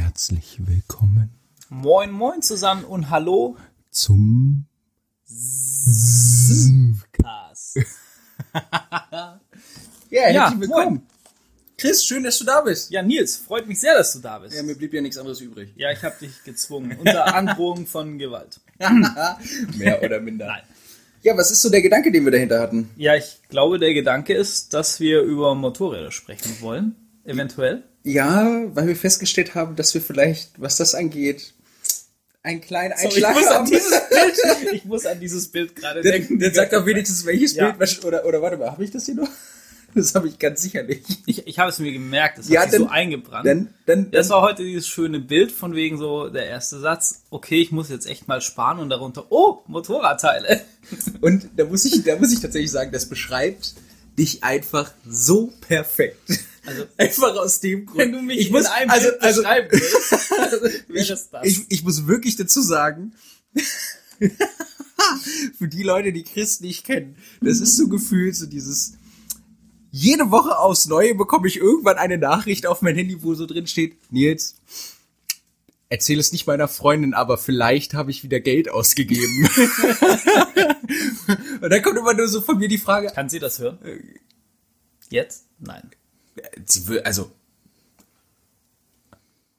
Herzlich willkommen Moin, moin zusammen und hallo. zum Cast. Ja, Ja, herzlich willkommen. Chris, schön, dass du da bist. Ja, Nils, freut mich sehr, dass du da bist. Ja, mir blieb ja nichts anderes übrig. Ja, ich habe dich gezwungen. Unter Androhung von Gewalt. Mehr oder minder. Nein. Ja, was ist so der Gedanke, den wir dahinter hatten? Ja, ich glaube, der Gedanke ist, dass wir über Motorräder sprechen wollen. Eventuell. Ja, weil wir festgestellt haben, dass wir vielleicht, was das angeht, einen kleinen So, ich, Einschlag muss an dieses Bild, ich muss an dieses Bild gerade denken. dann sag doch wenigstens, welches Ja. Bild, oder, oder warte mal, habe ich das hier noch? Das habe ich ganz sicherlich. Ich, ich habe es mir gemerkt, es Ja, hat sich so eingebrannt. Dann, dann, Das war heute dieses schöne Bild von wegen so der erste Satz. Okay, ich muss jetzt echt mal sparen und darunter, oh, Motorradteile. und da muss ich, da muss ich tatsächlich sagen, das beschreibt dich einfach so perfekt. Also, Einfach aus dem Grund. Wenn du mich ich muss, in einem also, also, beschreiben willst, wäre das das. ich, ich muss wirklich dazu sagen, für die Leute, die Chris nicht kennen, das ist so gefühlt so dieses, jede Woche aufs Neue bekomme ich irgendwann eine Nachricht auf mein Handy, wo so drin steht, Nils, erzähl es nicht meiner Freundin, aber vielleicht habe ich wieder Geld ausgegeben. Und dann kommt immer nur so von mir die Frage, Kann sie das hören? Jetzt? Nein. Sie will, also,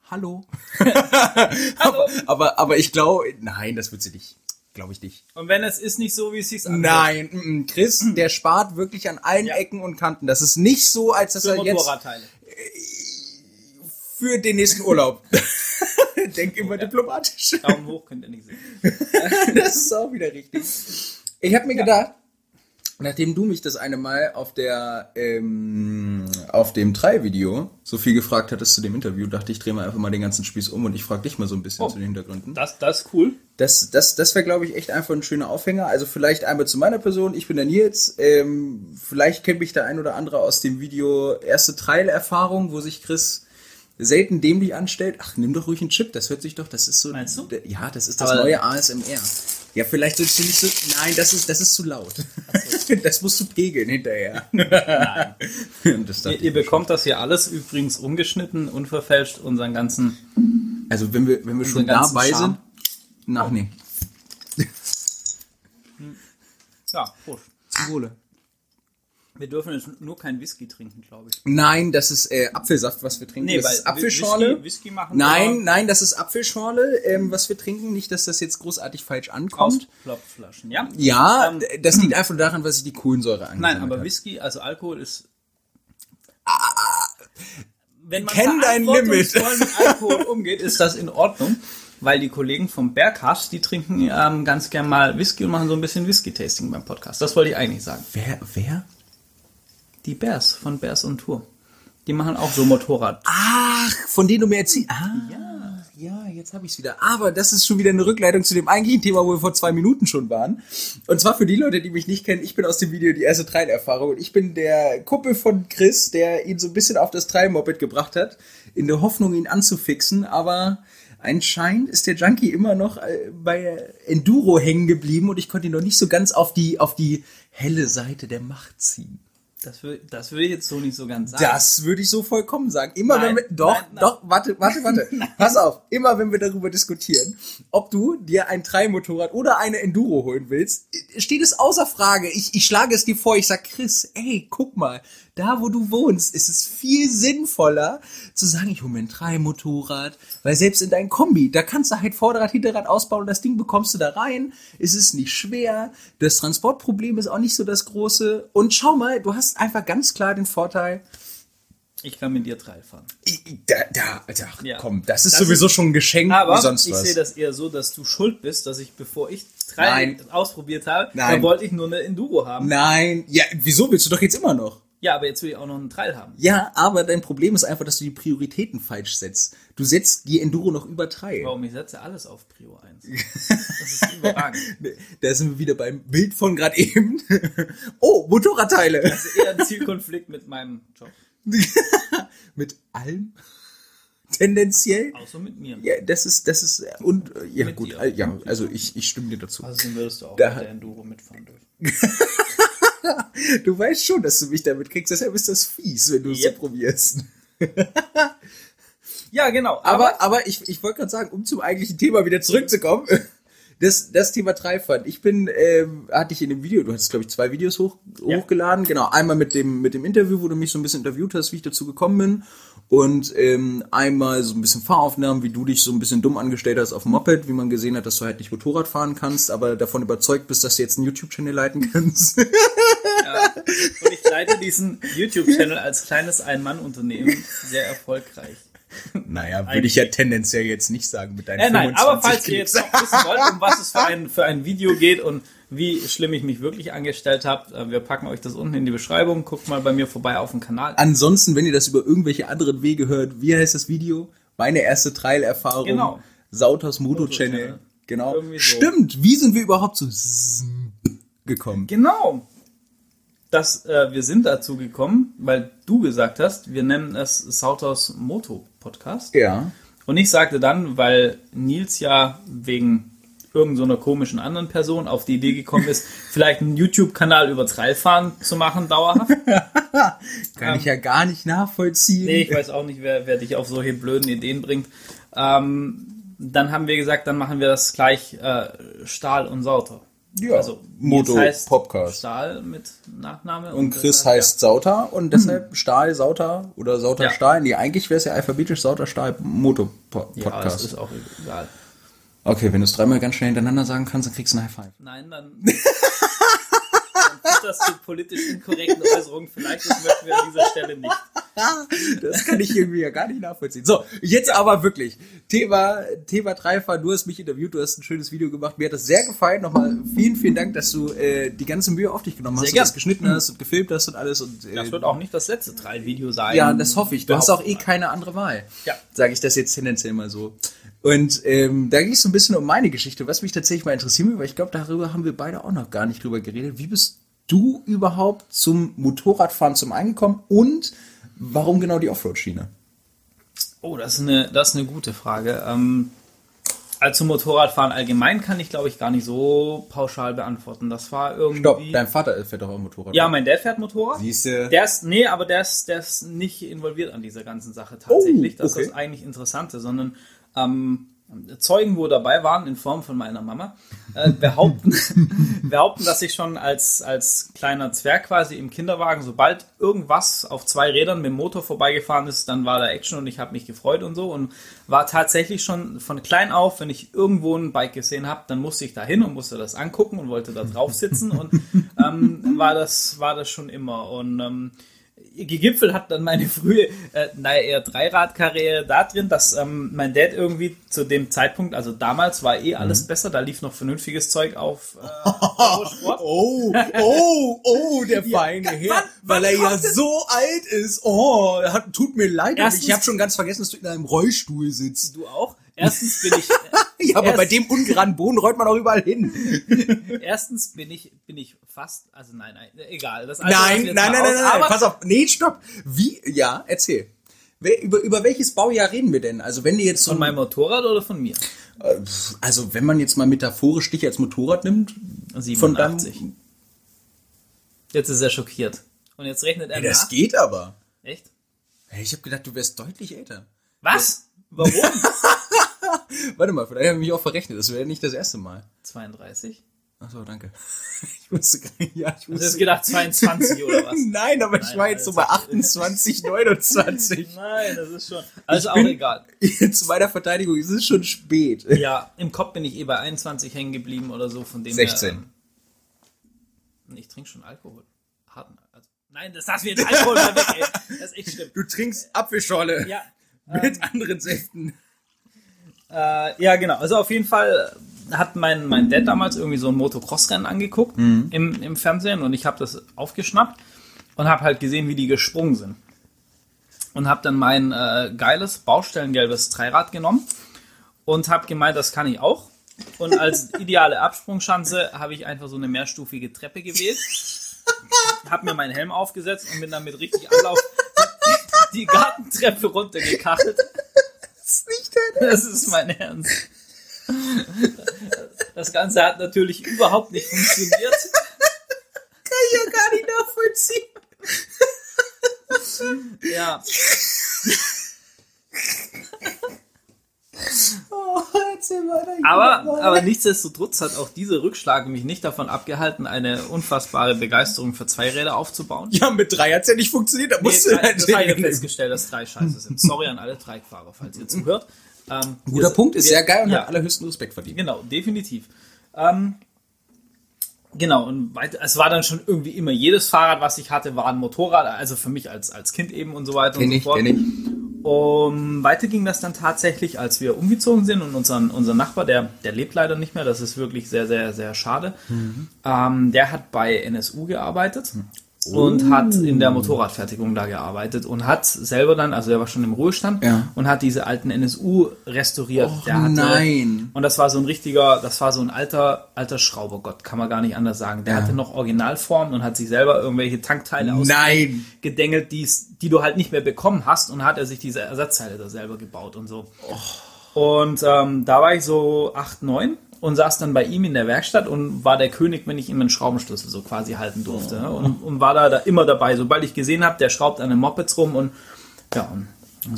hallo. Hallo. Aber, aber ich glaube, nein, das wird sie nicht. Glaube ich nicht. Und wenn es ist nicht so, wie es sich anhört. Nein, Chris, der spart wirklich an allen Ja. Ecken und Kanten. Das ist nicht so, als dass Für er jetzt für den nächsten Urlaub. Denk immer diplomatisch. Daumen hoch könnt ihr nicht sehen. Das ist auch wieder richtig. Ich habe mir gedacht, nachdem du mich das eine Mal auf der ähm, auf dem Drei-Video so viel gefragt hattest zu dem Interview, dachte ich, drehe mal einfach mal den ganzen Spieß um und ich frage dich mal so ein bisschen Oh. zu den Hintergründen. Das, das ist cool. Das, das, das wäre, glaube ich, echt einfach ein schöner Aufhänger. Also vielleicht einmal zu meiner Person. Ich bin der Nils. Ähm, vielleicht kennt mich der ein oder andere aus dem Video erste Trail-Erfahrung, wo sich Chris selten dämlich anstellt. Ach, nimm doch ruhig einen Chip. Das hört sich doch, das ist so. Meinst du? Ja, das ist das Aber- neue ASMR. Ja, vielleicht sollst du nicht so. Nein, das ist, das ist zu laut. Das musst du pegeln hinterher. Nein. Ihr, ihr bekommt das hier alles übrigens ungeschnitten, unverfälscht, unseren ganzen. Also wenn wir, wenn wir schon dabei Charme. sind. Nach, nee. Ja, Prost. Zum Wohle. Wir dürfen jetzt nur kein Whisky trinken, glaube ich. Nein, das ist äh, Apfelsaft, was wir trinken. das ist Apfelschorle. Whisky, Whisky machen Nein, nein, das ist Apfelschorle, ähm, was wir trinken. Nicht, dass das jetzt großartig falsch aus ankommt. Plopflaschen, ja? Ja, Ähm, das liegt einfach daran, was ich die Kohlensäure angesammelt Nein, aber habe. Whisky, also Alkohol ist. Wenn man Kenn dein Limit. mit Alkohol umgeht, ist das in Ordnung, weil die Kollegen vom Berghaus, die trinken ähm, ganz gern mal Whisky und machen so ein bisschen Whisky-Tasting beim Podcast. Das wollte ich eigentlich sagen. Wer, wer? Die Bears von Bears und Tour. Die machen auch so Motorrad. Ach, von denen du mir erzählst. Ah, Ja. ja, jetzt habe ich es wieder. Aber das ist schon wieder eine Rückleitung zu dem eigentlichen Thema, wo wir vor zwei Minuten schon waren. Und zwar für die Leute, die mich nicht kennen, ich bin aus dem Video die erste Trail-Erfahrung und ich bin der Kumpel von Chris, der ihn so ein bisschen auf das Trail-Moped gebracht hat, in der Hoffnung, ihn anzufixen, aber anscheinend ist der Junkie immer noch äh, bei Enduro hängen geblieben und ich konnte ihn noch nicht so ganz auf die, auf die helle Seite der Macht ziehen. Das, will, das will ich jetzt so nicht so ganz sagen. Das würde ich so vollkommen sagen. Immer Nein, wenn wir, doch, nein, nein. doch, warte, warte, warte. Pass auf. Immer wenn wir darüber diskutieren, ob du dir ein Treimotorrad oder eine Enduro holen willst, steht es außer Frage. Ich, ich schlage es dir vor. Ich sag, Chris, ey, guck mal, da wo du wohnst, ist es viel sinnvoller zu sagen, ich hole mir ein Treimotorrad, weil selbst in deinem Kombi, da kannst du halt Vorderrad, Hinterrad ausbauen und das Ding bekommst du da rein. Es ist nicht schwer. Das Transportproblem ist auch nicht so das große. Und schau mal, du hast einfach ganz klar den Vorteil, Ich kann mit dir Trail fahren. da, da, da Ja. komm, das ist Das sowieso schon ein Geschenk Aber wie sonst ich was. sehe das eher so, dass du schuld bist, dass ich, bevor ich Trail Nein. ausprobiert habe, Nein. da wollte ich nur eine Enduro haben. Nein, ja, wieso willst du doch jetzt immer noch? Ja, aber jetzt will ich auch noch einen Trail haben. Ja, aber dein Problem ist einfach, dass du die Prioritäten falsch setzt. Du setzt die Enduro noch über Trail. Warum? Ich setze alles auf Prio 1. Das ist überragend. Da sind wir wieder beim Bild von gerade eben. Oh, Motorradteile. Das ist eher ein Zielkonflikt mit meinem Job. Mit allem? Tendenziell? Außer mit mir. Ja, das ist, das ist, und, äh, ja, Mit gut, dir. äh, ja, also ich, ich stimme dir dazu. Außerdem würdest du auch Da- mit der Enduro mitfahren dürfen. Du weißt schon, dass du mich damit kriegst, deshalb ist das fies, wenn du es Yep. so probierst. Ja, genau. Aber, aber ich, ich wollte gerade sagen, um zum eigentlichen Thema wieder zurückzukommen, das, das Thema Dreifand. Ich bin, ähm, hatte ich in dem Video, du hast, glaube ich, zwei Videos hoch, Ja. hochgeladen. Genau, einmal mit dem, mit dem Interview, wo du mich so ein bisschen interviewt hast, wie ich dazu gekommen bin. Und ähm, einmal so ein bisschen Fahraufnahmen, wie du dich so ein bisschen dumm angestellt hast auf dem Moped, wie man gesehen hat, dass du halt nicht Motorrad fahren kannst, aber davon überzeugt bist, dass du jetzt einen YouTube-Channel leiten kannst. Und ich leite diesen YouTube-Channel als kleines Ein-Mann-Unternehmen sehr erfolgreich. naja, würde ich ja tendenziell jetzt nicht sagen mit deinen Äh, nein, 25 aber falls ihr Klicks. jetzt noch wissen wollt, um was es für ein, für ein Video geht und wie schlimm ich mich wirklich angestellt habe, äh, wir packen euch das unten in die Beschreibung. Guckt mal bei mir vorbei auf dem Kanal. Ansonsten, wenn ihr das über irgendwelche anderen Wege hört, wie heißt das Video? Meine erste Trail-Erfahrung. Genau. Moto Moto-Channel. Channel. Genau. So. Stimmt. Wie sind wir überhaupt zu gekommen? Genau. Das, äh, wir sind dazu gekommen, weil du gesagt hast, wir nennen es Sautos Moto Podcast. Ja. Und ich sagte dann, weil Nils ja wegen irgendeiner so einer komischen anderen Person auf die Idee gekommen ist, vielleicht einen YouTube-Kanal über Trailfahren zu machen, dauerhaft. Kann ich ja gar nicht nachvollziehen. Nee, ich weiß auch nicht, wer, wer dich auf solche blöden Ideen bringt. Ähm, dann haben wir gesagt, dann machen wir das gleich äh, Stahl und Sauter. ja. Also Moto heißt Podcast. Stahl mit Nachname. Und Chris deshalb, heißt Sauter und deshalb Stahl, Sauter oder Sauter Ja. Stahl. Nee, eigentlich wäre es ja alphabetisch Sauter Stahl Moto Po- Ja, ja das Podcast. ist auch egal. Okay, wenn du es dreimal ganz schnell hintereinander sagen kannst, dann kriegst du ein High Five. Nein, dann. dann führt das zu politisch inkorrekten Äußerungen. Vielleicht das möchten wir an dieser Stelle nicht. Das kann ich irgendwie ja gar nicht nachvollziehen. So, jetzt aber wirklich. Thema, Thema Dreifahrt, du hast mich interviewt, du hast ein schönes Video gemacht. Mir hat das sehr gefallen. Nochmal vielen, vielen Dank, dass du äh, die ganze Mühe auf dich genommen hast, Sehr und gern. das geschnitten hast und gefilmt hast und alles. Und, äh, Das wird auch nicht das letzte Trail-Video sein. Ja, das hoffe ich. Du hast auch eh keine andere Wahl. Ja. Sage ich das jetzt tendenziell mal so. Und ähm, da ging es so ein bisschen um meine Geschichte, was mich tatsächlich mal interessieren würde, weil ich glaube, darüber haben wir beide auch noch gar nicht drüber geredet. Wie bist du überhaupt zum Motorradfahren zum Eingekommen und warum genau die Offroad-Schiene? Oh, das ist eine, das ist eine gute Frage. Ähm, also Motorradfahren allgemein kann ich, glaube ich, gar nicht so pauschal beantworten. Das war irgendwie. Stopp, dein Vater fährt doch auch Motorrad. ja, mein Dad fährt Motorrad. Siehste. Der ist, nee, aber der ist, der ist nicht involviert an dieser ganzen Sache tatsächlich. Oh, Das okay. ist das eigentlich Interessante, sondern ähm, Zeugen, wo dabei waren, in Form von meiner Mama, äh, behaupten, behaupten, dass ich schon als, als kleiner Zwerg quasi im Kinderwagen, sobald irgendwas auf zwei Rädern mit dem Motor vorbeigefahren ist, dann war da Action und ich habe mich gefreut und so und war tatsächlich schon von klein auf, wenn ich irgendwo ein Bike gesehen habe, dann musste ich da hin und musste das angucken und wollte da drauf sitzen und ähm, war das war das schon immer und ähm, gegipfelt hat dann meine frühe, äh, naja, eher Dreiradkarriere da drin, dass ähm, mein Dad irgendwie zu dem Zeitpunkt, also damals war eh Mhm. alles besser, da lief noch vernünftiges Zeug auf äh. Oh, oh, oh, der feine Herr, wann- weil wann er ja es- so alt ist. Oh, er hat, tut mir leid, Erstens- ich habe schon ganz vergessen, dass du in einem Rollstuhl sitzt. Du auch? Erstens bin ich, Ja, aber Erst- bei dem ungeraden Boden rollt man auch überall hin. erstens bin ich, bin ich fast, also nein, nein, egal. Das Nein, nein, nein, nein, aus, nein, aber pass auf. Nee, stopp. Wie? Ja, erzähl. Über, über welches Baujahr reden wir denn? Also wenn ihr jetzt so Von meinem Motorrad oder von mir? äh, also wenn man jetzt mal metaphorisch dich als Motorrad nimmt, von 87. deinem, Jetzt ist er schockiert. Und jetzt rechnet er Ey, das nach. geht aber. Echt? Hey, ich habe gedacht, du wärst deutlich älter. Was? Warum? Warte mal, vielleicht habe ich mich auch verrechnet. Das wäre nicht das erste Mal. 32? Achso, danke. Ich wusste gar nicht, ja, ich Du hast wusste. gedacht 22 oder was? Nein, aber ich Nein, war jetzt so bei Alter. 28, 29. Nein, das ist schon. Also auch bin- egal. Zu meiner Verteidigung, es ist schon spät. Ja, im Kopf bin ich eh bei 21 hängen geblieben oder so, von dem 16. Her, ähm, ich trinke schon Alkohol. Harten, also, nein, das lassen wir jetzt Alkohol mal weg, ey. Das ist echt schlimm. Du trinkst Apfelschorle Ja, mit anderen Säften. Äh, ja, genau. Also auf jeden Fall hat mein, mein Dad damals irgendwie so ein Motocross-Rennen angeguckt im, im Fernsehen und ich habe das aufgeschnappt und habe halt gesehen, wie die gesprungen sind. Und habe dann mein äh, geiles, baustellengelbes Dreirad genommen und habe gemeint, das kann ich auch. Und als ideale Absprungschanze habe ich einfach so eine mehrstufige Treppe gewählt, habe mir meinen Helm aufgesetzt und bin dann mit richtig Anlauf die Gartentreppe runtergekachelt. Das ist dein Das ist mein Ernst. Das Ganze hat natürlich überhaupt nicht funktioniert. kann ich ja gar nicht nachvollziehen. Ja. Weiter. ich Aber, aber nichtsdestotrotz hat auch diese Rückschlag mich nicht davon abgehalten, eine unfassbare Begeisterung für Zweiräder aufzubauen. Ja, mit drei hat's ja nicht funktioniert. Da Nee, musst du drei, das habe ich festgestellt, dass drei scheiße sind. Sorry an alle Dreifahrer, falls ihr zuhört. Ähm, Guter wir- Punkt, ist wir- sehr geil und ja. hat allerhöchsten Respekt verdient. Genau, definitiv. Ähm, genau, und weit, es war dann schon irgendwie immer jedes Fahrrad, was ich hatte, war ein Motorrad, also für mich als, als Kind eben und so weiter Kenn und so ich, fort. kenn ich. Um, weiter ging das dann tatsächlich, als wir umgezogen sind und unseren, unser Nachbar, der, der lebt leider nicht mehr, das ist wirklich sehr, sehr, sehr schade. Mhm. Ähm, der hat bei NSU gearbeitet und hat in der Motorradfertigung da gearbeitet und hat selber dann, also er war schon im Ruhestand Ja. und hat diese alten NSU restauriert. Och, hatte, nein. Und das war so ein richtiger, das war so ein alter, alter Schraubergott, kann man gar nicht anders sagen. Der Ja. hatte noch Originalform und hat sich selber irgendwelche Tankteile aus Nein. gedengelt, die's, die du halt nicht mehr bekommen hast und hat er sich diese Ersatzteile da selber gebaut und so. Und ähm, da war ich so 8, 9 und saß dann bei ihm in der Werkstatt und war der König, wenn ich ihm einen Schraubenschlüssel so quasi halten durfte. ne? Und, und war da, da immer dabei. Sobald ich gesehen habe, der schraubt an den Mopeds rum und ja, und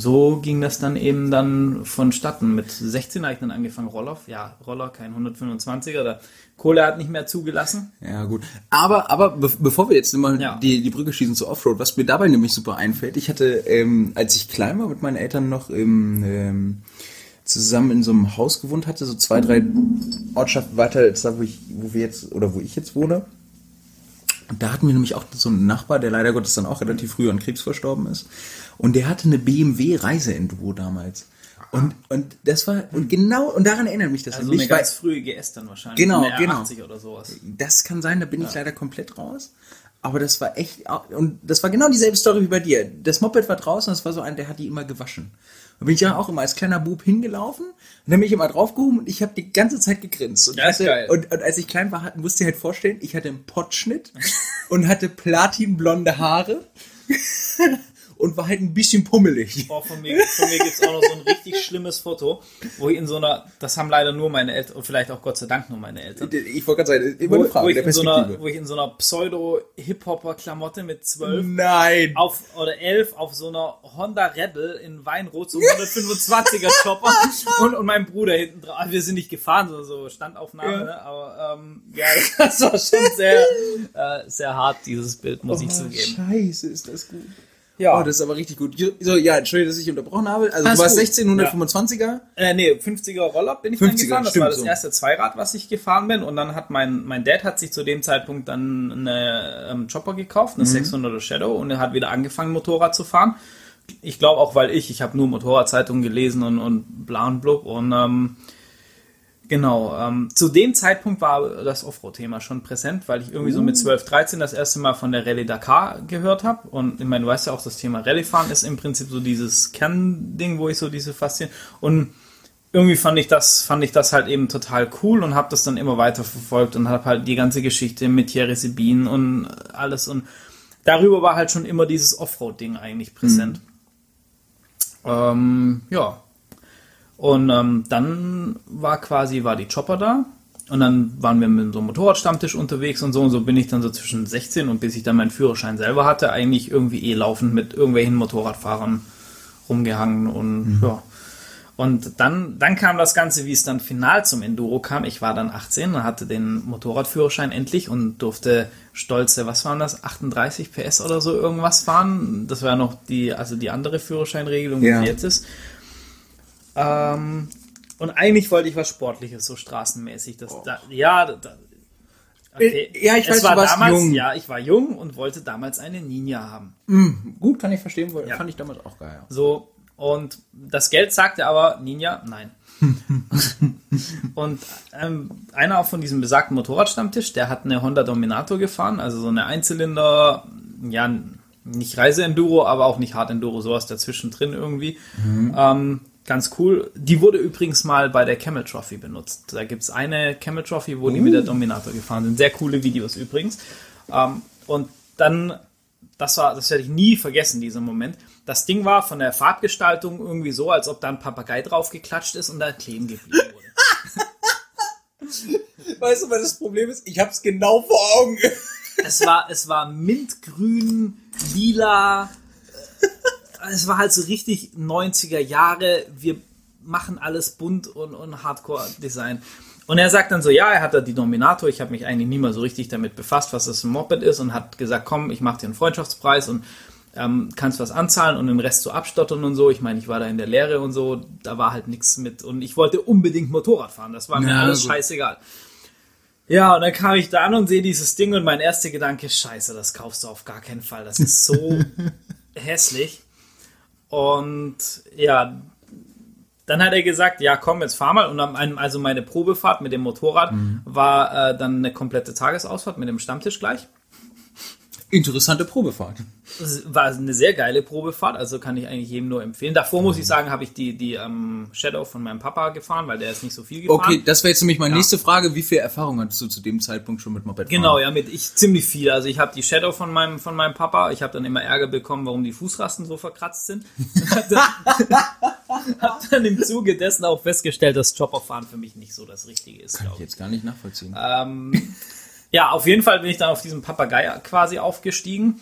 so ging das dann eben dann vonstatten. Mit 16 habe ich dann angefangen, Roller, ja, Roller, kein 125er, der Kohle hat nicht mehr zugelassen. Ja, gut. Aber, aber be bevor wir jetzt immer Ja. die, die Brücke schießen zu Offroad, was mir dabei nämlich super einfällt, ich hatte, ähm, als ich klein war, mit meinen Eltern noch im, ähm, zusammen in so einem Haus gewohnt hatte, so zwei, drei Ortschaften weiter als da, wo ich, wo wir jetzt, oder wo ich jetzt wohne. Und da hatten wir nämlich auch so einen Nachbar, der leider Gottes dann auch relativ früh an Krebs verstorben ist. Und der hatte eine BMW Reiseenduro damals. Und, und das war, und genau, und daran erinnert mich das Also an eine mich, weil- ganz frühe GS dann wahrscheinlich. Genau, genau. R80 oder sowas. das kann sein, da bin ich leider komplett raus. Aber das war echt, und das war genau dieselbe Story wie bei dir. Das Moped war draußen, das war so ein, der hat die immer gewaschen. Da bin ich ja auch immer als kleiner Bub hingelaufen und dann bin ich immer draufgehoben und ich habe die ganze Zeit gegrinst. Und, Ja, ist geil. Und, und als ich klein war, hat- musst du dir halt vorstellen, ich hatte einen Pottschnitt und hatte platinblonde Haare und war halt ein bisschen pummelig. Boah, von mir, von mir gibt es auch noch so ein richtig schlimmes Foto, wo ich in so einer, das haben leider nur meine Eltern, und vielleicht auch Gott sei Dank nur meine Eltern, Ich wollte gerade sagen, immer wo, eine Frage wo, ich der in so einer, wo ich in so einer Pseudo-Hip-Hopper-Klamotte mit zwölf Nein. auf oder elf auf so einer Honda Rebel in Weinrot, so 125er Chopper und, und mein Bruder hinten drauf. Also Wir sind nicht gefahren, sondern so Standaufnahme, Ja. ne? aber ähm, ja, das war schon sehr, äh, sehr hart, dieses Bild, muss ich Oh, zugeben. Scheiße, ist das gut. Ja. Oh, das ist aber richtig gut. So, ja, Entschuldigung, dass ich unterbrochen habe. Also Alles du warst gut. 16, 125er. Äh, nee, 50er Roller bin ich 50er, dann gefahren. Das war das so. erste Zweirad, was ich gefahren bin. Und dann hat mein, mein Dad hat sich zu dem Zeitpunkt dann eine ähm, Chopper gekauft, Mhm. eine 600er Shadow, und er hat wieder angefangen, Motorrad zu fahren. Ich glaube auch, weil ich, ich habe nur Motorradzeitungen gelesen und, und bla und blub. Und ähm, genau, ähm, zu dem Zeitpunkt war das Offroad-Thema schon präsent, weil ich irgendwie so Uh. mit 12, 13 das erste Mal von der Rallye Dakar gehört habe. Und ich meine, du weißt ja auch, das Thema Rallye-Fahren ist im Prinzip so dieses Kernding, wo ich so diese Faszien. Und irgendwie fand ich das, fand ich das halt eben total cool und habe das dann immer weiter verfolgt und habe halt die ganze Geschichte mit Thierry Sebin und alles und darüber war halt schon immer dieses Offroad-Ding eigentlich präsent. Ähm, ja. Und ähm, dann war quasi, war die Chopper da und dann waren wir mit so einem Motorradstammtisch unterwegs und so und so bin ich dann so zwischen 16 und bis ich dann meinen Führerschein selber hatte, eigentlich irgendwie eh laufend mit irgendwelchen Motorradfahrern rumgehangen und ja. Und dann, dann kam das Ganze, wie es dann final zum Enduro kam. Ich war dann 18 und hatte den Motorradführerschein endlich und durfte stolze, was waren das, 38 PS oder so irgendwas fahren. Das war noch die, also die andere Führerscheinregelung, Ja. sie jetzt ist. Ähm, und eigentlich wollte ich was Sportliches, so straßenmäßig. Das, da, ja, da, da- okay. Äh, ja, ich es weiß, war du warst damals, jung. Ja, ich war jung und wollte damals eine Ninja haben. Gut, kann ich verstehen, Ja. fand ich damals auch geil. So, und das Geld sagte aber, Ninja, nein. und ähm, einer auch von diesem besagten Motorradstammtisch, der hat eine Honda Dominator gefahren, also so eine Einzylinder, ja, nicht Reiseenduro, aber auch nicht Hard-Enduro, sowas dazwischen drin irgendwie. Ähm, ganz cool. Die wurde übrigens mal bei der Camel Trophy benutzt. Da gibt es eine Camel Trophy, wo die mit der Dominator gefahren sind. Sehr coole Videos übrigens. Ähm, und dann, das war, das werde ich nie vergessen, dieser Moment. Das Ding war von der Farbgestaltung irgendwie so, als ob da ein Papagei drauf geklatscht ist und da kleben geblieben wurde. Weißt du, was das Problem ist? Ich hab's genau vor Augen. es war, es war mintgrün, lila. Es war halt so richtig 90er Jahre. Wir machen alles bunt und, und Hardcore-Design. Und er sagt dann so, ja, er hat da die Dominator, ich habe mich eigentlich nie mal so richtig damit befasst, was das ein Moped ist und hat gesagt, komm, ich mache dir einen Freundschaftspreis und ähm, kannst was anzahlen und den Rest so abstottern und so. Ich meine, ich war da in der Lehre und so, da war halt nichts mit und ich wollte unbedingt Motorrad fahren, das war mir Ja, alles gut. scheißegal. Ja, und dann kam ich da an und sehe dieses Ding und mein erster Gedanke, scheiße, das kaufst du auf gar keinen Fall, das ist so hässlich. Und ja, dann hat er gesagt, ja komm, jetzt fahr mal. Und am- einem- also meine Probefahrt mit dem Motorrad war äh, dann eine komplette Tagesausfahrt mit dem Stammtisch gleich. Interessante Probefahrt. Das war eine sehr geile Probefahrt, also kann ich eigentlich jedem nur empfehlen. Davor muss ich sagen, habe ich die, die ähm, Shadow von meinem Papa gefahren, weil der ist nicht so viel gefahren. Okay, das wäre jetzt nämlich meine nächste Frage. Wie viel Erfahrung hattest du zu dem Zeitpunkt schon mit Moped? Genau, ja, mit ich ziemlich viel. Also ich habe die Shadow von meinem von meinem Papa. Ich habe dann immer Ärger bekommen, warum die Fußrasten so verkratzt sind. habe dann im Zuge dessen auch festgestellt, dass Chopperfahren für mich nicht so das Richtige ist. Kann ich jetzt gar nicht nachvollziehen. Ähm, ja, auf jeden Fall bin ich dann auf diesem Papagei quasi aufgestiegen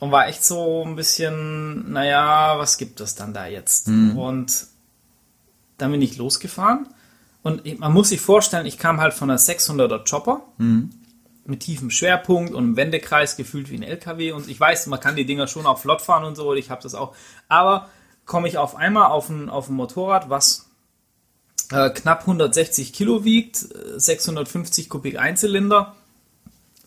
und war echt so ein bisschen, naja, was gibt es dann da jetzt? Und dann bin ich losgefahren und man muss sich vorstellen, ich kam halt von einer 600er Chopper mit tiefem Schwerpunkt und einem Wendekreis gefühlt wie ein LKW und ich weiß, man kann die Dinger schon auch flott fahren und so, und ich habe das auch, aber komme ich auf einmal auf ein, auf ein Motorrad, was äh, knapp 160 Kilo wiegt, äh, 650 Kubik Einzylinder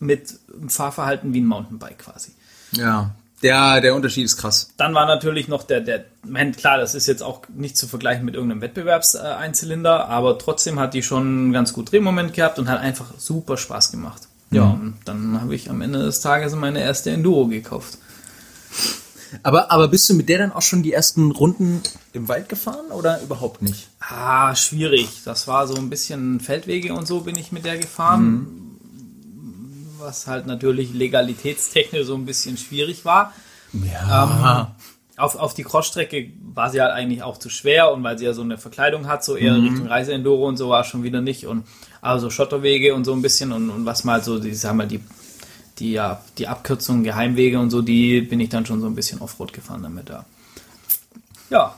mit einem Fahrverhalten wie ein Mountainbike quasi. Ja. Der, der Unterschied ist krass. Dann war natürlich noch der, der, mein, klar, das ist jetzt auch nicht zu vergleichen mit irgendeinem Wettbewerbs-Einzylinder, aber trotzdem hat die schon einen ganz gut Drehmoment gehabt und hat einfach super Spaß gemacht. Ja, und dann habe ich am Ende des Tages meine erste Enduro gekauft. Aber, aber bist du mit der dann auch schon die ersten Runden im Wald gefahren oder überhaupt nicht? Ah, schwierig. Das war so ein bisschen Feldwege und so bin ich mit der gefahren. Was halt natürlich legalitätstechnisch so ein bisschen schwierig war. Ja. Auf, auf die Crossstrecke war sie halt eigentlich auch zu schwer und weil sie ja so eine Verkleidung hat, so eher Richtung Reiseenduro und so war es schon wieder nicht. Und also Schotterwege und so ein bisschen und, und was mal so, die sagen wir, die, die, ja, die Abkürzungen, Geheimwege und so, die bin ich dann schon so ein bisschen Offroad gefahren damit, ja. Ja.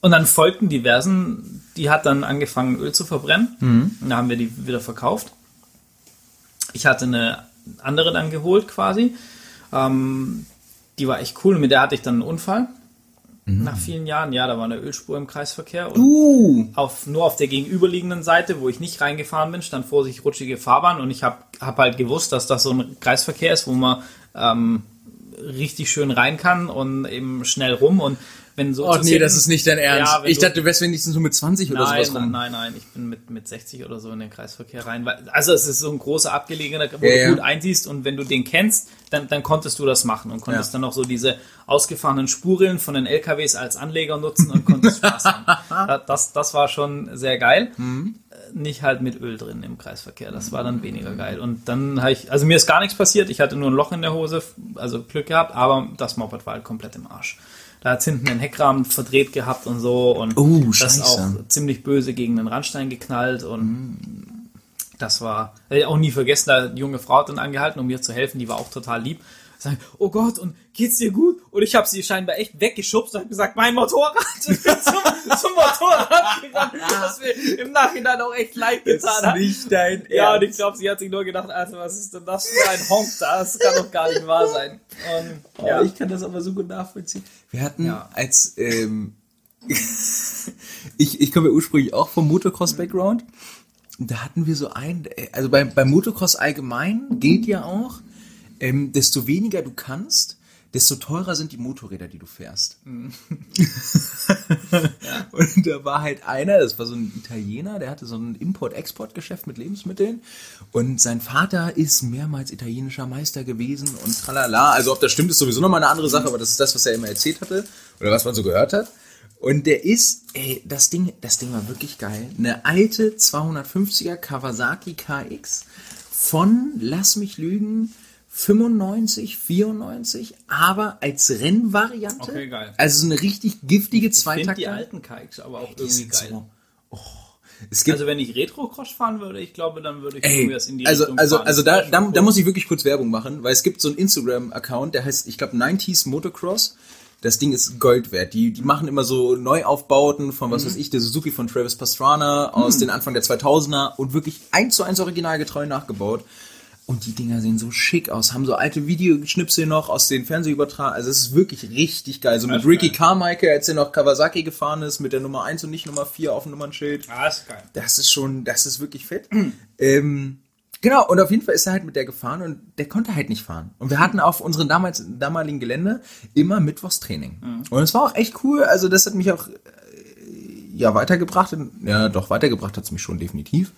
Und dann folgten diversen, die hat dann angefangen Öl zu verbrennen. Und da haben wir die wieder verkauft. Ich hatte eine andere dann geholt quasi. Ähm, die war echt cool. Mit der hatte ich dann einen Unfall. Nach vielen Jahren. Ja, da war eine Ölspur im Kreisverkehr. Und Uh. auf, nur auf der gegenüberliegenden Seite, wo ich nicht reingefahren bin, stand vor sich rutschige Fahrbahn. Und ich habe hab halt gewusst, dass das so ein Kreisverkehr ist, wo man ähm, richtig schön rein kann und eben schnell rum. Und wenn so Oh nee, das ist nicht dein Ernst. Ja, ich du- dachte, du wärst wenigstens so mit 20 oder Nein, sowas rum. nein, nein, nein, ich bin mit, mit 60 oder so in den Kreisverkehr rein. Weil, also es ist so ein großer abgelegener, wo Ja, du gut einsiehst und wenn du den kennst, dann, dann konntest du das machen und konntest dann auch so diese ausgefahrenen Spurillen von den LKWs als Anleger nutzen und konntest Spaß haben. Da- Das, das war schon sehr geil. Mhm. Äh, Nicht halt mit Öl drin im Kreisverkehr, das war dann weniger geil. Und dann habe ich, also mir ist gar nichts passiert, ich hatte nur ein Loch in der Hose, also Glück gehabt, aber das Moped war halt komplett im Arsch. Da hat hinten den Heckrahmen verdreht gehabt und so und Oh, das scheiße. auch ziemlich böse gegen den Randstein geknallt und das war hätte ich auch nie vergessen, da hat eine junge Frau hat dann angehalten, um mir zu helfen, die war auch total lieb. Sagen, oh Gott, und geht's dir gut? Und ich habe sie scheinbar echt weggeschubst und hab gesagt, mein Motorrad. Und bin zum, zum Motorrad gerannt, was mir im Nachhinein auch echt leid getan hat. nicht dein Ja, und ich glaube, sie hat sich nur gedacht, Alter, was ist denn das für ein Honk da? Das kann doch gar nicht wahr sein. Und, Ja, ja, ich kann das aber so gut nachvollziehen. Wir hatten Ja. als ähm, ich, ich komme ja ursprünglich auch vom Motocross-Background. Und Da hatten wir so ein, also beim, beim Motocross allgemein gilt ja auch, ähm, desto weniger du kannst, desto teurer sind die Motorräder, die du fährst. Und da war halt einer, das war so ein Italiener, der hatte so ein Import-Export-Geschäft mit Lebensmitteln und sein Vater ist mehrmals italienischer Meister gewesen und tralala. Also ob das stimmt, ist sowieso nochmal eine andere Sache, aber das ist das, was er immer erzählt hatte oder was man so gehört hat. Und der ist, ey, das Ding, das Ding war wirklich geil. Eine alte 250er Kawasaki KX von, lass mich lügen, 95, 94, aber als Rennvariante. Okay, geil. Also so eine richtig giftige ich Zweitakter. die alten Kikes aber auch Die irgendwie geil. so- Oh. Also wenn ich Retro-Cross fahren würde, ich glaube, dann würde ich ey, irgendwie das in die also, Richtung also, fahren. also da, da, da muss ich wirklich kurz Werbung machen, weil es gibt so einen Instagram-Account, der heißt, ich glaube, 90s Motocross. das Ding ist Gold wert. Die, die machen immer so Neuaufbauten von, was weiß ich, der Suzuki von Travis Pastrana aus den Anfang der 2000er und wirklich eins zu eins originalgetreu nachgebaut. Und die Dinger sehen so schick aus, haben so alte Videoschnipsel noch aus den Fernsehübertragungen. Also es ist wirklich richtig geil. So mit Ricky. Carmichael, als er noch Kawasaki gefahren ist, mit der Nummer 1 und nicht Nummer 4 auf dem Nummernschild. Ah, ist geil. Das ist schon, das ist wirklich fett. ähm, genau, und auf jeden Fall ist er halt mit der gefahren und der konnte halt nicht fahren. Und wir hatten auf unserem damals, damaligen Gelände immer Mittwochstraining. Und es war auch echt cool. Also das hat mich auch äh, ja weitergebracht. Ja, doch, weitergebracht hat es mich schon definitiv.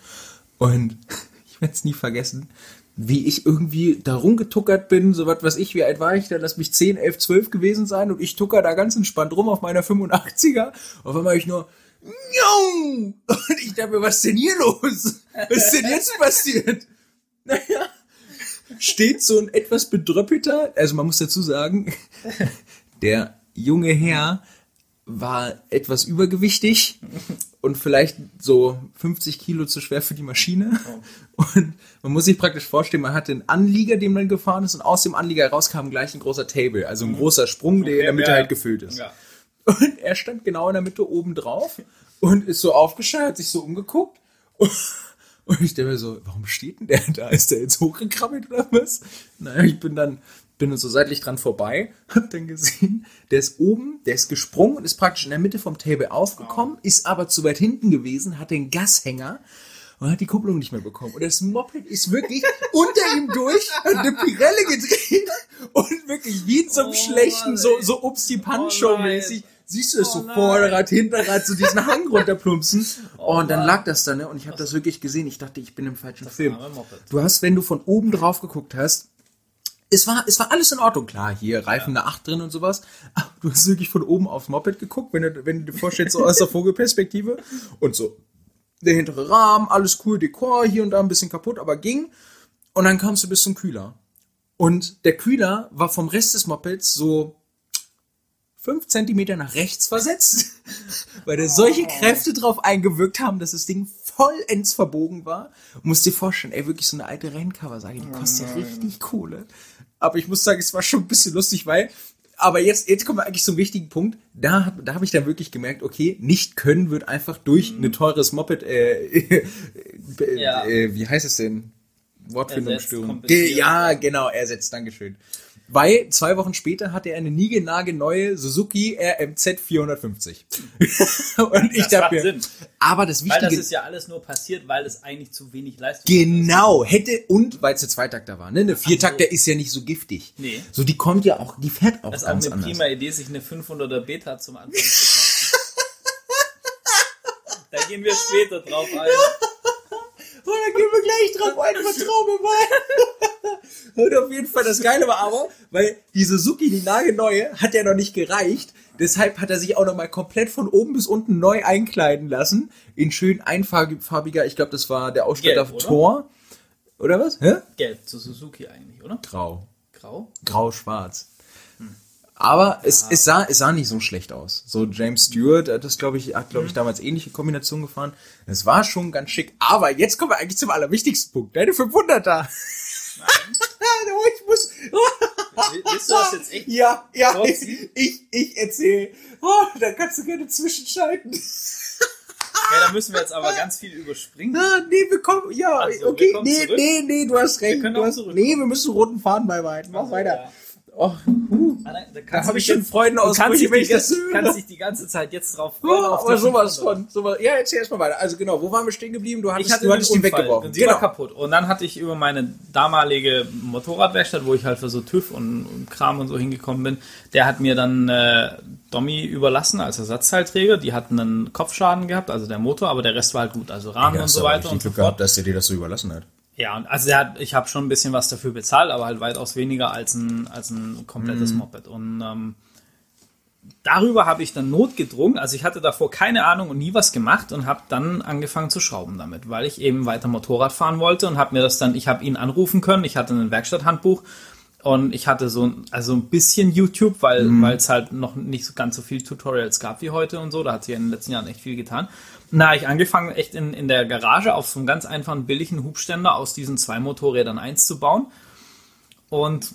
Und ich werde es nie vergessen, wie ich irgendwie da rumgetuckert bin, so was weiß ich, wie alt war ich da, lass mich 10, 11, 12 gewesen sein und ich tucker da ganz entspannt rum auf meiner 85er. Auf einmal ich nur, Njau! Und ich dachte mir, was ist denn hier los? Was ist denn jetzt passiert? Naja, steht so ein etwas bedröppelter, also man muss dazu sagen, der junge Herr war etwas übergewichtig und vielleicht so 50 Kilo zu schwer für die Maschine. Und man muss sich praktisch vorstellen, man hatte einen Anlieger, dem man gefahren ist, und aus dem Anlieger rauskam gleich ein großer Table, also ein großer Sprung, der in der Mitte ja. halt gefüllt ist. Ja. Und er stand genau in der Mitte oben drauf und ist so aufgestellt, hat sich so umgeguckt. Und ich denke mir so, warum steht denn der da? Ist der jetzt hochgekrabbelt oder was? Naja, ich bin dann, bin so seitlich dran vorbei, hab dann gesehen, der ist oben, der ist gesprungen und ist praktisch in der Mitte vom Table aufgekommen, ist aber zu weit hinten gewesen, hat den Gashänger und hat die Kupplung nicht mehr bekommen. Und das Moped ist wirklich unter ihm durch, hat eine Pirelle gedreht und wirklich wie in so einem Oh, schlechten, so, so Ups Oh, nein. mäßig. Siehst du es Oh, so. Vorderrad, Hinterrad, so diesen Hang runterplumpsen. Oh, und dann lag das da, ne? Und ich habe das wirklich gesehen. Ich dachte, ich bin im falschen Film. Du hast, wenn du von oben drauf geguckt hast, es war, es war alles in Ordnung. Klar, hier Reifen eine 8 drin und sowas. Aber du hast wirklich von oben aufs Moped geguckt, wenn du, wenn du dir vorstellst, so aus der Vogelperspektive. Und so, der hintere Rahmen, alles cool, Dekor, hier und da ein bisschen kaputt, aber ging. Und dann kamst du bis zum Kühler. Und der Kühler war vom Rest des Mopeds so fünf Zentimeter nach rechts versetzt, weil da solche Kräfte drauf eingewirkt haben, dass das Ding vollends verbogen war. Du musst dir vorstellen, ey, wirklich so eine alte Renncover, sage ich, die kostet ja richtig Kohle. Aber ich muss sagen, es war schon ein bisschen lustig, weil, aber jetzt, jetzt kommen wir eigentlich zum wichtigen Punkt. Da, da habe ich dann wirklich gemerkt, okay, nicht können wird einfach durch ein teures Moped, äh, äh, Ja. äh, wie heißt es denn? Wortfindungsstörung. Ja, genau, ersetzt, Dankeschön. Weil zwei Wochen später hatte er eine niegelnagelneue Suzuki RMZ 450. Und ich Das macht dachte Sinn. aber das Weil das Wichtige, ist ja alles nur passiert, weil es eigentlich zu wenig Leistung genau, hätte, und weil es eine Zweitakter war, ne? Eine Viertakter ist ja nicht so giftig. Nee. So, die kommt ja auch, die fährt auch Das ist auch ganz eine anders. prima Idee, sich eine 500er Beta zum Anfang zu kaufen. da gehen wir später drauf ein. Oh, da gehen wir gleich drauf ein, vertrau mir mal. Und auf jeden Fall, das Geile war aber, weil die Suzuki, die nagelneue, hat ja noch nicht gereicht. Deshalb hat er sich auch noch mal komplett von oben bis unten neu einkleiden lassen. In schön einfarbiger, ich glaube, das war der Ausstatter? Tor. Oder was? Hä? Gelb zu Suzuki eigentlich, oder? Grau. Grau? Grau-schwarz. Aber es, es, sah, es sah nicht so schlecht aus. So James Stewart hat das, glaube ich, hat, glaube ich, damals ähnliche Kombinationen gefahren. Das war schon ganz schick. Aber jetzt kommen wir eigentlich zum allerwichtigsten Punkt. Deine 500er. Oh, ich muss, Willst du das jetzt echt? ja, ja, ich, ich, ich erzähle. Oh, da kannst du gerne zwischenschalten. Ja, da müssen wir jetzt aber ganz viel überspringen. Ah, nee, wir kommen, ja, Also, wir okay, kommen nee, zurück. nee, nee, du hast recht. können du hast, nee, wir müssen roten Faden beibehalten. Mach Also, weiter. ja. Oh, huh. Ah, Da, habe ich schon dich, wenn die, ich das höre. kannst dich die ganze Zeit jetzt drauf freuen. Ja, auf aber die sowas 500er. von. Sowas. Ja, erzähl erst mal weiter. Also genau, wo waren wir stehen geblieben? Du hattest, Ich hatte du hattest die weggeworfen. und sie Genau. war kaputt. Und dann hatte ich über meine damalige Motorradwerkstatt, wo ich halt für so TÜV und, und Kram und so hingekommen bin, der hat mir dann äh, Dommy überlassen als Ersatzteilträger. Die hatten einen Kopfschaden gehabt, also der Motor, aber der Rest war halt gut, also Rahmen und so weiter und so fort. dass der dir das so überlassen hat. Ja, und also der hat, ich habe schon ein bisschen was dafür bezahlt, aber halt weitaus weniger als ein, als ein komplettes Moped. Und ähm, darüber habe ich dann notgedrungen. Also ich hatte davor keine Ahnung und nie was gemacht und habe dann angefangen zu schrauben damit, weil ich eben weiter Motorrad fahren wollte und habe mir das dann, ich habe ihn anrufen können, ich hatte ein Werkstatthandbuch und ich hatte so ein- also ein bisschen YouTube, weil weil es halt noch nicht so ganz so viel Tutorials gab wie heute und so. Da hat sich in den letzten Jahren echt viel getan. Na, ich angefangen echt in, in der Garage auf so einem ganz einfachen billigen Hubständer aus diesen zwei Motorrädern eins zu bauen und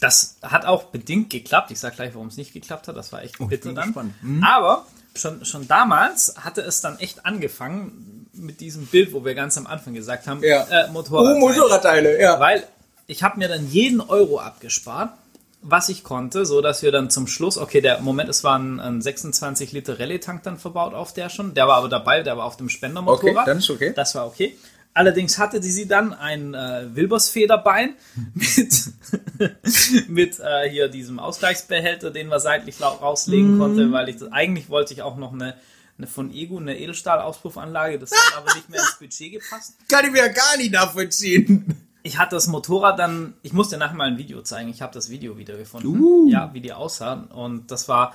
das hat auch bedingt geklappt. Ich sag gleich, warum es nicht geklappt hat. Das war echt Oh, bitter dann. Mhm. Aber schon, schon damals hatte es dann echt angefangen mit diesem Bild, wo wir ganz am Anfang gesagt haben, Ja. äh, Motorrad. Oh, Motorradteile, ja. Weil ich habe mir dann jeden Euro abgespart, was ich konnte, so dass wir dann zum Schluss, okay, der Moment, es war ein, ein 26 Liter Rallye-Tank dann verbaut auf der schon. Der war aber dabei, der war auf dem Spendermotorrad. Okay, dann ist okay. Das war okay. Allerdings hatte die sie dann ein äh, Wilbers-Federbein mit, mit äh, hier diesem Ausgleichsbehälter, den man seitlich rauslegen konnte, weil ich das, eigentlich wollte ich auch noch eine, eine von Ego, eine Edelstahl-Auspuffanlage, das hat aber nicht mehr ins Budget gepasst. Kann ich mir gar nicht nachvollziehen. Ich hatte das Motorrad dann, ich musste nachher mal ein Video zeigen, ich habe das Video wiedergefunden, ja, wie die aussahen. Und das war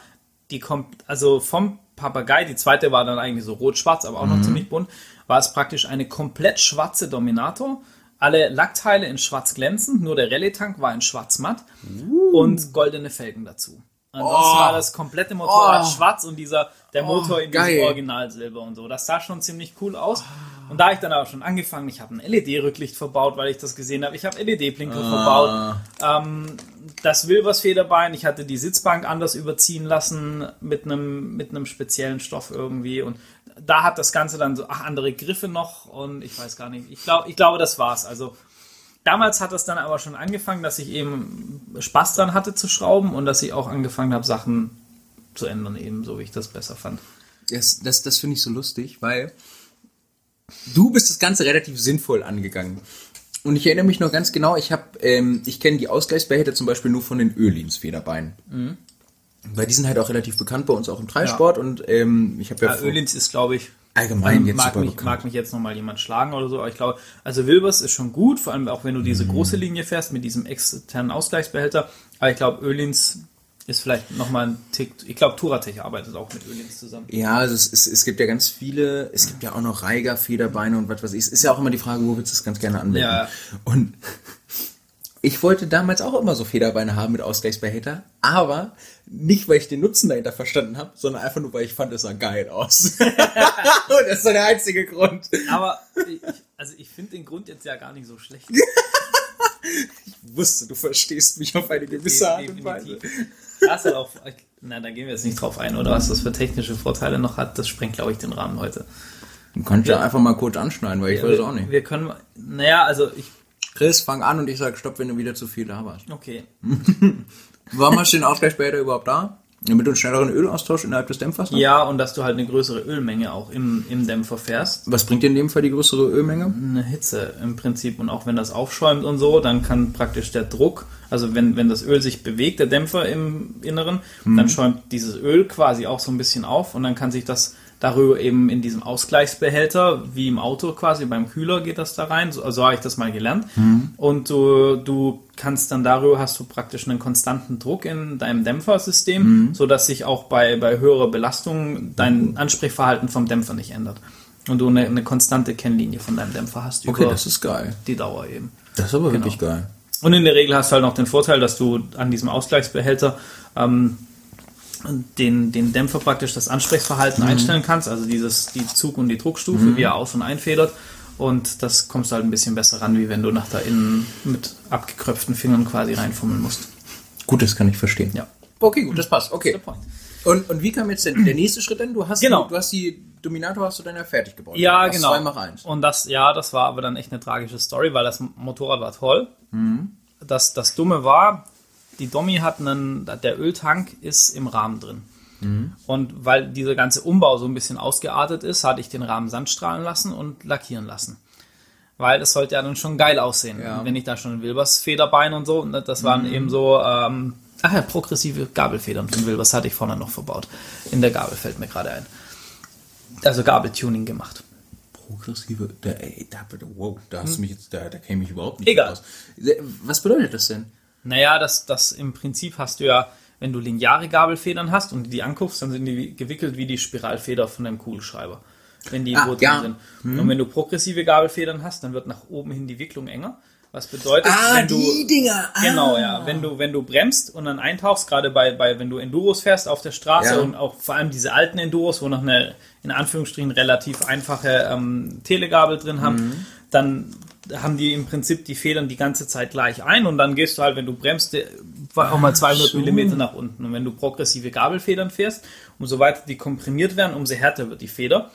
die kommt, also vom Papagei, die zweite war dann eigentlich so rot-schwarz, aber auch noch ziemlich bunt, war es praktisch eine komplett schwarze Dominator. Alle Lackteile in schwarz glänzend, nur der Rallye-Tank war in schwarz matt. Und goldene Felgen dazu. Ansonsten Oh. war das komplette Motorrad Oh. schwarz und dieser, der Motor in geil. diesem Originalsilber und so. Das sah schon ziemlich cool aus. Und da habe ich dann aber schon angefangen, ich habe ein LED-Rücklicht verbaut, weil ich das gesehen habe. Ich habe LED-Blinker verbaut. Ähm, das Wilbers Federbein, ich hatte die Sitzbank anders überziehen lassen mit einem mit einem speziellen Stoff irgendwie und da hat das Ganze dann so ach, andere Griffe noch und ich weiß gar nicht. Ich glaube, ich glaube, das war's. Also damals hat das dann aber schon angefangen, dass ich eben Spaß dran hatte zu schrauben und dass ich auch angefangen habe, Sachen zu ändern, eben so wie ich das besser fand. Das, das, das finde ich so lustig, weil du bist das Ganze relativ sinnvoll angegangen. Und ich erinnere mich noch ganz genau, ich habe, ähm, ich kenne die Ausgleichsbehälter zum Beispiel nur von den Ölins Federbeinen. Mhm. Weil die sind halt auch relativ bekannt bei uns auch im Dreisport und ähm, ich habe ja, Ja, Ölins ist, glaube ich, allgemein jetzt mag super mich, bekannt. mag mich jetzt nochmal jemand schlagen oder so, aber ich glaube, also Wilbers ist schon gut, vor allem auch wenn du diese Mhm. große Linie fährst mit diesem externen Ausgleichsbehälter. Aber ich glaube, Ölins ist vielleicht nochmal ein Tick. Ich glaube, Turatech arbeitet auch mit Ölins zusammen. Ja, also es, es, es gibt ja ganz viele, es gibt ja auch noch Reiger, Federbeine und was weiß ich. Es ist ja auch immer die Frage, wo willst du das ganz gerne anwenden? Ja. Und ich wollte damals auch immer so Federbeine haben mit Ausgleichsbehälter, aber nicht, weil ich den Nutzen dahinter verstanden habe, sondern einfach nur, weil ich fand, es sah geil aus. und das ist so der einzige Grund. Aber ich, also ich finde den Grund jetzt ja gar nicht so schlecht. Ich wusste, du verstehst mich auf eine gewisse Art und Weise. Da ist halt auch, na, da gehen wir jetzt nicht drauf ein, oder was das für technische Vorteile noch hat, das sprengt, glaube ich, den Rahmen heute. Du kannst ja einfach mal kurz anschneiden, weil ich weiß es auch nicht. Wir können, naja, also ich, Chris, fang an und ich sag Stopp, wenn du wieder zu viel da warst. okay. Warum hast du den Ausgleichsbehälter überhaupt da? Damit du einen schnelleren Ölaustausch innerhalb des Dämpfers hast? Ja, und dass du halt eine größere Ölmenge auch im, im Dämpfer fährst. Was bringt dir in dem Fall die größere Ölmenge? Eine Hitze im Prinzip. Und auch wenn das aufschäumt und so, dann kann praktisch der Druck, also wenn, wenn das Öl sich bewegt, der Dämpfer im Inneren, dann schäumt dieses Öl quasi auch so ein bisschen auf und dann kann sich das darüber eben in diesem Ausgleichsbehälter, wie im Auto quasi, beim Kühler geht das da rein, so, so habe ich das mal gelernt. Und du, du kannst dann darüber, hast du praktisch einen konstanten Druck in deinem Dämpfersystem, so dass sich auch bei, bei höherer Belastung dein Ansprechverhalten vom Dämpfer nicht ändert. Und du eine, eine konstante Kennlinie von deinem Dämpfer hast Okay, über das ist geil. die Dauer eben. Das ist aber Genau. wirklich geil. Und in der Regel hast du halt noch den Vorteil, dass du an diesem Ausgleichsbehälter ähm, den, den Dämpfer praktisch das Ansprechverhalten einstellen kannst, also dieses, die Zug- und die Druckstufe, wie er aus- und einfedert. Und das kommst du halt ein bisschen besser ran, wie wenn du nach da innen mit abgekröpften Fingern quasi reinfummeln musst. Gut, das kann ich verstehen. Ja. Okay, gut, das passt. Okay. Und, und wie kam jetzt denn der nächste Schritt denn? Du hast, Genau. die, du hast die Dominator hast du dann ja fertig gebaut. Ja, Das genau. Zwei mach eins. Und das, ja, das war aber dann echt eine tragische Story, weil das Motorrad war toll. Das, das Dumme war, die Dommi hat einen, der Öltank ist im Rahmen drin. Und weil dieser ganze Umbau so ein bisschen ausgeartet ist, hatte ich den Rahmen sandstrahlen lassen und lackieren lassen. Weil das sollte ja dann schon geil aussehen. Ja. Wenn ich da schon Wilbers Federbein und so, ne, das waren eben so, ähm, ach ja, progressive Gabelfedern von Wilbers hatte ich vorne noch verbaut. In der Gabel fällt mir gerade ein. Also Gabeltuning gemacht. Progressive, da, ey, da, wow, da hast du mich jetzt, da, da käme ich überhaupt nicht Egal. raus. Was bedeutet das denn? Naja, das, das im Prinzip hast du ja, wenn du lineare Gabelfedern hast und die anguckst, dann sind die gewickelt wie die Spiralfeder von deinem Kugelschreiber. Wenn die Ah, wo drin ja. sind. Und wenn du progressive Gabelfedern hast, dann wird nach oben hin die Wicklung enger. Was bedeutet, Ah, wenn du. Dinger. Ah. Genau, ja. Wenn du, wenn du bremst und dann eintauchst, gerade bei, bei, wenn du Enduros fährst auf der Straße Ja. und auch vor allem diese alten Enduros, wo noch eine, in Anführungsstrichen, relativ einfache ähm, Telegabel drin haben, Mhm. dann haben die im Prinzip die Federn die ganze Zeit gleich ein und dann gehst du halt, wenn du bremst, äh, auch mal 200 so. Millimeter nach unten. Und wenn du progressive Gabelfedern fährst, umso weiter die komprimiert werden, umso härter wird die Feder.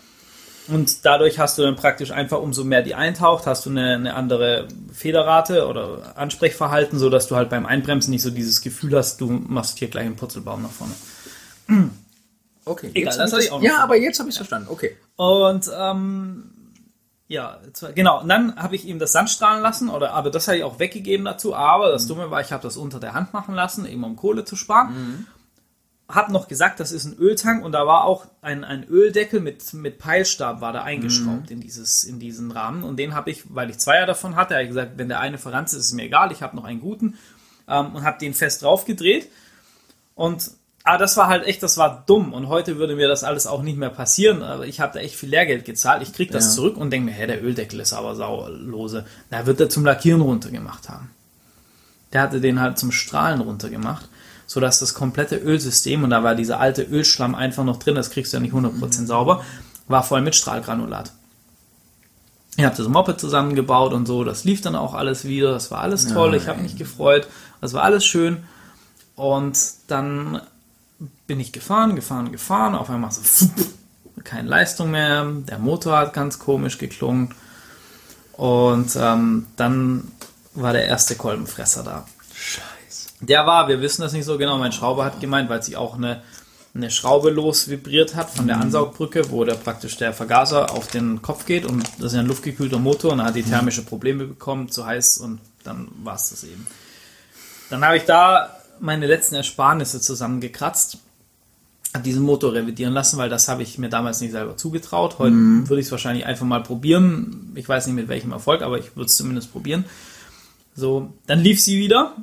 Und dadurch hast du dann praktisch einfach, umso mehr die eintaucht, hast du eine, eine andere Federrate oder Ansprechverhalten, so dass du halt beim Einbremsen nicht so dieses Gefühl hast, du machst hier gleich einen Purzelbaum nach vorne. Okay. Egal, jetzt das hatte ich auch noch. Ja, aber jetzt habe ich verstanden. Okay. Und ähm, ja, genau. Und dann habe ich ihm das Sand strahlen lassen, oder aber das habe ich auch weggegeben dazu. Aber das Dumme war, ich habe das unter der Hand machen lassen, eben um Kohle zu sparen. Hab noch gesagt, das ist ein Öltank und da war auch ein, ein Öldeckel mit, mit Peilstab war da eingeschraubt in dieses in diesen Rahmen und den habe ich, weil ich zwei davon hatte, habe ich gesagt, wenn der eine verranzt ist, ist mir egal, ich habe noch einen guten ähm, und habe den fest drauf gedreht und aber das war halt echt, das war dumm. Und heute würde mir das alles auch nicht mehr passieren. Aber ich habe da echt viel Lehrgeld gezahlt. Ich krieg das Ja. zurück und denke mir, hä, der Öldeckel ist aber saulose. Da wird er zum Lackieren runtergemacht haben. Der hatte den halt zum Strahlen runtergemacht, sodass das komplette Ölsystem, und da war dieser alte Ölschlamm einfach noch drin, das kriegst du ja nicht 100% sauber, war voll mit Strahlgranulat. Ich habe das Moped zusammengebaut und so, das lief dann auch alles wieder, das war alles toll, ich habe mich gefreut, das war alles schön. Und dann bin ich gefahren, gefahren, gefahren, auf einmal so keine Leistung mehr, der Motor hat ganz komisch geklungen und ähm, dann war der erste Kolbenfresser da. Scheiße. Der war, wir wissen das nicht so genau, mein Schrauber hat gemeint, weil sie auch eine, eine Schraube los vibriert hat von der Ansaugbrücke, wo der praktisch der Vergaser auf den Kopf geht und das ist ja ein luftgekühlter Motor und er hat die thermische Probleme bekommen, zu heiß und dann war es das eben. Dann habe ich da meine letzten Ersparnisse zusammengekratzt, diesen Motor revidieren lassen, weil das habe ich mir damals nicht selber zugetraut. Heute würde ich es wahrscheinlich einfach mal probieren. Ich weiß nicht mit welchem Erfolg, aber ich würde es zumindest probieren. So, dann lief sie wieder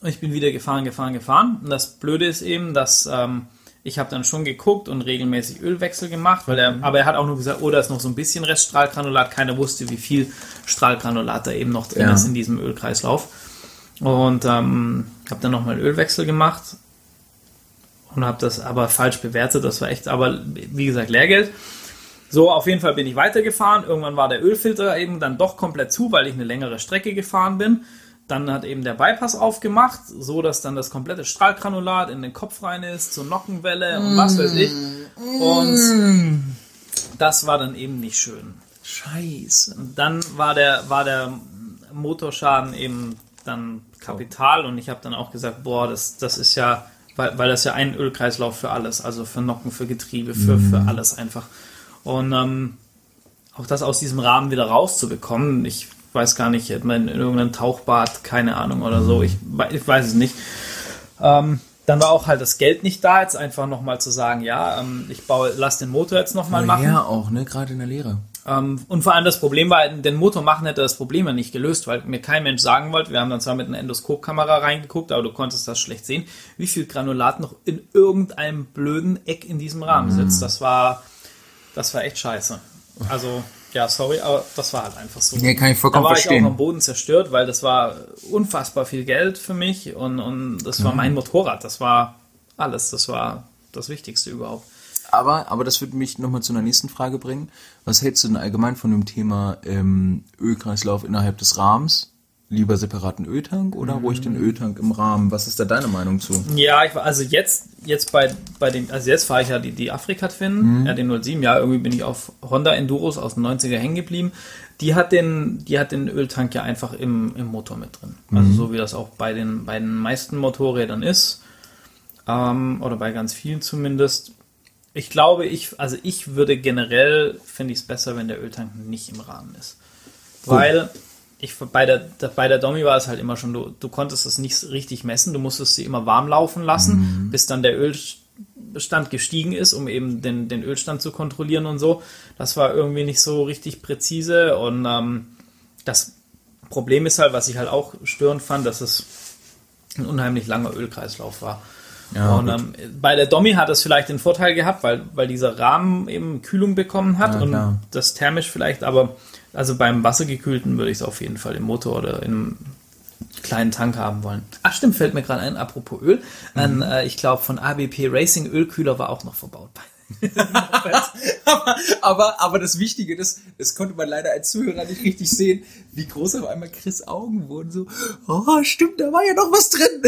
und ich bin wieder gefahren, gefahren, gefahren. Und das Blöde ist eben, dass ähm, ich habe dann schon geguckt und regelmäßig Ölwechsel gemacht, weil er, aber er hat auch nur gesagt, oh, da ist noch so ein bisschen Reststrahlgranulat. Keiner wusste, wie viel Strahlgranulat da eben noch drin Ja. ist in diesem Ölkreislauf. Und ähm, habe dann nochmal Ölwechsel gemacht und habe das aber falsch bewertet. Das war echt, aber wie gesagt, Lehrgeld. So, auf jeden Fall bin ich weitergefahren. Irgendwann war der Ölfilter eben dann doch komplett zu, weil ich eine längere Strecke gefahren bin. Dann hat eben der Bypass aufgemacht, so dass dann das komplette Strahlgranulat in den Kopf rein ist, zur Nockenwelle und was weiß ich. Und das war dann eben nicht schön. Scheiße. Und dann war der, war der Motorschaden eben dann Kapital und ich habe dann auch gesagt, boah, das, das ist ja, weil, weil das ja ein Ölkreislauf für alles, also für Nocken, für Getriebe, für, für alles einfach. Und ähm, auch das aus diesem Rahmen wieder rauszubekommen, ich weiß gar nicht, in irgendeinem Tauchbad, keine Ahnung oder so, ich, wei- ich weiß es nicht. Ähm, dann war auch halt das Geld nicht da, jetzt einfach nochmal zu sagen, ja, ähm, ich baue, lass den Motor jetzt nochmal machen. Ja, auch, ne? Gerade in der Lehre. Ähm, und vor allem das Problem war, den Motor machen hätte das Problem ja nicht gelöst, weil mir kein Mensch sagen wollte, wir haben dann zwar mit einer Endoskopkamera reingeguckt, aber du konntest das schlecht sehen, wie viel Granulat noch in irgendeinem blöden Eck in diesem Rahmen sitzt. Das war, das war echt scheiße. Also, ja, sorry, aber das war halt einfach so. Nee, kann ich vollkommen da war ich verstehen. auch am Boden zerstört, weil das war unfassbar viel Geld für mich und, und das war mein Motorrad, das war alles, das war das Wichtigste überhaupt. Aber, aber das würde mich nochmal zu einer nächsten Frage bringen. Was hältst du denn allgemein von dem Thema ähm, Ölkreislauf innerhalb des Rahmens? Lieber separaten Öltank oder ruhig den Öltank im Rahmen? Was ist da deine Meinung zu? Ja, ich also jetzt, jetzt bei, bei den, also jetzt fahre ich ja die, die Afrika Twin, ja, den 07, ja, irgendwie bin ich auf Honda Enduros aus den 90er hängen geblieben. Die hat den, die hat den Öltank ja einfach im, im Motor mit drin. Also so wie das auch bei den, bei den meisten Motorrädern ist. Ähm, oder bei ganz vielen zumindest. Ich glaube, ich, also ich würde generell, finde ich es besser, wenn der Öltank nicht im Rahmen ist. Weil ich bei der, bei der Domi war es halt immer schon, du, du konntest es nicht richtig messen, du musstest sie immer warm laufen lassen, bis dann der Ölstand gestiegen ist, um eben den, den Ölstand zu kontrollieren und so. Das war irgendwie nicht so richtig präzise und ähm, das Problem ist halt, was ich halt auch störend fand, dass es ein unheimlich langer Ölkreislauf war. Ja, und ähm, bei der Domi hat es vielleicht den Vorteil gehabt, weil, weil dieser Rahmen eben Kühlung bekommen hat Ja, und klar. das thermisch vielleicht, aber also beim Wassergekühlten würde ich es auf jeden Fall im Motor oder in einem kleinen Tank haben wollen. Ach stimmt, fällt mir gerade ein, apropos Öl. Ein, äh, ich glaube von ABP Racing Ölkühler war auch noch verbaut. Aber, Aber, aber das Wichtige, das, das konnte man leider als Zuhörer nicht richtig sehen, wie groß auf einmal Chris Augen wurden. So, oh, stimmt, da war ja noch was drin.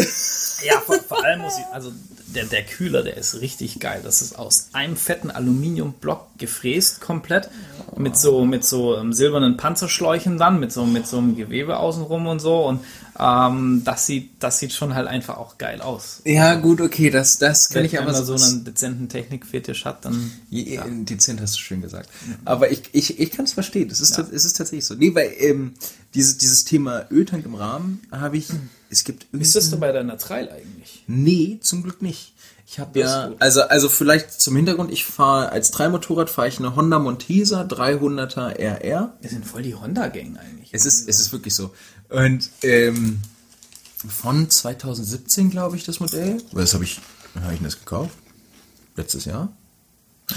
Ja, vor, vor allem muss ich, also der, der Kühler, der ist richtig geil. Das ist aus einem fetten Aluminiumblock gefräst komplett. Mit so, mit so ähm, silbernen Panzerschläuchen dann, mit so, mit so einem Gewebe außenrum und so. Und ähm, das sieht, das sieht schon halt einfach auch geil aus. Ja, gut, okay, das, das kann Wenn ich aber man so so einen dezenten Technikfetisch hat, dann. Ja. Dezent hast du schön gesagt. Aber ich, ich, ich kann es verstehen. Es ist, es ist tatsächlich so. Nee, weil ähm, dieses, dieses Thema Öltank im Rahmen habe ich. Es gibt Ist das denn bei deiner Trail eigentlich? Nee, zum Glück nicht. Ich habe ja, also, also vielleicht zum Hintergrund, ich fahre als Dreimotorrad fahre ich eine Honda Montesa 300er RR. Wir sind voll die Honda-Gang eigentlich. Es ist, es ist wirklich so. Und ähm, von 2017, glaube ich, das Modell. Was habe ich, habe ich denn das gekauft? Letztes Jahr?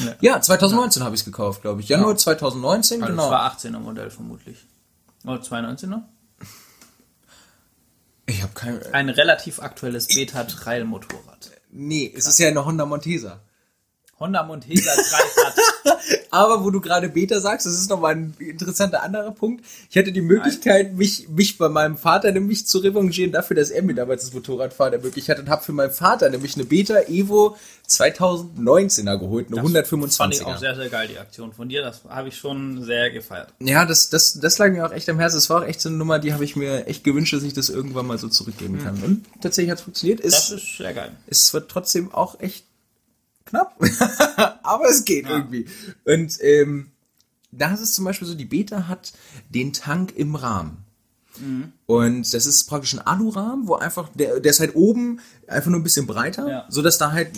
Ja. Ja, 2019 habe ich es gekauft, glaube ich. Januar 2019, Also genau. Das war 18er Modell vermutlich. Oder 219er? Ich habe kein. Ein relativ aktuelles Beta-Trail-Motorrad. Nee, es ist ja eine Honda Montesa. Honda Montesa 3 Aber wo du gerade Beta sagst, das ist nochmal ein interessanter anderer Punkt. Ich hatte die Möglichkeit, mich, mich bei meinem Vater nämlich zu revanchieren dafür, dass er mir damals das Motorradfahren ermöglicht hat und habe für meinen Vater nämlich eine Beta Evo 2019er geholt, eine Fand ich auch 125er. sehr, sehr geil, die Aktion von dir. Das habe ich schon sehr gefeiert. Ja, das, das, das lag mir auch echt am Herzen. Das war auch echt so eine Nummer, die habe ich mir echt gewünscht, dass ich das irgendwann mal so zurückgeben kann. Und tatsächlich hat es funktioniert. Das Ist, ist sehr geil. es wird trotzdem auch echt knapp. Aber es geht irgendwie. Und ähm, da ist es zum Beispiel so, die Beta hat den Tank im Rahmen. Und das ist praktisch ein Alurahmen, wo einfach, der, der ist halt oben einfach nur ein bisschen breiter, Ja. so dass da halt,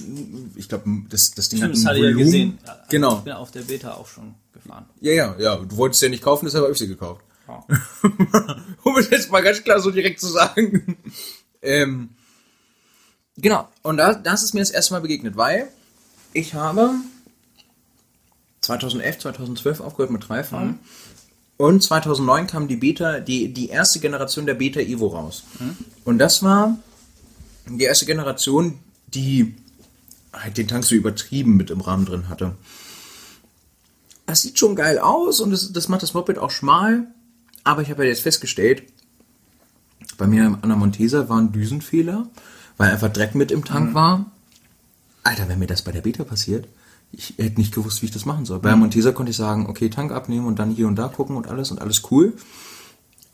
ich glaube, das, das Ding Stimmt, hat das ein hatte ich ja Volumen. gesehen. Genau. Ich bin auf der Beta auch schon gefahren. Ja, ja, ja. Du wolltest ja nicht kaufen, deshalb habe ich sie gekauft. Ja. um es jetzt mal ganz klar so direkt zu sagen. ähm, genau. Und da, das ist mir das erste Mal begegnet, weil ich habe 2011, 2012 aufgehört mit Dreifahren. Und 2009 kam die Beta, die, die erste Generation der Beta Evo raus. Und das war die erste Generation, die halt den Tank so übertrieben mit im Rahmen drin hatte. Das sieht schon geil aus und das, das macht das Moped auch schmal. Aber ich habe ja jetzt festgestellt, bei mir an der Montesa war ein Düsenfehler, weil einfach Dreck mit im Tank war. Alter, wenn mir das bei der Beta passiert, ich hätte nicht gewusst, wie ich das machen soll. Bei der Montesa konnte ich sagen, okay, Tank abnehmen und dann hier und da gucken und alles und alles cool.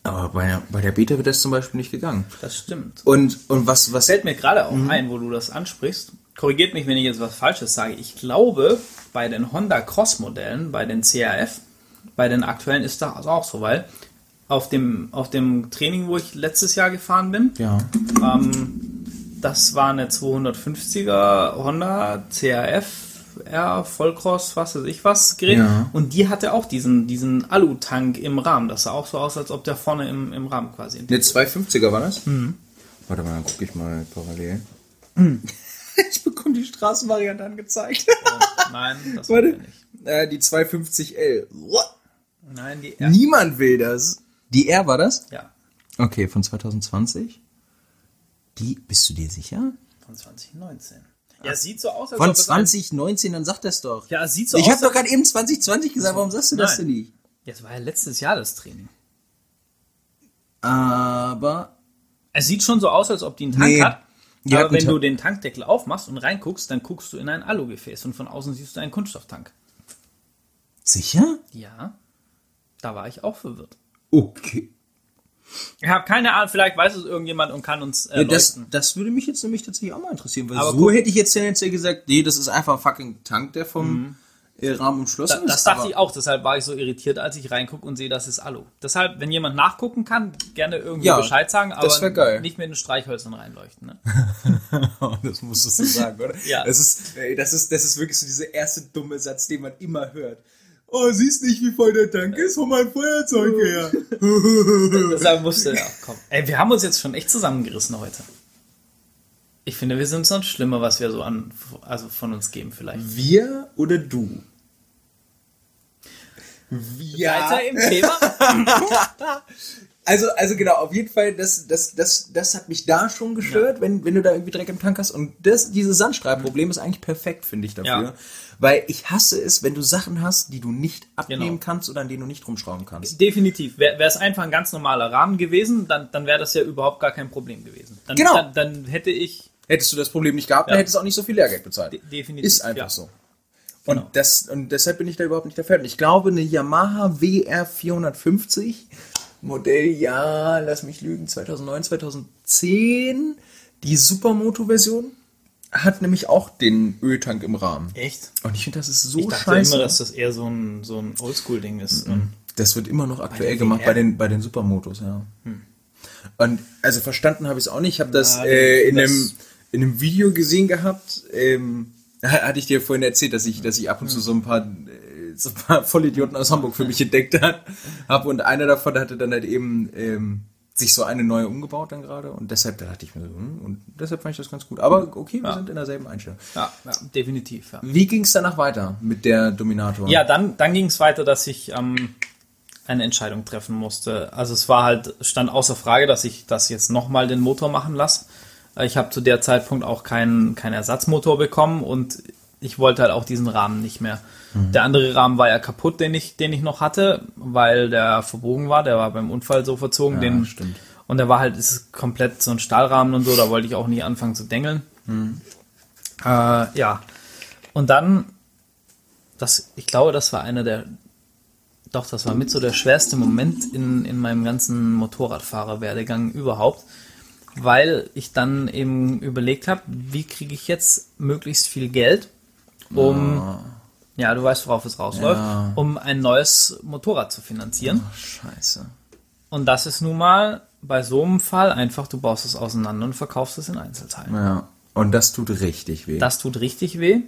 Aber bei, der- bei der Beta wird das zum Beispiel nicht gegangen. Das stimmt. Und, und was, was, Fällt mir gerade auch ein, wo du das ansprichst. Korrigiert mich, wenn ich jetzt was Falsches sage. Ich glaube, bei den Honda Cross-Modellen, bei den CRF, bei den aktuellen ist das auch so, weil auf dem, auf dem Training, wo ich letztes Jahr gefahren bin, ja, ähm, das war eine 250er Honda CRF R Vollcross, was weiß ich was, Gerät. Ja. Und die hatte auch diesen, diesen Alu-Tank im Rahmen. Das sah auch so aus, als ob der vorne im, im Rahmen quasi eine 250er war das? Warte mal, dann gucke ich mal parallel. ich bekomme die Straßenvariante angezeigt. Nein, das war Warte. nicht. Äh, die 250L. What? Nein, die R. Niemand will das. Die R war das? Ja, Okay, von 2020. Die, bist du dir sicher? von 2019. Ja, sieht so aus, als Von ob es ein- 2019, dann sag das doch. Ja, es sieht so ich aus. habe doch gerade eben 2020 gesagt, warum sagst du das Nein. denn nicht? Jetzt war ja letztes Jahr das Training. Aber Es sieht schon so aus, als ob die einen Tank Nee. hat. Hat aber wenn du den Tankdeckel aufmachst und reinguckst, dann guckst du in ein Alugefäß und von außen siehst du einen Kunststofftank. sicher? Ja, da war ich auch verwirrt. Okay. Ich habe keine Ahnung, vielleicht weiß es irgendjemand und kann uns Ja, das, das würde mich jetzt nämlich tatsächlich auch mal interessieren, weil Aber so guck- hätte ich jetzt tendenziell gesagt, nee, das ist einfach ein fucking Tank, der vom äh, Rahmen umschlossen Mhm. Da, das ist. dachte aber- ich auch, deshalb war ich so irritiert, als ich reingucke und sehe, das ist Alu. Deshalb, wenn jemand nachgucken kann, gerne irgendwie Ja, Bescheid sagen, aber das nicht mit den Streichhölzern reinleuchten. Ne? das musstest du sagen, oder? Ja. Das ist, das ist, das ist wirklich so dieser erste dumme Satz, den man immer hört. Oh, siehst nicht, wie voll der Tank ist von meinem Feuerzeug her. Deshalb musste ja, komm. Ey, wir haben uns jetzt schon echt zusammengerissen heute. Ich finde, wir sind sonst schlimmer, was wir so an, also von uns geben vielleicht. Wir oder du? Wir. Weiter im Thema. Also, also genau, auf jeden Fall, das, das, das, das hat mich da schon gestört, wenn, wenn du da irgendwie Dreck im Tank hast. Und das, dieses Sandstrahlproblem ist eigentlich perfekt, finde ich, dafür. Ja. Weil ich hasse es, wenn du Sachen hast, die du nicht abnehmen Genau. kannst oder an denen du nicht rumschrauben kannst. Definitiv. Wäre es einfach ein ganz normaler Rahmen gewesen, dann, dann wäre das ja überhaupt gar kein Problem gewesen. Dann, Genau. Dann, dann hätte ich Hättest du das Problem nicht gehabt, Ja. dann hättest du auch nicht so viel Lehrgeld bezahlt. de definitiv. Ist einfach ja. so. Und, Genau. das, und deshalb bin ich da überhaupt nicht der Fan. Ich glaube, eine Yamaha WR 450, Modelljahr, lass mich lügen, 2009, 2010, die Supermoto-Version, hat nämlich auch den Öltank im Rahmen. Echt? Und ich finde, das ist so Ich dachte scheiße. immer, dass das eher so ein, so ein Oldschool-Ding ist. Und Das wird immer noch aktuell der gemacht bei den, bei den Supermotos, ja. Und also verstanden habe ich es auch nicht. Ich habe das Ja, äh, in, das- einem, in einem Video gesehen gehabt. Ähm, hatte ich dir vorhin erzählt, dass ich, dass ich ab und zu so ein paar, so ein paar Vollidioten aus Hamburg für mich entdeckt habe. Und einer davon hatte dann halt eben ähm, sich so eine neue umgebaut dann gerade. Und deshalb, da dachte ich mir so, hm, und deshalb fand ich das ganz gut. Aber okay, wir sind in derselben Einstellung. ja, ja, definitiv. Ja. Wie ging es danach weiter mit der Dominator? Ja, dann, dann ging es weiter, dass ich ähm, eine Entscheidung treffen musste. Also es war halt, stand außer Frage, dass ich das jetzt nochmal den Motor machen lasse. Äh, Ich habe zu der Zeitpunkt auch keinen keinen Ersatzmotor bekommen und ich wollte halt auch diesen Rahmen nicht mehr. Der andere Rahmen war ja kaputt, den ich, den ich noch hatte, weil der verbogen war. Der war beim Unfall so verzogen. Ja, den, stimmt. Und der war halt, ist komplett so ein Stahlrahmen und so, da wollte ich auch nie anfangen zu dengeln. Äh, ja. Und dann, das, ich glaube, das war einer der, doch, das war mit so der schwerste Moment in, in meinem ganzen Motorradfahrerwerdegang überhaupt, weil ich dann eben überlegt habe, wie kriege ich jetzt möglichst viel Geld, um, ja, du weißt, worauf es rausläuft, Ja. um ein neues Motorrad zu finanzieren. Ach, scheiße. Und das ist nun mal bei so einem Fall einfach, du baust es auseinander und verkaufst es in Einzelteilen. Ja. Und das tut richtig weh. Das tut richtig weh.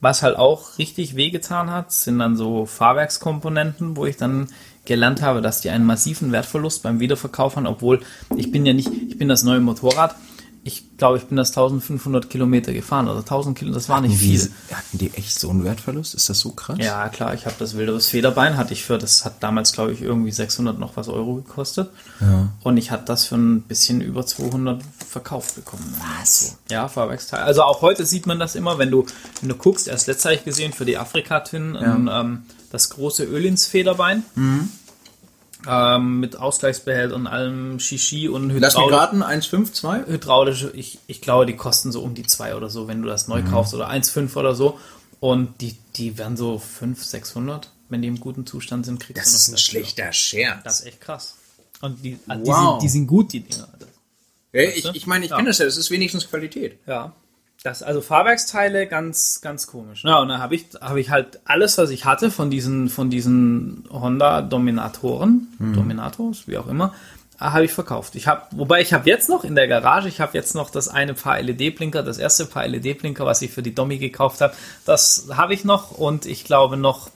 Was halt auch richtig weh getan hat, sind dann so Fahrwerkskomponenten, wo ich dann gelernt habe, dass die einen massiven Wertverlust beim Wiederverkauf haben, obwohl ich bin ja nicht, ich bin das neue Motorrad. Ich glaube, ich bin das 1500 Kilometer gefahren oder 1000 Kilometer, das war nicht viel. Diese, hatten die echt so einen Wertverlust? Ist das so krass? Ja, klar, ich habe das wilderes Federbein, hatte ich für, das hat damals, glaube ich, irgendwie 600 noch was Euro gekostet. Ja. Und ich hatte das für ein bisschen über 200 verkauft bekommen. Was? Ja, Fahrwerksteil. Also auch heute sieht man das immer, wenn du, wenn du guckst, erst letztes habe ich gesehen für die Afrika-Twin ein, ähm, das große Öl ins Federbein. Mhm. Ähm, mit Ausgleichsbehälter und allem Shishi und Lass mich raten, 1,52? Hydraulische, ich, ich glaube, die kosten so um die 2 oder so, wenn du das Mhm. neu kaufst oder 1,5 oder so. Und die, die werden so 500, 600, wenn die im guten Zustand sind, kriegst Das du noch ist ein schlechter Scherz. Das ist echt krass. Und die, die, Wow. sind, die sind gut, die Dinger. ich ich meine, ich Ja. kenne das ja, das ist wenigstens Qualität. Ja. Das, also Fahrwerksteile, ganz, ganz komisch. Ja, und dann habe ich, habe ich halt alles, was ich hatte von diesen, von diesen Honda Dominatoren, Dominators, wie auch immer, äh, habe ich verkauft. Ich habe, wobei ich habe jetzt noch in der Garage, ich habe jetzt noch das eine Paar LED-Blinker, das erste Paar LED-Blinker, was ich für die Domi gekauft habe, das habe ich noch und ich glaube noch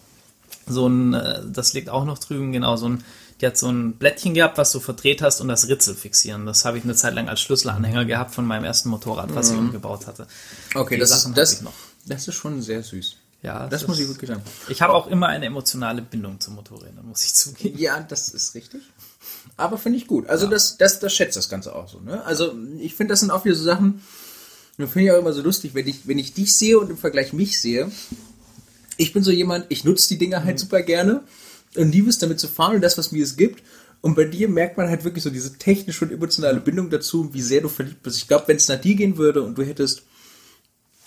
so ein, äh, das liegt auch noch drüben, genau, so ein, die hat so ein Blättchen gehabt, was du verdreht hast und das Ritzel fixieren. Das habe ich eine Zeit lang als Schlüsselanhänger gehabt von meinem ersten Motorrad, was ich umgebaut hatte. Okay, Die das Sachen ist, das, das ist schon sehr süß. Ja, Das muss ich gut gesagt. Ich habe auch immer eine emotionale Bindung zu Motorrädern, muss ich zugeben. Ja, das ist richtig. Aber finde ich gut. Also das, das, das schätzt das Ganze auch so. Ne? Also ich finde, das sind auch wieder so Sachen, da finde ich auch immer so lustig, wenn ich, wenn ich dich sehe und im Vergleich mich sehe. Ich bin so jemand, ich nutze die Dinger halt super gerne und liebe es damit zu fahren und das, was mir es gibt. Und bei dir merkt man halt wirklich so diese technische und emotionale Bindung dazu, wie sehr du verliebt bist. Ich glaube, wenn es nach dir gehen würde und du hättest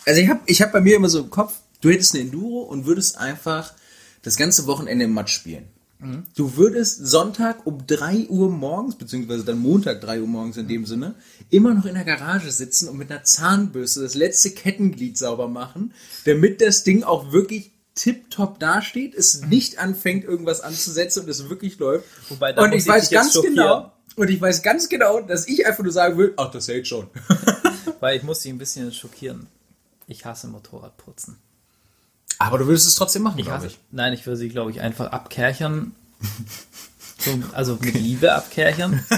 also ich habe ich hab bei mir immer so im Kopf, du hättest eine Enduro und würdest einfach das ganze Wochenende im Matsch spielen. Du würdest Sonntag um 3 Uhr morgens, beziehungsweise dann Montag 3 Uhr morgens in dem Sinne, immer noch in der Garage sitzen und mit einer Zahnbürste das letzte Kettenglied sauber machen, damit das Ding auch wirklich tipptopp dasteht, es nicht anfängt, irgendwas anzusetzen und es wirklich läuft. Wobei, da und ich ich weiß ganz schockieren. genau, und ich weiß ganz genau, dass ich einfach nur sagen will, ach, das hält schon. Weil ich muss dich ein bisschen schockieren. Ich hasse Motorradputzen. Aber du würdest es trotzdem machen, glaube hasse, ich. nein, ich würde sie, glaube ich, einfach abkerchern. So, also mit Liebe abkerchern.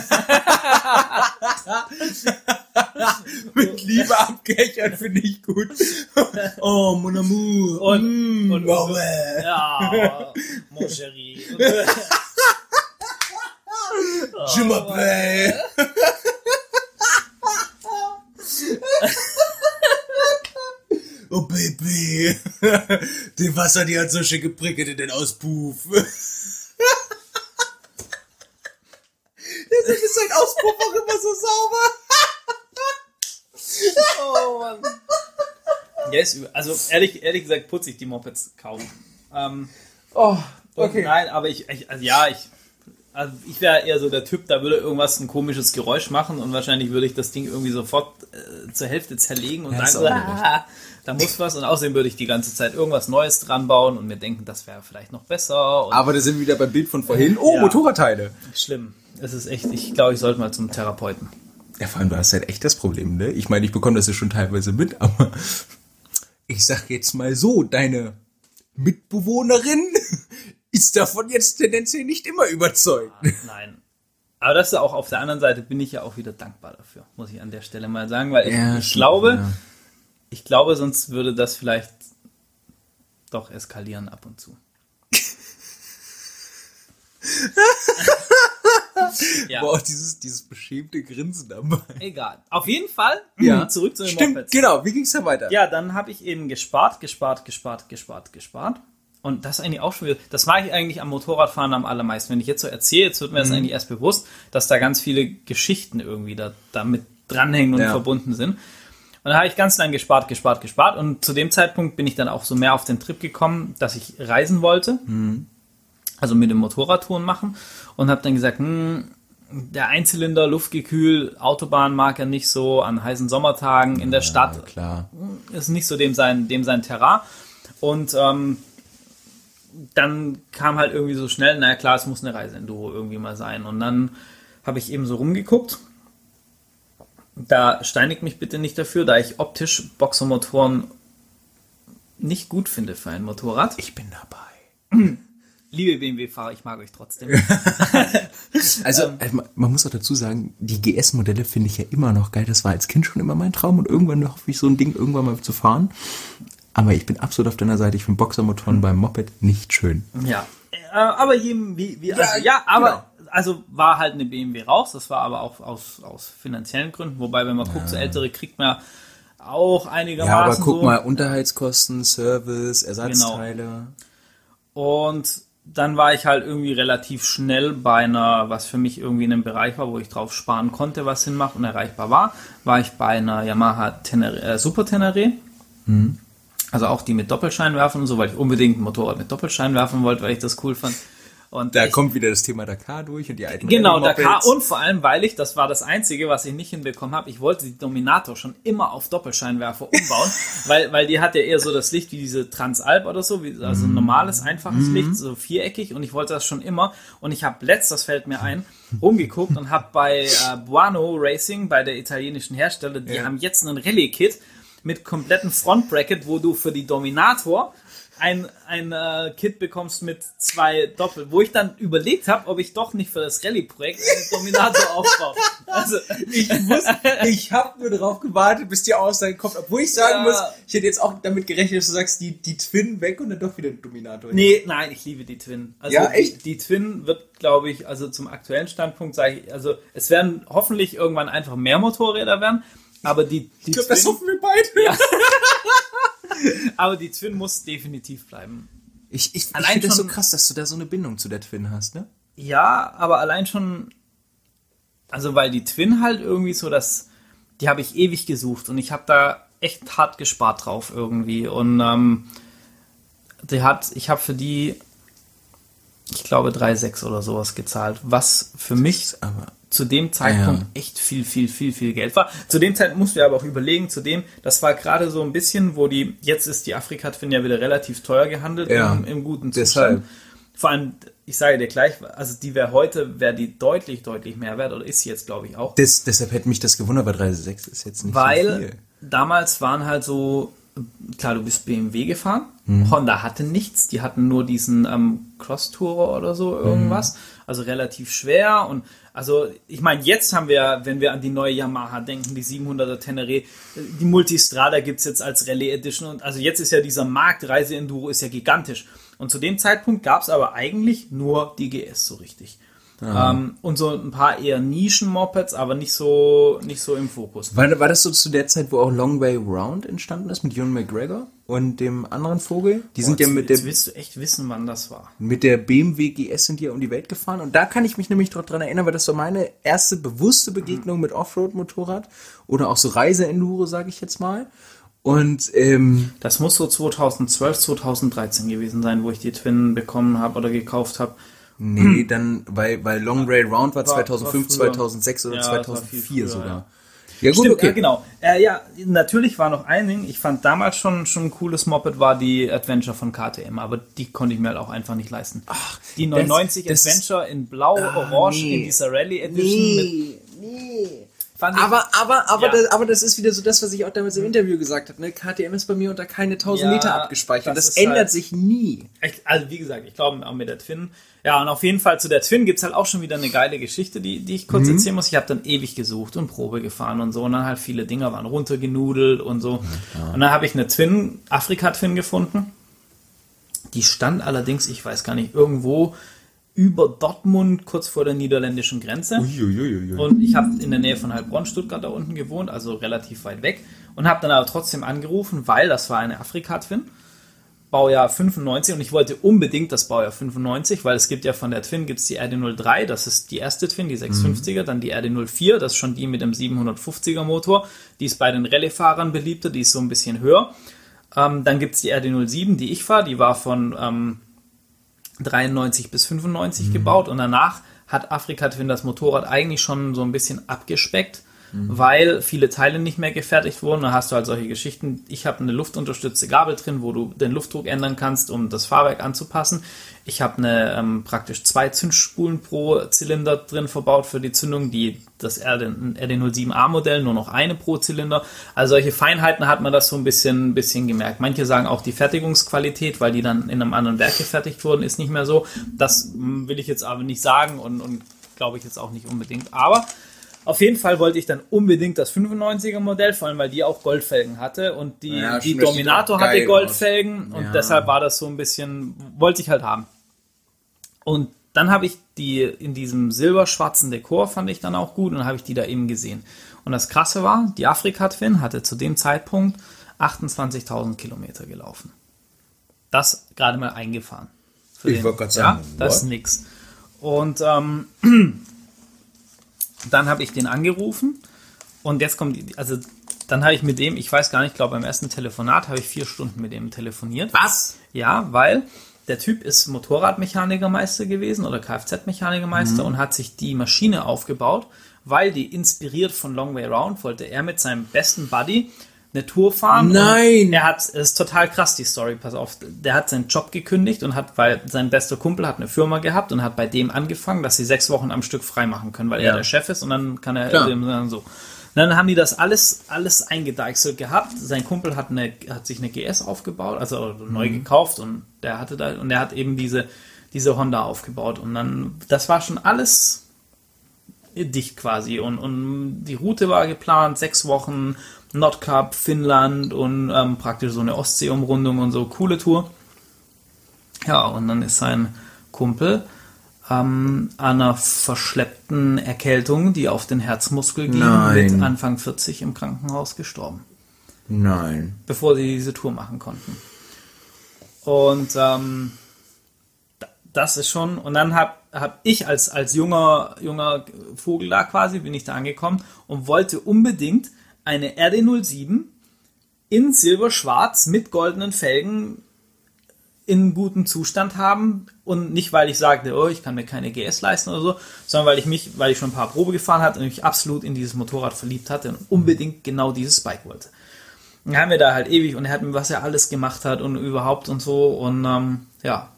Mit Liebe abgechert finde ich gut. Oh, mon amour. Und, Mm, und, oh, äh. ja, mon chéri. Jimmerplay. Oh Baby, die Wasser, die hat so schön geprickelt in den Auspuff. Deshalb ist sein Auspuff auch immer so sauber. Oh Mann. Ja, ist übel. Also ehrlich, ehrlich gesagt putze ich die Mopeds kaum. Ähm, Oh, und Nein, aber ich, ich also ja, ich, also ich wäre eher so der Typ, da würde irgendwas ein komisches Geräusch machen und wahrscheinlich würde ich das Ding irgendwie sofort äh, zur Hälfte zerlegen und Ja, sagen, ah, da muss was und außerdem würde ich die ganze Zeit irgendwas Neues dran bauen und mir denken, das wäre vielleicht noch besser und Aber da sind wir wieder beim Bild von vorhin. Oh, Ja. Motorradteile. schlimm. Es ist echt, ich glaube, ich sollte mal zum Therapeuten. Ja, vor allem, du hast halt echt das Problem, ne? Ich meine, ich bekomme das ja schon teilweise mit, aber ich sag jetzt mal so, deine Mitbewohnerin ist davon jetzt tendenziell nicht immer überzeugt. Nein. Aber das ist auch auf der anderen Seite bin ich ja auch wieder dankbar dafür, muss ich an der Stelle mal sagen, weil ich, Ja, ich glaube, ja. ich glaube, sonst würde das vielleicht doch eskalieren ab und zu. ja, Boah, dieses, dieses beschämte Grinsen dabei. egal. Auf jeden Fall zurück zu den Stimmt, Mopeds. genau. Wie ging's da weiter? Ja, dann habe ich eben gespart, gespart, gespart, gespart, gespart. Und das eigentlich auch schon wieder, das mag ich eigentlich am Motorradfahren am allermeisten. Wenn ich jetzt so erzähle, jetzt wird mir Mhm. das eigentlich erst bewusst, dass da ganz viele Geschichten irgendwie da, damit dranhängen und Ja. verbunden sind. Und da habe ich ganz lang gespart, gespart, gespart. Und zu dem Zeitpunkt bin ich dann auch so mehr auf den Trip gekommen, dass ich reisen wollte. Mhm. Also mit dem Motorradtouren machen. Und habe dann gesagt, hm, der Einzylinder, Luftgekühl, Autobahn mag er nicht so an heißen Sommertagen in der Stadt Ja, klar. ist nicht so dem sein, dem sein Terrain. Und ähm, dann kam halt irgendwie so schnell, naja klar, es muss eine Reiseenduro irgendwie mal sein. Und dann habe ich eben so rumgeguckt. Da steinigt mich bitte nicht dafür, da ich optisch Boxermotoren nicht gut finde für ein Motorrad. Ich bin dabei. Liebe BMW-Fahrer, ich mag euch trotzdem. Also, Ähm. äh, man- muss auch dazu sagen, die GS-Modelle finde ich ja immer noch geil. Das war als Kind schon immer mein Traum und irgendwann hoffe ich, so ein Ding irgendwann mal zu fahren. Aber ich bin absolut auf deiner Seite. Ich finde Boxermotoren Hm. beim Moped nicht schön. Ja, äh, aber jedem wie, wie also, ja, aber also war halt eine BMW raus. Das war aber auch aus, aus finanziellen Gründen. Wobei, wenn man guckt, so ältere kriegt man auch einigermaßen Ja, aber guck so. mal, Unterhaltskosten, Service, Ersatzteile. Und dann war ich halt irgendwie relativ schnell bei einer, was für mich irgendwie in einem Bereich war, wo ich drauf sparen konnte, was Sinn macht und erreichbar war, war ich bei einer Yamaha Tenere, äh, Super Tenere. Mhm. Also auch die mit Doppelscheinwerfern und so, weil ich unbedingt ein Motorrad mit Doppelscheinwerfern wollte, weil ich das cool fand. Und Da ich, kommt wieder das Thema Dakar durch und die alten Genau. Dakar und vor allem, weil ich, das war das Einzige, was ich nicht hinbekommen habe, ich wollte die Dominator schon immer auf Doppelscheinwerfer umbauen, weil, weil die hat ja eher so das Licht wie diese Transalp oder so, wie, also ein normales, einfaches Licht, so viereckig und ich wollte das schon immer und ich habe letzt, das fällt mir ein, rumgeguckt und habe bei äh, Buono Racing, bei der italienischen Hersteller, die Ja. haben jetzt einen Rallye-Kit mit kompletten Frontbracket, wo du für die Dominator ein, ein äh, Kit bekommst mit zwei Doppel, wo ich dann überlegt habe, ob ich doch nicht für das Rallye-Projekt einen Dominator aufbaue. Also, Ich muss, ich habe nur darauf gewartet, bis die Aussage kommt. Obwohl ich sagen Ja. muss, ich hätte jetzt auch damit gerechnet, dass du sagst, die, die Twin weg und dann doch wieder ein Dominator. nee, nein, ich liebe die Twin. Also, Ja, echt? Die, die Twin wird, glaube ich, also zum aktuellen Standpunkt sage ich, also es werden hoffentlich irgendwann einfach mehr Motorräder werden, aber die, die Ich glaube, das hoffen wir beide. aber die Twin muss definitiv bleiben. Ich, ich, ich finde das so krass, dass du da so eine Bindung zu der Twin hast, ne? Ja, aber allein schon, also weil die Twin halt irgendwie so das, die habe ich ewig gesucht und ich habe da echt hart gespart drauf irgendwie und ähm, die hat, ich habe für die, ich glaube 3,6 oder sowas gezahlt, was für mich Aber zu dem Zeitpunkt Ja. echt viel, viel, viel, viel Geld war. Zu dem Zeitpunkt mussten wir aber auch überlegen, zu dem, das war gerade so ein bisschen, wo die, jetzt ist die Afrika-Twin ja wieder relativ teuer gehandelt Ja. im, im guten Deshalb. Zustand. Vor allem, ich sage dir gleich, also die wäre heute, wäre die deutlich, deutlich mehr wert, oder ist sie jetzt, glaube ich, auch. das, deshalb hätte mich das gewundert, weil 3.6 ist jetzt nicht so Weil viel. damals waren halt so, klar, du bist BMW gefahren, Mhm. Honda hatte nichts, die hatten nur diesen ähm, Cross-Tourer oder so, Mhm. irgendwas, also relativ schwer und also ich meine, jetzt haben wir, wenn wir an die neue Yamaha denken, die 700er Tenere, die Multistrada gibt's jetzt als Rallye Edition und also jetzt ist ja dieser Markt Reise-Enduro ist ja gigantisch und zu dem Zeitpunkt gab's aber eigentlich nur die GS so richtig. Ähm, und so ein paar eher Nischen-Mopeds, aber nicht so, nicht so im Fokus. War, war das so zu der Zeit, wo auch Long Way Round entstanden ist mit Ewan McGregor und dem anderen Vogel? Die sind ja mit der, jetzt willst du echt wissen, wann das war. mit der BMW GS sind die ja um die Welt gefahren. Und da kann ich mich nämlich dran erinnern, weil das so meine erste bewusste Begegnung mit Offroad-Motorrad oder auch so Reise-Enduro, sage ich jetzt mal. Und ähm, Das muss so 2012, 2013 gewesen sein, wo ich die Twin bekommen habe oder gekauft habe. nee, dann, weil, weil Long Rail Round war War- 2005, war früher. 2006 oder Ja, das war viel 2004 früher, sogar. ja. Ja, gut, Stimmt, okay. ja, genau. Äh, ja, natürlich war noch ein Ding. Ich fand damals schon, schon ein cooles Moped war die Adventure von KTM, aber die konnte ich mir halt auch einfach nicht leisten. Ach, die 990 das- Adventure in Blau, Orange, nee. in dieser Rally Edition mit nee. Fand Aber, aber, aber, Ja. das, aber das ist wieder so das, was ich auch damals im Interview gesagt habe. Ne? KTM ist bei mir unter keine 1000 Ja, Meter abgespeichert. das Das, ist ändert halt- sich nie. Ich, also wie gesagt, ich glaube auch mit der Twin. Ja, und auf jeden Fall zu der Twin gibt's halt auch schon wieder eine geile Geschichte, die, die ich kurz erzählen muss. Ich habe dann ewig gesucht und Probe gefahren und so. Und dann halt viele Dinger waren runtergenudelt und so. Und dann habe ich eine Twin, Afrika-Twin gefunden. Die stand allerdings, ich weiß gar nicht, irgendwo über Dortmund, kurz vor der niederländischen Grenze. Und ich habe in der Nähe von Heilbronn, Stuttgart da unten gewohnt, also relativ weit weg. Und habe dann aber trotzdem angerufen, weil das war eine Afrika-Twin. Baujahr 95 und ich wollte unbedingt das Baujahr 95, weil es gibt ja von der Twin gibt's die RD03, das ist die erste Twin, die 650er, dann die RD04, das ist schon die mit dem 750er Motor, die ist bei den Rallye-Fahrern beliebter, die ist so ein bisschen höher. Ähm, dann gibt's die RD07, die ich fahre, die war von ähm, 93 bis 95 gebaut und danach hat Afrika Twin das Motorrad eigentlich schon so ein bisschen abgespeckt, weil viele Teile nicht mehr gefertigt wurden. Da hast du halt solche Geschichten. Ich habe eine luftunterstützte Gabel drin, wo du den Luftdruck ändern kannst, um das Fahrwerk anzupassen. Ich habe eine ähm, praktisch zwei Zündspulen pro Zylinder drin verbaut für die Zündung, die das RD, RD07A Modell nur noch eine pro Zylinder. Also solche Feinheiten hat man das so ein bisschen, bisschen gemerkt. Manche sagen auch die Fertigungsqualität, weil die dann in einem anderen Werk gefertigt wurden, ist nicht mehr so. Das mm, will ich jetzt aber nicht sagen und, und glaube ich jetzt auch nicht unbedingt. Aber auf jeden Fall wollte ich dann unbedingt das 95er Modell, vor allem weil die auch Goldfelgen hatte und die, Ja, die Dominator hatte Goldfelgen und Ja. deshalb war das so ein bisschen, wollte ich halt haben. Und dann habe ich die in diesem silberschwarzen Dekor fand ich dann auch gut und habe ich die da eben gesehen. Und das Krasse war, die Afrika Twin hatte zu dem Zeitpunkt 28.000 Kilometer gelaufen. Das gerade mal eingefahren. Für Ich wollte grad sagen, Ja, das ist nix. Und ähm, dann habe ich den angerufen und jetzt kommt, also dann habe ich mit dem, ich weiß gar nicht, ich glaube beim ersten Telefonat habe ich vier Stunden mit dem telefoniert. Was? Ja, weil der Typ ist Motorradmechanikermeister gewesen oder Kfz-Mechanikermeister und hat sich die Maschine aufgebaut, weil die inspiriert von Long Way Round wollte er mit seinem besten Buddy eine Tour fahren. Nein! Er hat, es ist total krass, die Story, pass auf. Der hat seinen Job gekündigt und hat, weil sein bester Kumpel hat eine Firma gehabt und hat bei dem angefangen, dass sie sechs Wochen am Stück frei machen können, weil Ja. er der Chef ist und dann kann er Klar. dem dann so. Und dann haben die das alles, alles eingedeichselt gehabt. Sein Kumpel hat, eine, hat sich eine GS aufgebaut, also neu Mhm. gekauft und der hatte da, und der hat eben diese, diese Honda aufgebaut. Und dann, das war schon alles dicht quasi. Und, und die Route war geplant, sechs Wochen, Nordkap, Finnland und ähm, praktisch so eine Ostseeumrundung und so, coole Tour. Ja, und dann ist sein Kumpel ähm, an einer verschleppten Erkältung, die auf den Herzmuskel ging, Nein. mit Anfang 40 im Krankenhaus gestorben, Nein. bevor sie diese Tour machen konnten. Und ähm, da- das ist schon, und dann habe hab ich als, als junger, junger Vogel da quasi, bin ich da angekommen und wollte unbedingt eine RD07 in Silberschwarz mit goldenen Felgen in gutem Zustand haben und nicht, weil ich sagte, oh, ich kann mir keine GS leisten oder so, sondern weil ich mich, weil ich schon ein paar Probe gefahren hatte und mich absolut in dieses Motorrad verliebt hatte und unbedingt genau dieses Bike wollte. Dann haben wir da halt ewig und er hat mir, was er alles gemacht hat und überhaupt und so und ähm, ja.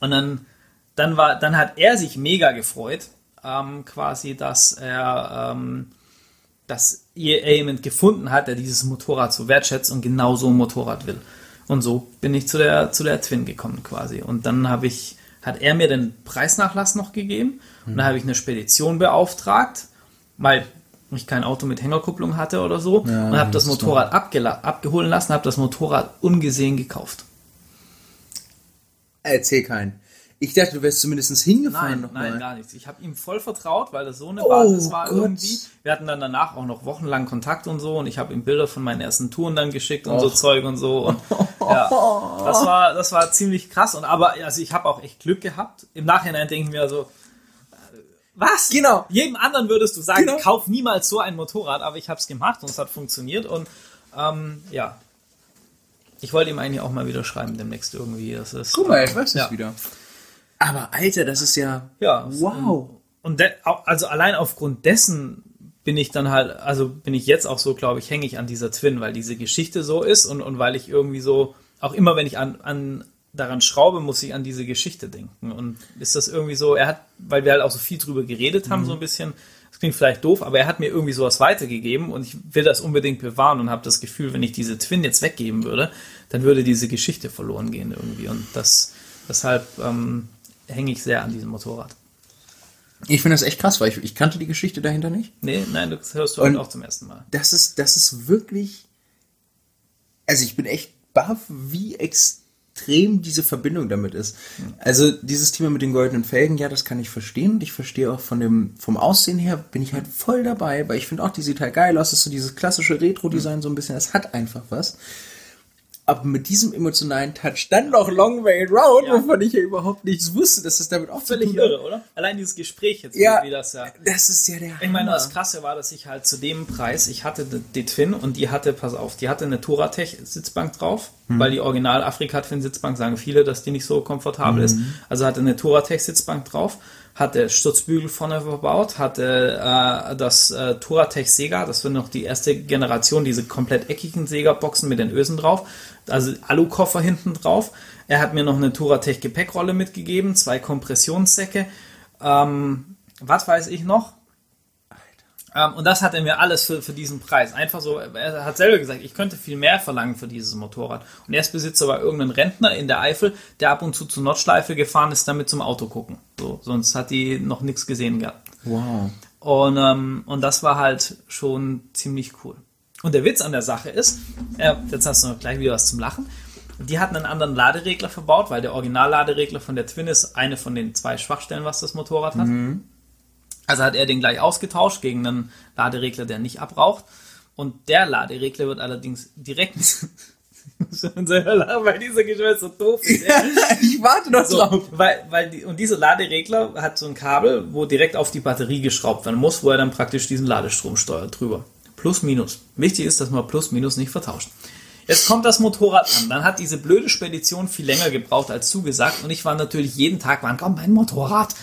Und dann, dann war, dann hat er sich mega gefreut, ähm, quasi, dass er, ähm, dass er jemand gefunden hat, der dieses Motorrad so wertschätzt und genau so ein Motorrad will. Und so bin ich zu der, zu der Twin gekommen quasi. Und dann habe ich, hat er mir den Preisnachlass noch gegeben und dann habe ich eine Spedition beauftragt, weil ich kein Auto mit Hängerkupplung hatte oder so und habe das Motorrad abgeholen lassen, habe das Motorrad ungesehen gekauft. Erzähl keinen. Ich dachte, du wärst zumindest hingefahren Nein, nein, mal. gar nichts. Ich habe ihm voll vertraut, weil das so eine Oh Basis war Gott. irgendwie. Wir hatten dann danach auch noch wochenlang Kontakt und so und ich habe ihm Bilder von meinen ersten Touren dann geschickt und so Zeug und so. Und, ja, das war, das war ziemlich krass. Und aber also ich habe auch echt Glück gehabt. Im Nachhinein denke ich mir so, äh, was? Genau. Jedem anderen würdest du sagen, Genau. kauf niemals so ein Motorrad, aber ich habe es gemacht und es hat funktioniert und ähm, ja. Ich wollte ihm eigentlich auch mal wieder schreiben demnächst irgendwie. Das ist, Guck mal, ich weiß es Ja. wieder. Aber Alter, das ist ja. Ja, Wow. Und de, also allein aufgrund dessen bin ich dann halt, also bin ich jetzt auch so, glaube ich, hänge ich an dieser Twin, weil diese Geschichte so ist und, und weil ich irgendwie so, auch immer wenn ich an, an daran schraube, muss ich an diese Geschichte denken. Und ist das irgendwie so, er hat, weil wir halt auch so viel drüber geredet haben, so ein bisschen, das klingt vielleicht doof, aber er hat mir irgendwie sowas weitergegeben und ich will das unbedingt bewahren und habe das Gefühl, wenn ich diese Twin jetzt weggeben würde, dann würde diese Geschichte verloren gehen irgendwie. Und das, deshalb ähm, hänge ich sehr an diesem Motorrad. Ich finde das echt krass, weil ich, ich kannte die Geschichte dahinter nicht. Nee, nein, das hörst du Und- heute auch zum ersten Mal. Das ist, das ist wirklich. Also ich bin echt baff, wie extrem diese Verbindung damit ist. Also dieses Thema mit den goldenen Felgen, ja, das kann ich verstehen. Und ich verstehe auch von dem, vom Aussehen her bin ich halt voll dabei, weil ich finde auch, die sieht halt geil aus. Das ist so dieses klassische Retro-Design so ein bisschen. Es hat einfach was. Aber mit diesem emotionalen Touch dann noch Long Way Round, Ja. wovon ich ja überhaupt nichts wusste, dass das damit auch Völlig irre, oder? Allein dieses Gespräch jetzt, Ja, wie das ja. das ist ja der Ich meine, Hammer. das Krasse war, dass ich halt zu dem Preis, ich hatte die- Twin und die hatte, pass auf, die hatte eine Touratech Sitzbank drauf, Hm. weil die Original Afrika Twin Sitzbank sagen viele, dass die nicht so komfortabel ist. Hm. Also hatte eine Touratech Sitzbank drauf, hatte Stutzbügel vorne verbaut, hatte äh, das äh, Touratech Sega, das war noch die erste Generation, diese komplett eckigen Sega-Boxen mit den Ösen drauf, also Alukoffer hinten drauf. Er hat mir noch eine Touratech Gepäckrolle mitgegeben, zwei Kompressionssäcke, ähm, was weiß ich noch? Ähm, und das hat er mir alles für, für diesen Preis. Einfach so, er hat selber gesagt, ich könnte viel mehr verlangen für dieses Motorrad. Und Erstbesitzer war irgendein Rentner in der Eifel, der ab und zu zur Nordschleife gefahren ist, damit zum Auto gucken. So, sonst hat die noch nichts gesehen gehabt. Wow. Und, ähm, und das war halt schon ziemlich cool. Und der Witz an der Sache ist, äh, jetzt hast du noch gleich wieder was zum Lachen. Die hatten einen anderen Laderegler verbaut, weil der Originalladeregler von der Twin ist eine von den zwei Schwachstellen, was das Motorrad hat. Also hat er den gleich ausgetauscht gegen einen Laderegler, der nicht abraucht. Und der Laderegler wird allerdings direkt. Schon selber lachen, weil dieser Geschwätz so doof ist. ich warte noch drauf. So, weil, weil die, und dieser Laderegler hat so ein Kabel, wo direkt auf die Batterie geschraubt werden muss, wo er dann praktisch diesen Ladestrom steuert drüber. Plus, minus. Wichtig ist, dass man Plus, minus nicht vertauscht. Jetzt kommt das Motorrad an. Dann hat diese blöde Spedition viel länger gebraucht als zugesagt und ich war natürlich jeden Tag, wann kommt mein Motorrad?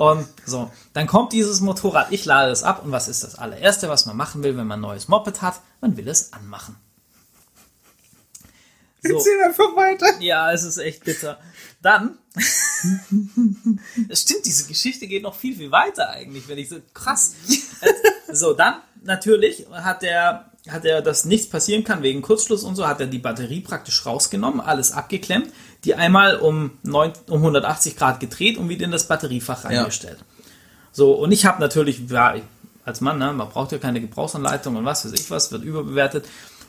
Und so, dann kommt dieses Motorrad, ich lade es ab und was ist das allererste, was man machen will, wenn man ein neues Moped hat? Man will es anmachen. So. Erzähl einfach weiter. Ja, es ist echt bitter. Dann, es stimmt, diese Geschichte geht noch viel, viel weiter eigentlich, wenn ich so, krass. So, dann, natürlich hat er, hat er, dass nichts passieren kann wegen Kurzschluss und so, hat er die Batterie praktisch rausgenommen, alles abgeklemmt, die einmal um, 9, um 180 Grad gedreht und wieder in das Batteriefach reingestellt. So, und ich habe natürlich, ja, als Mann, ne, man braucht ja keine Gebrauchsanleitung und was weiß ich was, wird überbewertet.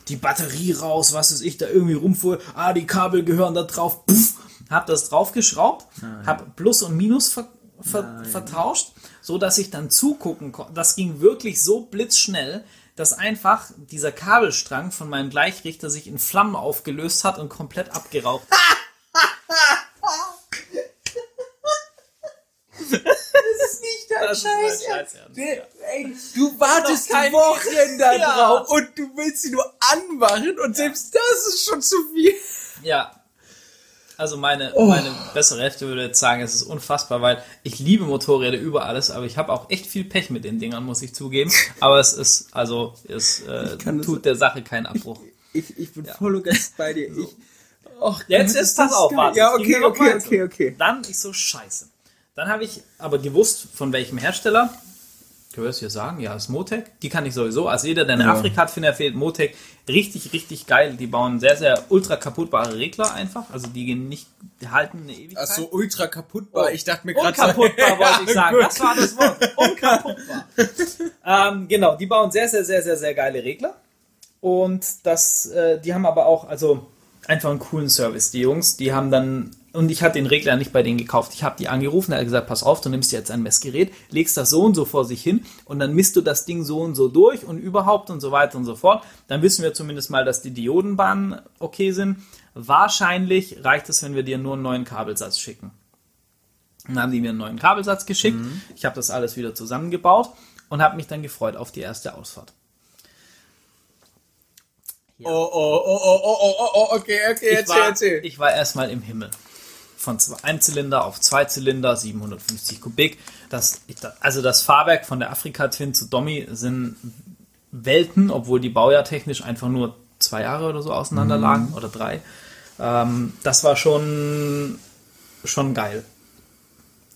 Die Batterie raus, was weiß ich, da irgendwie rumfuhr, ah, die Kabel gehören da drauf, puff, hab das draufgeschraubt, hab Plus und Minus ver, ver, vertauscht, so dass ich dann zugucken konnte. Das ging wirklich so blitzschnell, dass einfach dieser Kabelstrang von meinem Gleichrichter sich in Flammen aufgelöst hat und komplett abgeraucht. Das ist nicht dein Das ist mein Scheiß. Scheiß Ernst, Der- ja. Ey, du wartest Wochen da Ja. drauf und du willst sie nur anmachen und selbst das ist schon zu viel. Ja. Also meine, Oh. meine bessere Hälfte würde jetzt sagen, es ist unfassbar, weil ich liebe Motorräder über alles, aber ich habe auch echt viel Pech mit den Dingern, muss ich zugeben. Aber es ist, also, es äh, kann das- tut der Sache keinen Abbruch. Ich, ich bin voll und ganz bei dir. Ich, Och, jetzt ist das geil. warte. Ja, okay, okay, okay, okay. Dann ich so scheiße. Dann habe ich aber gewusst, von welchem Hersteller. Können wir das hier sagen? Ja, ist Motec. Die kann ich sowieso. Also jeder, der eine Ja. Afrika hat, findet fehlt Motec. Richtig, richtig geil. Die bauen sehr, sehr ultra kaputtbare Regler einfach. Also die gehen nicht, die halten eine Ewigkeit. Ach so, ultra kaputtbar. Ich dachte mir gerade Unkaputtbar wollte ich sagen. gut. Das war das Wort. Unkaputtbar. ähm, genau, die bauen sehr, sehr, sehr, sehr, sehr geile Regler. Und das, äh, die haben aber auch, also einfach einen coolen Service. Die Jungs, die haben dann und ich hatte den Regler nicht bei denen gekauft. Ich habe die angerufen, er hat gesagt, pass auf, du nimmst jetzt ein Messgerät, legst das so und so vor sich hin und dann misst du das Ding so und so durch und überhaupt und so weiter und so fort. Dann wissen wir zumindest mal, dass die Diodenbahnen okay sind. Wahrscheinlich reicht es, wenn wir dir nur einen neuen Kabelsatz schicken. Dann haben die mir einen neuen Kabelsatz geschickt. Ich habe das alles wieder zusammengebaut und habe mich dann gefreut auf die erste Ausfahrt. Ja. Oh, oh, oh, oh, oh, oh, oh, okay, okay, ich erzähl, war, erzähl. Ich war erstmal im Himmel. Von zwei, einem Zylinder auf zwei Zylinder, 750 Kubik. Das, also das Fahrwerk von der Afrika Twin zu Domi sind Welten, obwohl die Baujahr technisch einfach nur zwei Jahre oder so auseinander lagen mhm. oder drei. Ähm, das war schon, schon geil.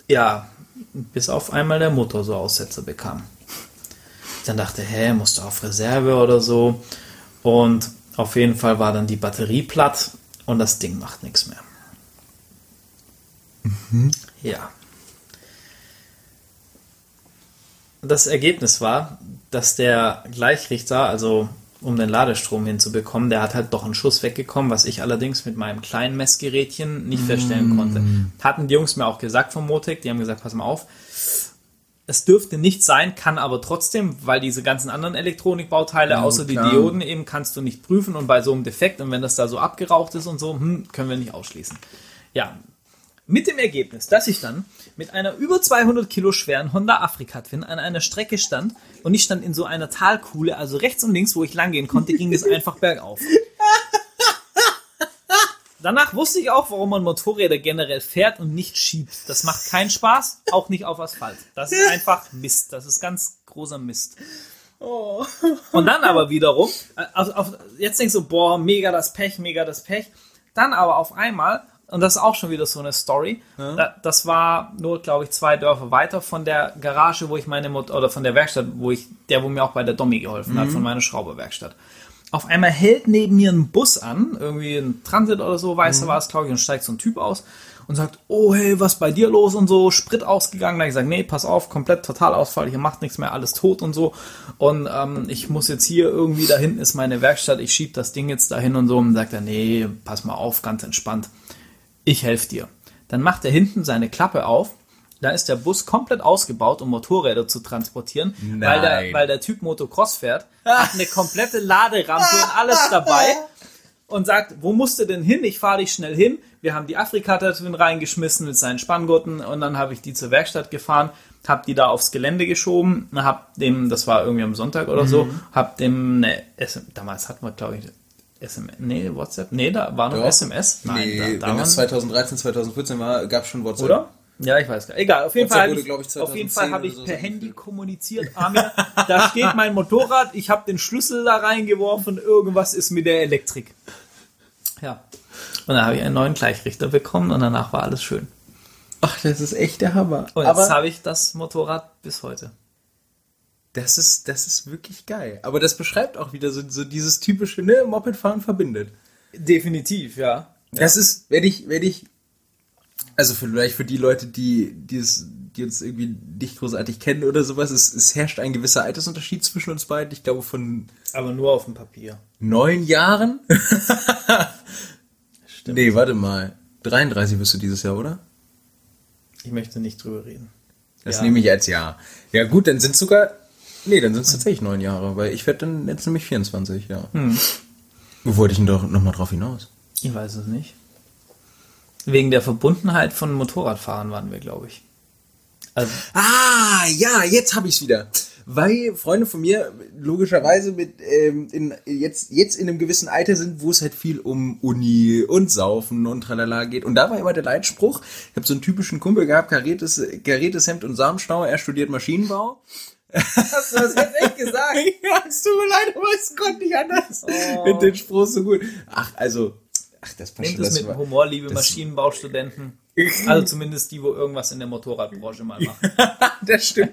Ja, bis auf einmal der Motor so Aussätze bekam. Dann dachte, hä, musst du auf Reserve oder so. Und auf jeden Fall war dann die Batterie platt und das Ding macht nichts mehr. Ja. Das Ergebnis war, dass der Gleichrichter, also um den Ladestrom hinzubekommen, der hat halt doch einen Schuss weggekommen, was ich allerdings mit meinem kleinen Messgerätchen nicht feststellen konnte. Hatten die Jungs mir auch gesagt vom Motec, die haben gesagt, pass mal auf, es dürfte nicht sein, kann aber trotzdem, weil diese ganzen anderen Elektronikbauteile, Ja, außer klar. die Dioden eben, kannst du nicht prüfen und bei so einem Defekt und wenn das da so abgeraucht ist und so, hm, können wir nicht ausschließen. Ja, mit dem Ergebnis, dass ich dann mit einer über 200 Kilo schweren Honda Afrika Twin an einer Strecke stand und ich stand in so einer Talkuhle, also rechts und links, wo ich langgehen konnte, ging es einfach bergauf. Danach wusste ich auch, warum man Motorräder generell fährt und nicht schiebt. Das macht keinen Spaß, auch nicht auf Asphalt. Das ist einfach Mist. Das ist ganz großer Mist. Und dann aber wiederum, äh, auf, auf, jetzt denkst du, boah, mega das Pech, mega das Pech. Dann aber auf einmal, und das ist auch schon wieder so eine Story, da, das war nur, glaube ich, zwei Dörfer weiter von der Garage, wo ich meine Mot oder von der Werkstatt, wo ich, der, wo mir auch bei der Dommi geholfen hat, von meiner Schrauberwerkstatt. Auf einmal hält neben mir ein Bus an, irgendwie ein Transit oder so, weißer war es, glaube ich, und steigt so ein Typ aus und sagt, oh hey, was bei dir los und so, Sprit ausgegangen. Da ich gesagt, nee, pass auf, komplett Totalausfall, hier macht nichts mehr, alles tot und so. Und ähm, ich muss jetzt hier irgendwie, da hinten ist meine Werkstatt, ich schieb das Ding jetzt dahin und so. Und sagt er, nee, pass mal auf, ganz entspannt. Ich helfe dir. Dann macht er hinten seine Klappe auf. Da ist der Bus komplett ausgebaut, um Motorräder zu transportieren, weil der, weil der Typ Motocross fährt, hat eine komplette Laderampe und alles dabei und sagt, wo musst du denn hin? Ich fahre dich schnell hin. Wir haben die Afrika Twin reingeschmissen mit seinen Spanngurten und dann habe ich die zur Werkstatt gefahren, habe die da aufs Gelände geschoben, hab dem, das war irgendwie am Sonntag oder so, hab dem SM, damals hatten wir glaube ich SMS, nee, WhatsApp, nee, da war noch Doch. SMS, nein, nee, da, da wenn das 2013, 2014 war, gab es schon WhatsApp. oder? Ja, ich weiß gar nicht. Egal, auf jeden WhatsApp Fall, wurde, ich, ich, auf jeden Fall 2010 habe ich so per eingeführt. Handy kommuniziert, Amir, da steht mein Motorrad, ich habe den Schlüssel da reingeworfen, irgendwas ist mit der Elektrik. Ja. Und dann habe ich einen neuen Gleichrichter bekommen und danach war alles schön. Ach, das ist echt der Hammer. Und jetzt habe ich das Motorrad bis heute. das ist, das ist wirklich geil. Aber das beschreibt auch wieder so, so dieses typische, ne, Mopedfahren verbindet. Definitiv, ja. Das ist, wenn ich, wenn ich, also vielleicht für die Leute, die, die, es, die uns irgendwie nicht großartig kennen oder sowas, es, es herrscht ein gewisser Altersunterschied zwischen uns beiden. Ich glaube von Aber nur auf dem Papier. neun Jahren. Stimmt. Nee, warte mal. 33 bist du dieses Jahr, oder? Ich möchte nicht drüber reden. Das Ja. nehme ich als Jahr. Ja gut, dann sind es sogar, nee, dann sind es tatsächlich neun Jahre, weil ich werde dann jetzt nämlich 24, ja. Wo wollte ich denn doch nochmal drauf hinaus? Ich weiß es nicht. Wegen der Verbundenheit von Motorradfahren waren wir, glaube ich. Also, Ah, ja, jetzt habe ich es wieder. Weil Freunde von mir logischerweise mit ähm, in, jetzt, jetzt in einem gewissen Alter sind, wo es halt viel um Uni und Saufen und tralala geht. Und da war immer der Leitspruch, ich habe so einen typischen Kumpel gehabt, kariertes, kariertes Hemd und Samenschnau, er studiert Maschinenbau. hast du das jetzt echt gesagt? ja, es tut mir leid, aber es konnte nicht anders. Oh. Mit den Spruch so gut. Ach, also, ach, das passt Nehmt schon, es das mit war- Humor, liebe Maschinenbaustudenten. Also zumindest die, wo irgendwas in der Motorradbranche mal machen. das stimmt.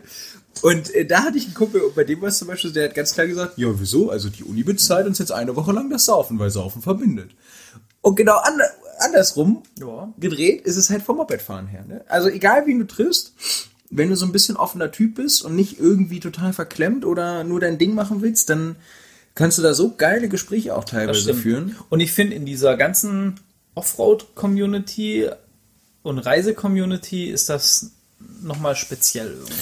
Und äh, da hatte ich einen Kumpel, und bei dem war es zum Beispiel, der hat ganz klar gesagt, ja, wieso? Also die Uni bezahlt uns jetzt eine Woche lang das Saufen, weil Saufen verbindet. Und genau an, andersrum Ja. gedreht ist es halt vom Mopedfahren her. Ne? Also egal, wen du triffst, wenn du so ein bisschen offener Typ bist und nicht irgendwie total verklemmt oder nur dein Ding machen willst, dann kannst du da so geile Gespräche auch teilweise führen. Und ich finde, in dieser ganzen Offroad-Community und Reise-Community ist das nochmal speziell irgendwie.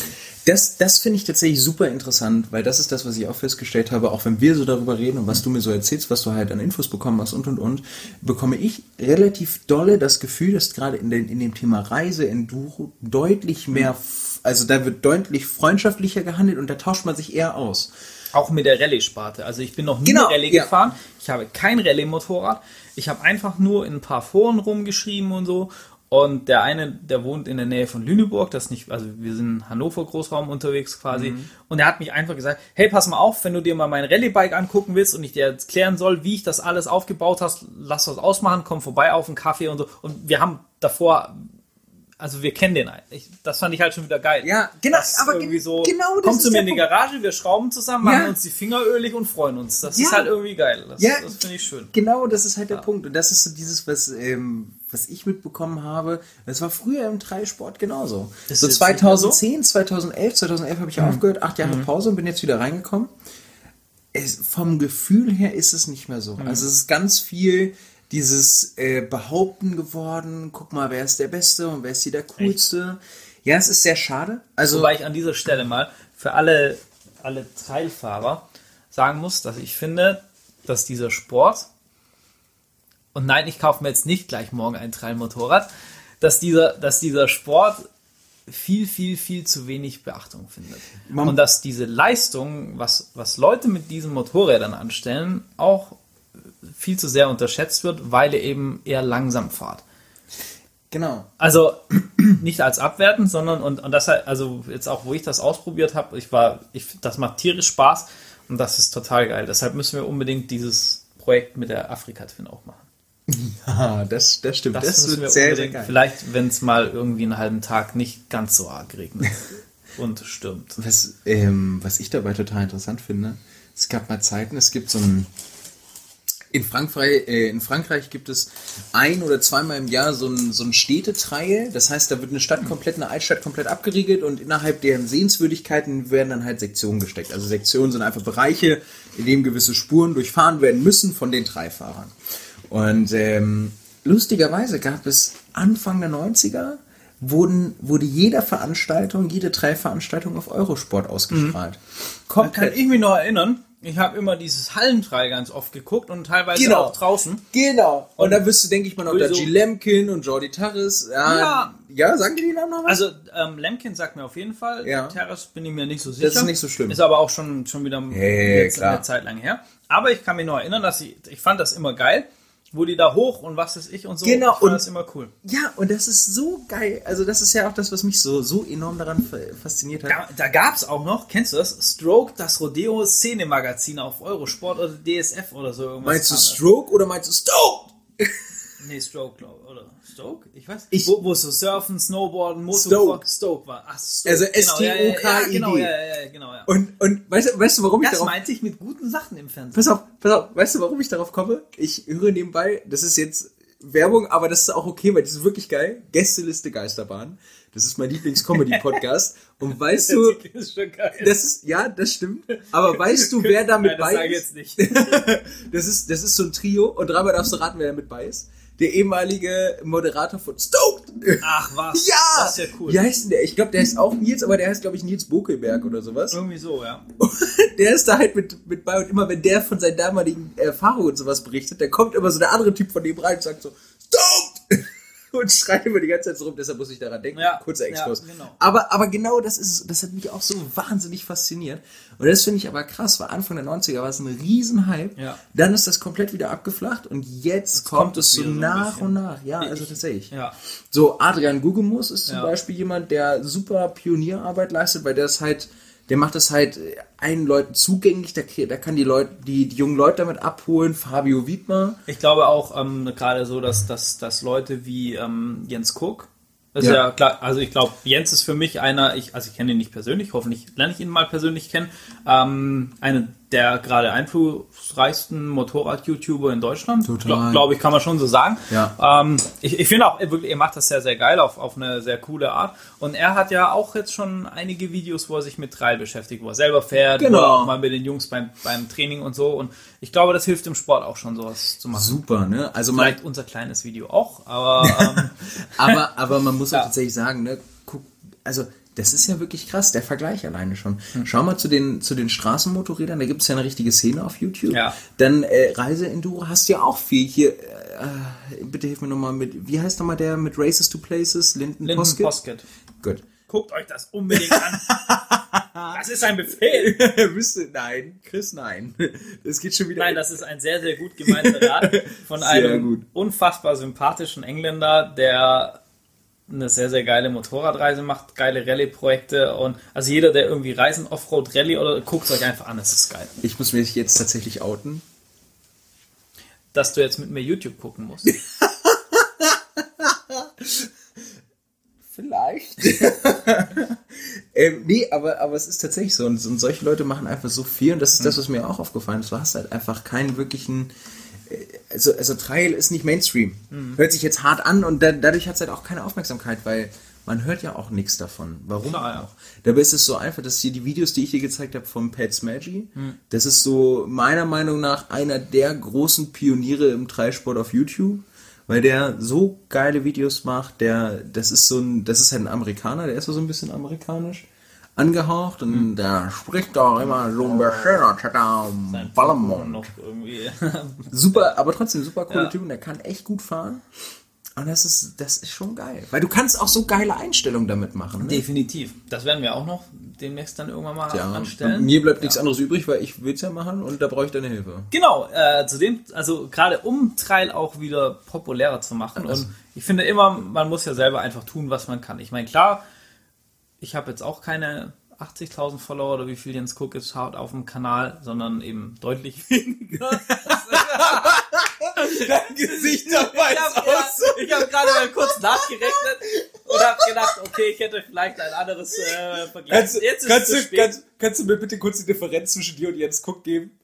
Das, das finde ich tatsächlich super interessant, weil das ist das, was ich auch festgestellt habe, auch wenn wir so darüber reden und was du mir so erzählst, was du halt an Infos bekommen hast und und und, bekomme ich relativ dolle das Gefühl, dass gerade in, den, in dem Thema Reise, Enduro deutlich mehr, also da wird deutlich freundschaftlicher gehandelt und da tauscht man sich eher aus. Auch mit der Rallye-Sparte. Also ich bin noch nie Genau, Rallye ja. gefahren. Ich habe kein Rallye-Motorrad. Ich habe einfach nur in ein paar Foren rumgeschrieben und so. Und der eine, der wohnt in der Nähe von Lüneburg, das nicht, also wir sind in Hannover Großraum unterwegs quasi. Mhm. Und er hat mich einfach gesagt, hey, pass mal auf, wenn du dir mal mein Rallye-Bike angucken willst und ich dir jetzt klären soll, wie ich das alles aufgebaut hast, lass das ausmachen, komm vorbei auf einen Kaffee und so. Und wir haben davor, also wir kennen den eigentlich. Das fand ich halt schon wieder geil. Ja, genau, Das aber irgendwie gen- so, genau das komm ist zu mir in die. Garage, wir schrauben zusammen, machen Ja. uns die Finger ölig und freuen uns. Das Ja. ist halt irgendwie geil. Das, Ja. das finde ich schön. Genau, das ist halt der Punkt. Und das ist so dieses, was, ähm, was ich mitbekommen habe. Das war früher im Dreisport genauso. Das so ist jetzt nicht mehr so? 2010, 2011, 2011 habe ich aufgehört, acht Jahre Pause und bin jetzt wieder reingekommen. Es, vom Gefühl her ist es nicht mehr so. Also es ist ganz viel dieses äh, Behaupten geworden. Guck mal, wer ist der Beste und wer ist hier der Coolste. Ja, es ist sehr schade. Also Wobei ich an dieser Stelle mal für alle, alle Trailfahrer sagen muss, dass ich finde, dass dieser Sport, und nein, ich kaufe mir jetzt nicht gleich morgen ein Trailmotorrad, dass dieser, dass dieser Sport viel, viel, viel zu wenig Beachtung findet. Man- und dass diese Leistung, was, was Leute mit diesen Motorrädern anstellen, auch viel zu sehr unterschätzt wird, weil ihr eben eher langsam fahrt. genau. Also nicht als abwertend, sondern und, und das halt, also jetzt auch, wo ich das ausprobiert habe, ich war, ich, das macht tierisch Spaß und das ist total geil. Deshalb müssen wir unbedingt dieses Projekt mit der Afrika-Twin auch machen. Ah, das, das stimmt. Das, müssen wir sehr, sehr unbedingt, geil. vielleicht, wenn es mal irgendwie einen halben Tag nicht ganz so arg regnet und stürmt. Was, ähm, was ich dabei total interessant finde, es gab mal Zeiten, es gibt so ein. In Frankreich, äh, in Frankreich gibt es ein oder zweimal im Jahr so ein, so ein Städtetrail. Das heißt, da wird eine Stadt komplett, eine Altstadt komplett abgeriegelt und innerhalb deren Sehenswürdigkeiten werden dann halt Sektionen gesteckt. Also Sektionen sind einfach Bereiche, in denen gewisse Spuren durchfahren werden müssen von den Dreifahrern. Und ähm, lustigerweise gab es Anfang der 90er wurden, wurde jede Veranstaltung, jede Dreiveranstaltung auf Eurosport ausgestrahlt. Kann ich mich noch erinnern, ich habe immer dieses Hallentrail ganz oft geguckt und teilweise Genau. auch draußen. Genau. Und da wirst du, denke ich mal, noch Sowieso. G. Lemkin und Jordi Tarris. Ja, Ja. ja, sagen die die Namen noch was? Also ähm, Lemkin sagt mir auf jeden Fall, Ja. Terrace bin ich mir nicht so sicher. ist nicht so schlimm. Ist aber auch schon, schon wieder klar. eine Zeit lang her. Aber ich kann mich noch erinnern, dass ich, ich fand das immer geil, wo die da hoch und was ist ich und so. Genau, ich fand und- das immer cool. ja, und das ist so geil. Also das ist ja auch das, was mich so, so enorm daran fa- fasziniert hat. Da, da gab es auch noch, kennst du das? Stroke, das Rodeo Szene-Magazin auf Eurosport oder DSF oder so irgendwas. Meinst du. Stroke oder meinst du Stoke? Nee, Stroke, glaub, oder Stoke? Ich weiß Ich- wo, wo so Surfen, Snowboarden, Motocross, Stoke war. Ach, Stoke. Also ja, S-T-O-K-I-D. Genau, ja, ja, ja, genau, ja. Und, und weißt, du- weißt du, warum ich Das darauf... meinte ich mit guten Sachen im Fernsehen. Pass auf, pass auf, weißt du, warum ich darauf komme? Ich höre nebenbei, das ist jetzt Werbung, aber das ist auch okay, weil das ist wirklich geil. Gästeliste Geisterbahn. Das ist mein Lieblings-Comedy-Podcast. Und weißt du, Das ist schon geil. das ist, ja, das stimmt. Aber weißt du, wer da mit Nein, das bei ich ist? jetzt nicht. Das ist, das ist so ein Trio und dreimal darfst du raten, wer da mit bei ist. Der ehemalige Moderator von Stoked. Ach was, Ja! das ist ja cool. Wie heißt denn der? Ich glaube, der heißt auch Nils, aber der heißt, glaube ich, Nils Bokelberg oder sowas. Irgendwie so, ja. Der ist da halt mit, mit bei und immer, wenn der von seinen damaligen Erfahrungen und sowas berichtet, dann kommt immer so der andere Typ von dem rein und sagt so, Stoked! Und schreit immer die ganze Zeit so rum, deshalb muss ich daran denken. Ja, Kurzer Exkurs. ja, genau. aber, aber genau das ist es. Das hat mich auch so wahnsinnig fasziniert. Und das finde ich aber krass, weil Anfang der 90er war es ein Riesenhype. Ja. Dann ist das komplett wieder abgeflacht und jetzt, kommt, kommt es es so nach bisschen. und nach. Ja, also Ich- tatsächlich. Ja. So, Adrian Gugemus ist zum. Beispiel jemand, der super Pionierarbeit leistet, weil der ist halt, der macht das halt allen Leuten zugänglich, der, der kann die Leute, die, die jungen Leute damit abholen, Fabio Wiedmer. Ich glaube auch ähm, gerade so, dass, dass, dass Leute wie ähm, Jens Cook, das ist Ja. ja. klar, also ich glaube, Jens ist für mich einer, ich, also ich kenne ihn nicht persönlich, hoffentlich lerne ich ihn mal persönlich kennen, ähm, eine der gerade einflussreichsten Motorrad-YouTuber in Deutschland. Total. Glaube glaub ich, kann man schon so sagen. Ja. Ähm, ich ich finde auch, er wirklich, er macht das sehr, sehr geil auf, auf eine sehr coole Art. Und er hat ja auch jetzt schon einige Videos, wo er sich mit Trail beschäftigt, wo er selber fährt, Genau. auch mal mit den Jungs beim, beim Training und so. Und ich glaube, das hilft im Sport auch schon, sowas zu machen. Super, ne? Also man, Vielleicht unser kleines Video auch, aber ähm, aber, aber man muss auch Ja. tatsächlich sagen, ne, guck, also das ist ja wirklich krass, der Vergleich alleine schon. Hm. Schau mal zu den, zu den Straßenmotorrädern, da gibt es ja eine richtige Szene auf YouTube. Ja. Dann äh, Reise-Enduro hast du ja auch viel. Hier, äh, bitte hilf mir nochmal mit, wie heißt nochmal der mit Races to Places? Linden, Linden Poskett? Poskett. Gut. Guckt euch das unbedingt an. Das ist ein Befehl. Nein, Chris, nein. Das geht schon wieder. Nein, das ist ein sehr, sehr gut gemeinter Rat von Sehr einem gut. unfassbar sympathischen Engländer, der eine sehr, sehr geile Motorradreise macht, geile Rallye-Projekte und also jeder, der irgendwie Reisen, Offroad, Rallye oder guckt euch einfach an, es ist geil. Ich muss mich jetzt tatsächlich outen. Dass du jetzt mit mir YouTube gucken musst. Vielleicht. ähm, nee, aber, aber es ist tatsächlich so. Und, und solche Leute machen einfach so viel. Und das ist das, was mir auch aufgefallen ist. Du hast halt einfach keinen wirklichen. Also, also Trail ist nicht Mainstream. Hört sich jetzt hart an und da, dadurch hat es halt auch keine Aufmerksamkeit, weil man hört ja auch nichts davon. Warum Klar, ja. auch? Dabei ist es so einfach, dass hier die Videos, die ich dir gezeigt habe vom Pat Smaggy, das ist so meiner Meinung nach einer der großen Pioniere im Trailsport auf YouTube weil der so geile Videos macht, der, das ist so ein, das ist halt ein Amerikaner, der ist so ein bisschen amerikanisch angehaucht und der spricht auch immer so ein bisschen, irgendwie. Super, aber trotzdem super cooler Ja. Typ und der kann echt gut fahren. Und das ist, das ist schon geil. Weil du kannst auch so geile Einstellungen damit machen. Ne? Definitiv. Das werden wir auch noch demnächst dann irgendwann mal Ja, anstellen. mir bleibt nichts anderes übrig, weil ich will es ja machen und da brauche ich deine Hilfe. Genau, äh, zudem, also gerade um Trail auch wieder populärer zu machen. Also- Und ich finde immer, man muss ja selber einfach tun, was man kann. Ich meine, klar, ich habe jetzt auch keine 80.000 Follower oder wie viel Jens Cook jetzt schaut auf dem Kanal, sondern eben deutlich weniger. Dein Gesicht ich habe ja, hab gerade mal kurz nachgerechnet und habe gedacht, okay, ich hätte vielleicht ein anderes äh, Vergleich. Kannst, Jetzt ist kannst, es zu du, spät. kannst, kannst du mir bitte kurz die Differenz zwischen dir und Jens Cook geben?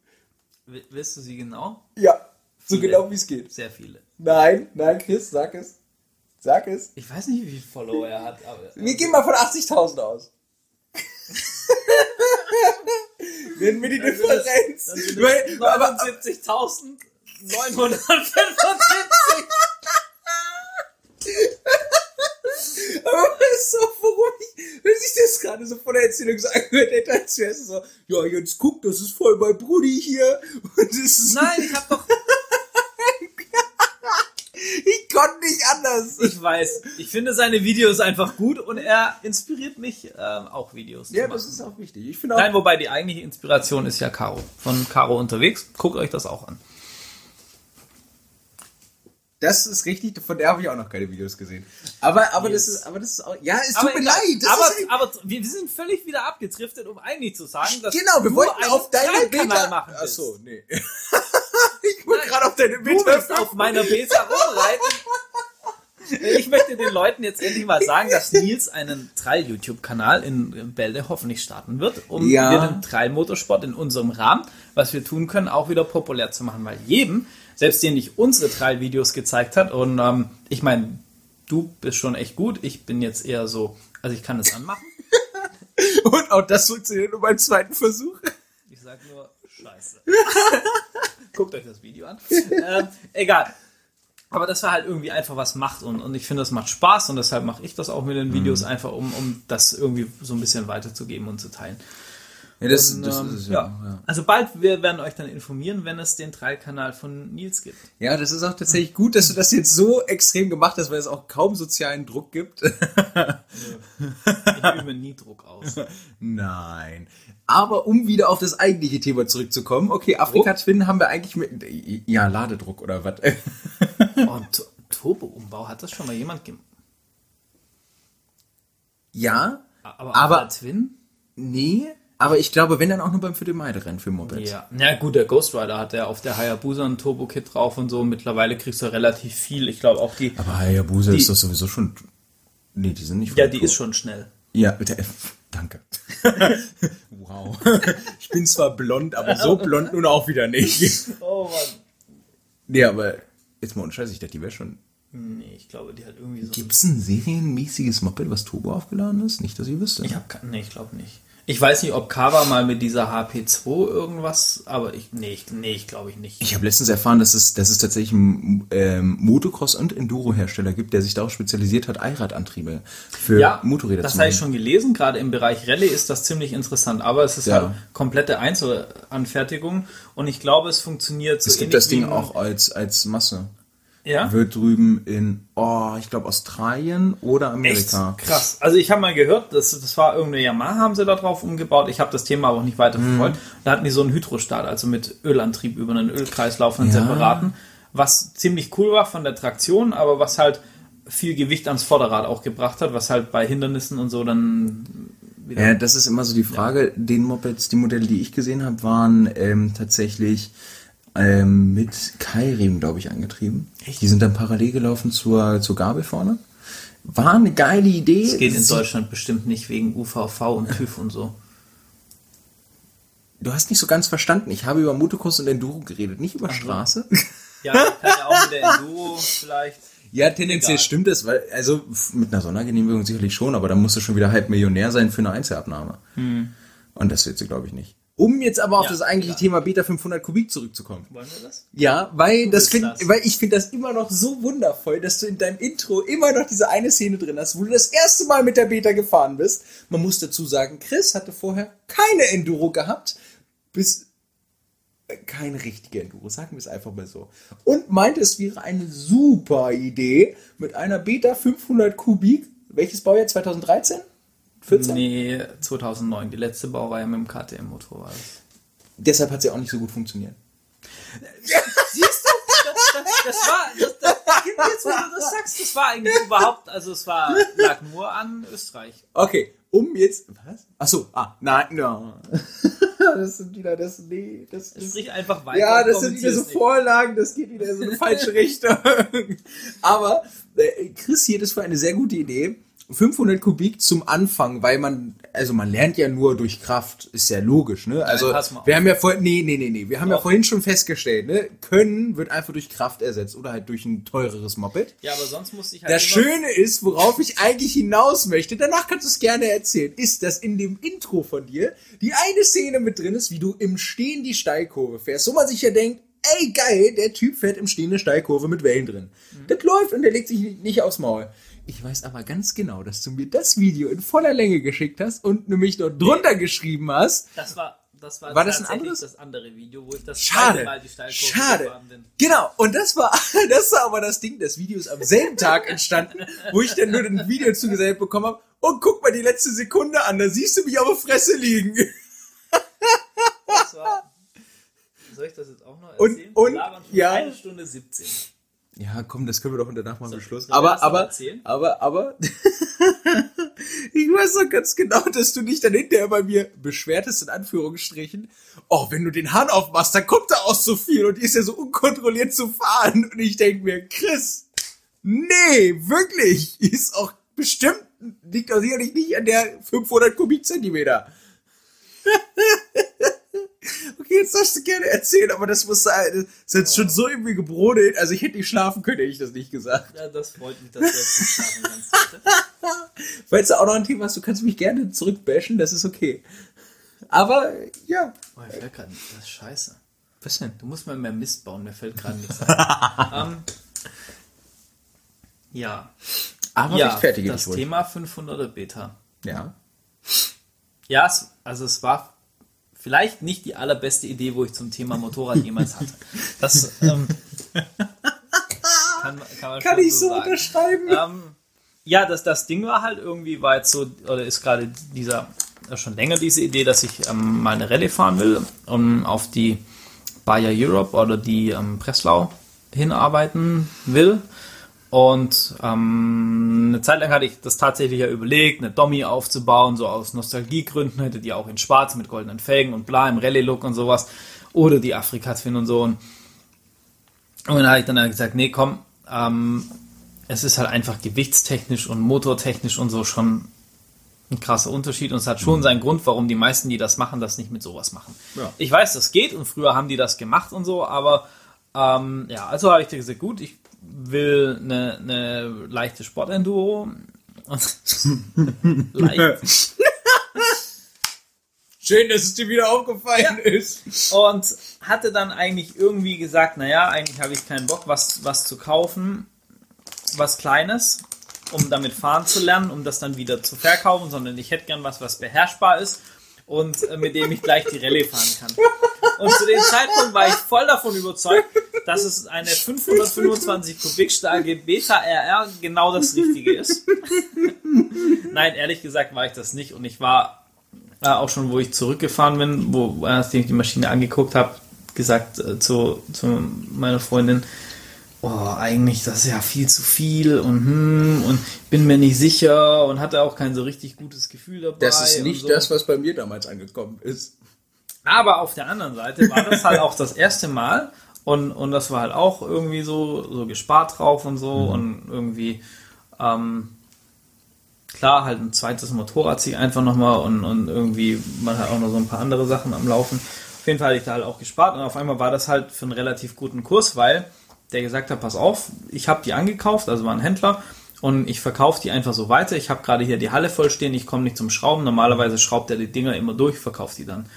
Will- Willst du sie genau? Ja, so Viele. genau wie es geht. Sehr viele. Nein, nein, Chris, sag es. Sag es. Ich weiß nicht, wie viele Follower er hat, aber Wir gehen mal von 80.000 aus. Nennen wir die Differenz. Dann sind es aber, 79.975. aber weißt du, warum ich, wenn ich das gerade so von der Erzählung so angehört hätte, als wäre es so, ja, Jens, guck, das ist voll mein Brudi hier. Und das ist, Nein, ich hab doch. Ich konnte nicht anders. Ich weiß. Ich finde seine Videos einfach gut und er inspiriert mich ähm, auch Videos ja, das ist auch wichtig. Ich finde auch, Nein, wobei die eigentliche Inspiration ist ja Caro. Von Caro unterwegs. Guckt euch das auch an. das ist richtig, von der habe ich auch noch keine Videos gesehen. Aber, aber Yes. das ist, aber das ist auch, ja, es tut mir egal. leid. Aber, ist, aber wir sind völlig wieder abgedriftet, um eigentlich zu sagen, dass Genau, wir wollten auf deine Kanal Bilder machen. Achso, nee. Auf deine Du willst auf meiner Beta rumreiten. Ich möchte den Leuten jetzt endlich mal sagen, dass Nils einen Trail-YouTube-Kanal in Bälde hoffentlich starten wird, um Ja. wir den Trail-Motorsport in unserem Rahmen, was wir tun können, auch wieder populär zu machen. Weil jedem, selbst den ich unsere Trail-Videos gezeigt hat, und ähm, ich meine, du bist schon echt gut, ich bin jetzt eher so, also ich kann es anmachen. Und auch das funktioniert nur beim zweiten Versuch. Ich sag nur Scheiße. Guckt euch das Video an. ähm, egal. Aber dass er halt irgendwie einfach was macht und, und ich finde, das macht Spaß und deshalb mache ich das auch mit den Videos Mhm. einfach, um, um das irgendwie so ein bisschen weiterzugeben und zu teilen. Ja, das, Und, das ähm, ist ja. ja, ja. Also bald, wir werden euch dann informieren, wenn es den Trail-Kanal von Nils gibt. Ja, das ist auch tatsächlich gut, dass du das jetzt so extrem gemacht hast, weil es auch kaum sozialen Druck gibt. Ich übe nie Druck aus. Nein. Aber um wieder auf das eigentliche Thema zurückzukommen, okay, Afrika Twin haben wir eigentlich mit, ja, Ladedruck oder was? Und Tu- Turbo-Umbau, hat das schon mal jemand gemacht? ja, Aber, Aber- Twin? nee, aber ich glaube, wenn dann auch nur beim Viertelmeide-Rennen für Mopeds. Ja, na gut, der Ghost Rider hat ja auf der Hayabusa ein Turbo-Kit drauf und so. Mittlerweile kriegst du relativ viel. Ich glaube auch die, Aber Hayabusa Die- ist doch sowieso schon, nee, die sind nicht ja, die tot. ist schon schnell. Ja, bitte, äh, danke. wow. Ich bin zwar blond, aber so blond nun auch wieder nicht. Oh Mann. Nee, aber jetzt mal unscheiß, ich dachte, die wäre schon. Nee, ich glaube, die hat irgendwie so. Gibt's ein serienmäßiges Moped, was Turbo aufgeladen ist? Nicht, dass ich wüsste. Ich habe nee, ich glaube nicht. Ich weiß nicht, ob Kawa mal mit dieser HP2 irgendwas, aber ich nee, ich, nee, ich glaube ich nicht. Ich habe letztens erfahren, dass es, dass es tatsächlich einen ähm, Motocross- und Enduro-Hersteller gibt, der sich darauf spezialisiert hat, Allradantriebe für ja, Motorräder das zu habe machen. ich schon gelesen. Gerade im Bereich Rallye ist das ziemlich interessant, aber es ist Ja. halt komplette Einzelanfertigung und ich glaube, es funktioniert so Es gibt das Ding auch als, als Masse. Ja. Wird drüben in, oh, ich glaube Australien oder Echt Amerika. krass. Also ich habe mal gehört, das, das war irgendeine Yamaha, haben sie da drauf umgebaut. Ich habe das Thema aber auch nicht weiter verfolgt. Mhm. Da hatten die so einen Hydrostat, also mit Ölantrieb über einen Ölkreislauf, einen Ja. separaten, was ziemlich cool war von der Traktion, aber was halt viel Gewicht ans Vorderrad auch gebracht hat, was halt bei Hindernissen und so dann wieder... Ja, das ist immer so die Frage. Den Mopeds, die Modelle, die ich gesehen habe, waren ähm, tatsächlich ähm, mit Keilriemen, glaube ich, angetrieben. Echt? Die sind dann parallel gelaufen zur, zur Gabel vorne. War eine geile Idee. Das geht in Sie- Deutschland bestimmt nicht wegen UVV und TÜV und so. Du hast nicht so ganz verstanden. Ich habe über Motocross und Enduro geredet, nicht über Straße. Ja, kann ja auch mit der Enduro vielleicht. Ja, tendenziell Egal. stimmt es, weil, also mit einer Sondergenehmigung sicherlich schon, aber dann musst du schon wieder halb Millionär sein für eine Einzelabnahme. Und das wird sie, glaube ich, nicht. Um jetzt aber auf Ja, das eigentliche klar. Thema Beta 500 Kubik zurückzukommen. Wollen wir das? Ja, weil das find, das. weil ich finde das immer noch so wundervoll, dass du in deinem Intro immer noch diese eine Szene drin hast, wo du das erste Mal mit der Beta gefahren bist. Man muss dazu sagen, Chris hatte vorher keine Enduro gehabt, bis äh, keine richtige Enduro, sagen wir es einfach mal so. Und meinte, es wäre eine super Idee mit einer Beta 500 Kubik. Welches Baujahr? 2013? 14? Nee, 2009. Die letzte Baureihe mit dem KTM-Motor war das. Deshalb hat sie auch nicht so gut funktioniert. Siehst du? Das, das, das war, das, das, jetzt, wo du das sagst, das war eigentlich überhaupt, also es war, lag nur an Österreich. Okay, um jetzt. Was? Ach so, ah, nein, no. das sind wieder das. Nee, das ist. Sprich einfach weiter. Ja, das sind wieder so. Vorlagen, das geht wieder in so eine falsche Richtung. Aber äh, Chris hier das für eine sehr gute Idee. 500 Kubik zum Anfang, weil man, also man lernt ja nur durch Kraft, ist ja logisch, ne? Also auf. wir haben ja vorhin, nee, nee, nee, nee, wir haben ja Doch. vorhin schon festgestellt, ne? Können wird einfach durch Kraft ersetzt oder halt durch ein teureres Moped. Ja, aber sonst musste ich halt Das Schöne ist, worauf ich eigentlich hinaus möchte, danach kannst du es gerne erzählen, ist, dass in dem Intro von dir die eine Szene mit drin ist, wie du im Stehen die Steilkurve fährst, wo man sich ja denkt, ey geil, der Typ fährt im Stehen eine Steilkurve mit Wellen drin. Das läuft und der legt sich nicht aufs Maul. Ich weiß aber ganz genau, dass du mir das Video in voller Länge geschickt hast und nämlich noch drunter geschrieben hast. Das war, das war, War das ein anderes? das andere Video, wo ich das Schade. Mal die Schade. gefahren bin. Genau. Und das war, das war aber das Ding. Das Video ist am selben Tag entstanden, wo ich dann nur ein Video zugesellt bekommen habe. Und guck mal die letzte Sekunde an. Da siehst du mich auf der Fresse liegen. Das war, soll ich das jetzt auch noch Und- erzählen? und- schon ja. Eine Stunde 17. Ja, komm, das können wir doch danach mal So, beschlussen. Aber, aber, erzählen? aber, aber, ich weiß doch ganz genau, dass du dich dann hinterher bei mir beschwertest, in Anführungsstrichen. Oh, wenn du den Hahn aufmachst, dann kommt da aus so viel und die ist ja so unkontrolliert zu fahren. Und ich denke mir, Chris, nee, wirklich, ist auch bestimmt, liegt auch sicherlich nicht an der 500 Kubikzentimeter. Okay, jetzt darfst du gerne erzählen, aber das muss sein. Das ist jetzt schon so irgendwie gebrodelt. Also ich hätte nicht schlafen können, hätte ich das nicht gesagt. Ja, das freut mich, dass du jetzt nicht schlafen kannst. Falls du auch noch ein Thema hast, du kannst mich gerne zurückbashen, das ist okay. Aber, ja. Oh, mir fällt gerade das ist scheiße. Was denn? Du musst mal mehr Mist bauen, mir fällt gerade nichts ein. ähm, ja. Aber ja, rechtfertige das. Thema 500er Beta. Ja. Ja, es, also es war vielleicht nicht die allerbeste Idee, wo ich zum Thema Motorrad jemals hatte. Das ähm, kann, kann, Kann ich so sagen. unterschreiben? Ähm, ja, das, das Ding war halt irgendwie, war jetzt so, oder ist gerade dieser, schon länger diese Idee, dass ich ähm, mal eine Rallye fahren will, um auf die Bayer Europe oder die ähm, Breslau hinarbeiten will. Und ähm, eine Zeit lang hatte ich das tatsächlich ja überlegt, eine Dommy aufzubauen, so aus Nostalgiegründen, hätte die auch in schwarz mit goldenen Felgen und bla im Rallye-Look und sowas. Oder die Afrika Twin und so. Und, und dann habe ich dann halt gesagt, nee, komm, ähm, es ist halt einfach gewichtstechnisch und motortechnisch und so schon ein krasser Unterschied und es hat schon seinen Grund, warum die meisten, die das machen, das nicht mit sowas machen. Ja. Ich weiß, das geht und früher haben die das gemacht und so, aber ähm, ja, also habe ich dir gesagt, gut, ich will eine, eine leichte Sportenduro. Leicht. Schön, dass es dir wieder aufgefallen ist. Und hatte dann eigentlich irgendwie gesagt, naja, eigentlich habe ich keinen Bock, was, was zu kaufen, was Kleines, um damit fahren zu lernen, um das dann wieder zu verkaufen, sondern ich hätte gern was, was beherrschbar ist und äh, mit dem ich gleich die Rallye fahren kann. Und zu dem Zeitpunkt war ich voll davon überzeugt, dass es eine 525 Kubik starke Beta RR genau das Richtige ist. Nein, ehrlich gesagt war ich das nicht und ich war äh, auch schon, wo ich zurückgefahren bin, wo als ich die Maschine angeguckt habe, gesagt äh, zu, zu meiner Freundin, oh, eigentlich das ist ja viel zu viel und hm, und bin mir nicht sicher und hatte auch kein so richtig gutes Gefühl dabei. Das ist nicht so. das, was bei mir damals angekommen ist. Aber auf der anderen Seite war das halt auch das erste Mal und, und das war halt auch irgendwie so, so gespart drauf und so und irgendwie, ähm, klar, halt ein zweites Motorrad ziehe ich einfach nochmal und, und irgendwie, man hat auch noch so ein paar andere Sachen am Laufen. Auf jeden Fall hatte ich da halt auch gespart und auf einmal war das halt für einen relativ guten Kurs, weil der gesagt hat, pass auf, ich habe die angekauft, also war ein Händler und ich verkaufe die einfach so weiter. Ich habe gerade hier die Halle voll stehen, ich komme nicht zum Schrauben. Normalerweise schraubt er die Dinger immer durch, verkauft die dann.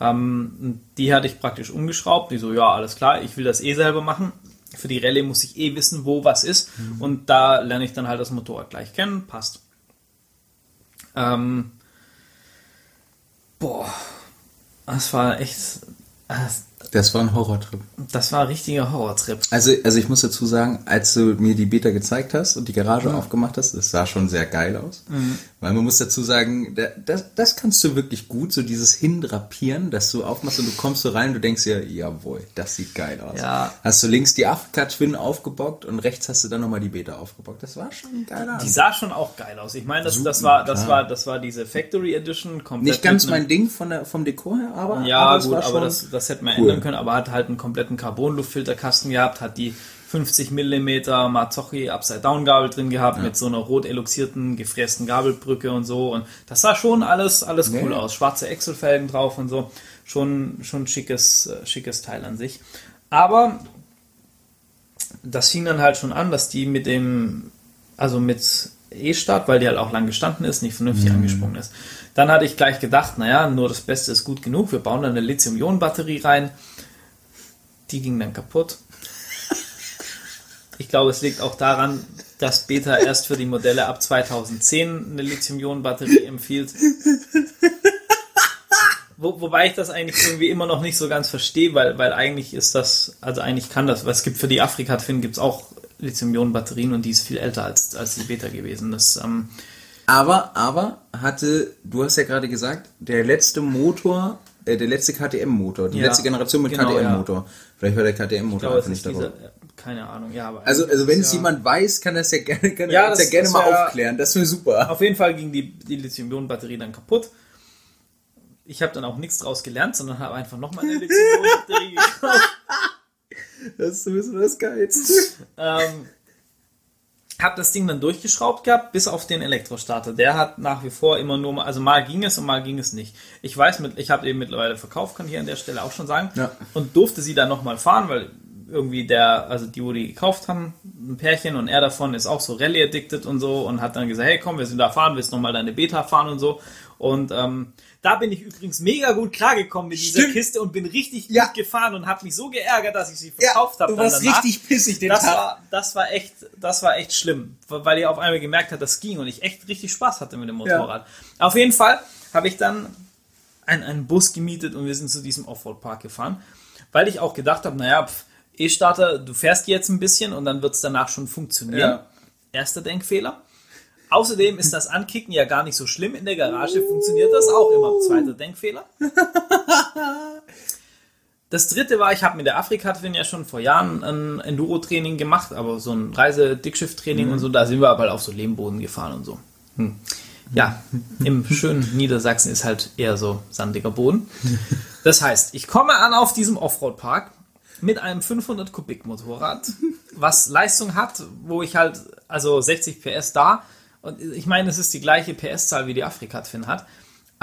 Ähm, die hatte ich praktisch umgeschraubt. Die so, ja, alles klar, ich will das eh selber machen. Für die Rallye muss ich eh wissen, wo was ist. Und da lerne ich dann halt das Motorrad gleich kennen. Passt. Ähm, boah, das war echt, äh, Das war ein Horrortrip. das war ein richtiger Horrortrip. Also, also ich muss dazu sagen, als du mir die Beta gezeigt hast und die Garage aufgemacht hast, das sah schon sehr geil aus. Weil man muss dazu sagen, da- das, das kannst du wirklich gut, so dieses Hindrapieren, dass du aufmachst und du kommst so rein und du denkst dir, jawohl, das sieht geil aus. Ja. Hast du links die Afrika Twin aufgebockt und rechts hast du dann nochmal die Beta aufgebockt. Das war schon ein geiler Die sah schon auch geil aus. Ich meine, das, das war, das klar. war, das war diese Factory Edition komplett. Nicht ganz mein Ding von der, vom Dekor her, aber, Ja, aber gut, aber das, das hätte man cool. ändern können, aber hat halt einen kompletten Carbon-Luftfilterkasten gehabt, hat die 50 mm Marzocchi Upside-Down-Gabel drin gehabt, mit so einer rot eluxierten, gefrästen Gabelbrücke und so. Und das sah schon alles, alles cool Ja. aus. Schwarze Excel-Felgen drauf und so. Schon, schon schickes, schickes Teil an sich. Aber das fing dann halt schon an, dass die mit dem, also mit E-Start, weil die halt auch lang gestanden ist, nicht vernünftig angesprungen ist. Dann hatte ich gleich gedacht, naja, nur das Beste ist gut genug, wir bauen da eine Lithium-Ionen-Batterie rein. Die ging dann kaputt. Ich glaube, es liegt auch daran, dass Beta erst für die Modelle ab 2010 eine Lithium-Ionen-Batterie empfiehlt. Wo, wobei ich das eigentlich irgendwie immer noch nicht so ganz verstehe, weil, weil eigentlich ist das, also eigentlich kann das, weil es gibt für die Afrika Twin gibt es auch Lithium-Ionen-Batterien und die ist viel älter als, als die Beta gewesen. Das, ähm, Aber, aber hatte, du hast ja gerade gesagt, der letzte Motor, äh, der letzte KTM-Motor, die Ja, letzte Generation mit genau, KTM-Motor. Vielleicht war der ich KTM-Motor einfach nicht dabei. keine Ahnung, ja, aber Also, also wenn es ja, jemand weiß, kann das ja gerne, kann Ja, er das- ja gerne das mal wär- aufklären. Das wäre super. Auf jeden Fall ging die, die Lithium-Ionen-Batterie dann kaputt. Ich habe dann auch nichts draus gelernt, sondern habe einfach nochmal eine Lithium-Ionen-Batterie gekauft. Das ist sowieso das Geilste. ähm, habe das Ding dann durchgeschraubt gehabt, bis auf den Elektrostarter. Der hat nach wie vor immer nur, mal- also mal ging es und mal ging es nicht. Ich weiß, mit, ich habe eben mittlerweile verkauft, kann ich an der Stelle auch schon sagen. Ja. Und durfte sie dann nochmal fahren, weil irgendwie der, also die, wo die gekauft haben, ein Pärchen und er davon ist auch so Rallye-addicted und so und hat dann gesagt, hey komm, wir sind da fahren, willst nochmal deine Beta fahren und so. Und ähm, da bin ich übrigens mega gut klargekommen mit dieser Stimmt. Kiste und bin richtig Ja. gut gefahren und habe mich so geärgert, dass ich sie verkauft habe. du warst danach richtig pissig den das Tag. war, das war echt, das war echt schlimm, weil ihr auf einmal gemerkt habt, das ging und ich echt richtig Spaß hatte mit dem Motorrad. Auf jeden Fall habe ich dann einen, einen Bus gemietet und wir sind zu diesem Offroad-Park gefahren, weil ich auch gedacht habe, naja, E-Starter, du fährst jetzt ein bisschen und dann wird es danach schon funktionieren. Ja. Erster Denkfehler. Außerdem ist das Ankicken ja gar nicht so schlimm. In der Garage funktioniert das auch immer. Zweiter Denkfehler. Das dritte war, ich habe mit der Afrika-Twin ja schon vor Jahren ein Enduro-Training gemacht, aber so ein Reise-Dickschiff-Training und so, da sind wir aber auf so Lehmboden gefahren und so. Hm. Ja, im schönen Niedersachsen ist halt eher so sandiger Boden. Das heißt, ich komme an auf diesem Offroad-Park mit einem 500 Kubik Motorrad, was Leistung hat, wo ich halt, also 60 PS da Und ich meine, es ist die gleiche PS-Zahl wie die Afrika Twin hat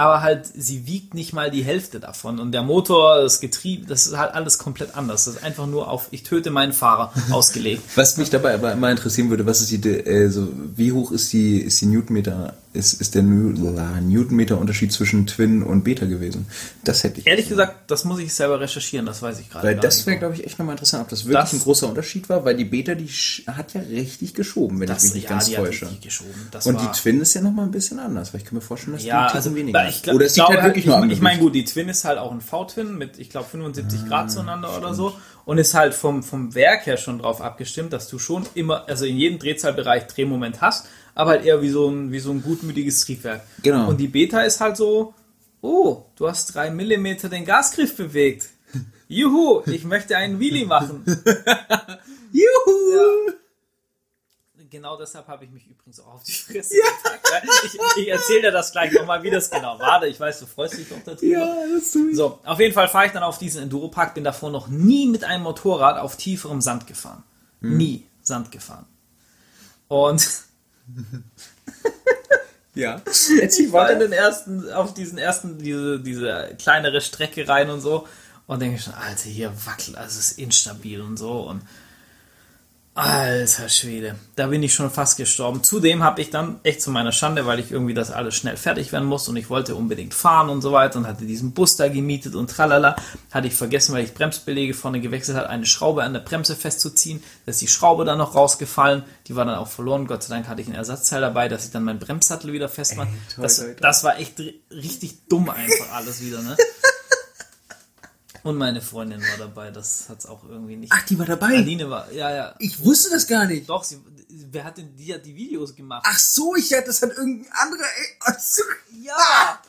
aber halt sie wiegt nicht mal die Hälfte davon und der Motor, das Getriebe, das ist halt alles komplett anders. Das ist einfach nur auf ich töte meinen Fahrer ausgelegt. Was mich dabei aber immer interessieren würde, was ist die, äh, so, wie hoch ist die, ist die Newtonmeter, ist, ist der Newtonmeter Unterschied zwischen Twin und Beta gewesen? Das hätte ich. Ehrlich gesagt, das muss ich selber recherchieren, das weiß ich gerade. Weil das wäre, glaube ich, echt nochmal interessant, ob das wirklich das, ein großer Unterschied war, weil die Beta, die hat ja richtig geschoben, wenn das, ich mich nicht ja, ganz täusche. und die Twin ist ja nochmal ein bisschen anders, weil ich kann mir vorstellen, dass ja, die also weniger. Ich glaub, oder es glaube, halt wirklich nur Ich, ich meine, gut, die Twin ist halt auch ein V-Twin mit, ich glaube, 75 ah, Grad zueinander stimmt. oder so und ist halt vom, vom Werk her schon drauf abgestimmt, dass du schon immer, also in jedem Drehzahlbereich Drehmoment hast, aber halt eher wie so ein, wie so ein gutmütiges Triebwerk. Genau. Und die Beta ist halt so, oh, du hast drei Millimeter den Gasgriff bewegt. Juhu, ich möchte einen Wheelie machen. Juhu! Ja genau deshalb habe ich mich übrigens auch auf die Fresse ja. Ich, ich erzähle dir das gleich nochmal, wie das genau war. Ich weiß, du freust dich doch darüber. Ja, das tue ich. So, auf jeden Fall fahre ich dann auf diesen Enduro-Park, bin davor noch nie mit einem Motorrad auf tieferem Sand gefahren. Hm. Nie Sand gefahren. Und ja. ich war in den ersten, auf diesen ersten, diese, diese kleinere Strecke rein und so. Und denke schon, Alter, hier wackelt, also es ist instabil und so. Und Alter Schwede, da bin ich schon fast gestorben. Zudem habe ich dann echt zu meiner Schande, weil ich irgendwie das alles schnell fertig werden muss und ich wollte unbedingt fahren und so weiter und hatte diesen Bus da gemietet und tralala, hatte ich vergessen, weil ich Bremsbelege vorne gewechselt habe, eine Schraube an der Bremse festzuziehen. Da ist die Schraube dann noch rausgefallen, die war dann auch verloren. Gott sei Dank hatte ich ein Ersatzteil dabei, dass ich dann meinen Bremssattel wieder festmache. Das, das war echt richtig dumm einfach alles wieder, ne? Und meine Freundin war dabei, das hat es auch irgendwie nicht. Ach, die war dabei? Aline war, ja, ja. Ich wusste das gar nicht. Doch, sie, wer hat denn, die hat die Videos gemacht. Ach so, ich hatte, das hat irgendein anderer, ja.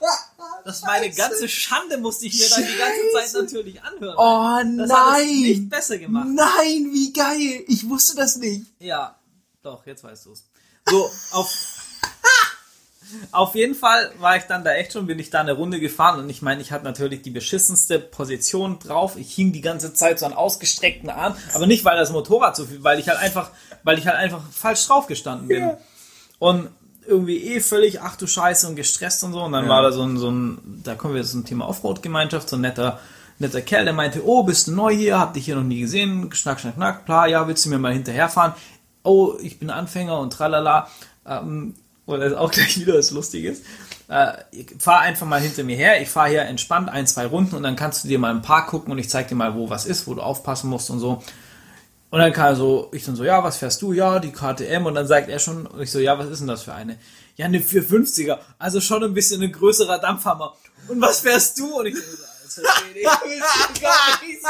Das war eine ganze Schande, musste ich mir dann die ganze Zeit natürlich anhören. Oh das nein. Hat es nicht besser gemacht. Nein, wie geil. Ich wusste das nicht. Ja, doch, jetzt weißt du es. So, auf, auf jeden Fall war ich dann da echt schon, bin ich da eine Runde gefahren und ich meine, ich hatte natürlich die beschissenste Position drauf. Ich hing die ganze Zeit so an ausgestreckten Arm, aber nicht, weil das Motorrad so viel, weil ich halt einfach, weil ich halt einfach falsch drauf gestanden bin. Ja. Und irgendwie eh völlig, ach du Scheiße und gestresst und so. Und dann ja. war da so ein, so ein, da kommen wir zum Thema Offroad-Gemeinschaft, so ein netter, netter Kerl, der meinte, oh, bist du neu hier, hab dich hier noch nie gesehen, schnack, schnack, schnack, bla, ja, willst du mir mal hinterherfahren? Oh, ich bin Anfänger und tralala. Ähm, und das ist auch gleich wieder was Lustiges. Äh, fahr einfach mal hinter mir her. Ich fahre hier entspannt ein, zwei Runden und dann kannst du dir mal ein paar gucken und ich zeig dir mal, wo was ist, wo du aufpassen musst und so. Und dann kann er so, ich dann so, ja, was fährst du? Ja, die KTM. Und dann sagt er schon, und ich so, ja, was ist denn das für eine? Ja, eine 450er. Also schon ein bisschen ein größerer Dampfhammer. Und was fährst du? Und ich so, Alter, ich gar nicht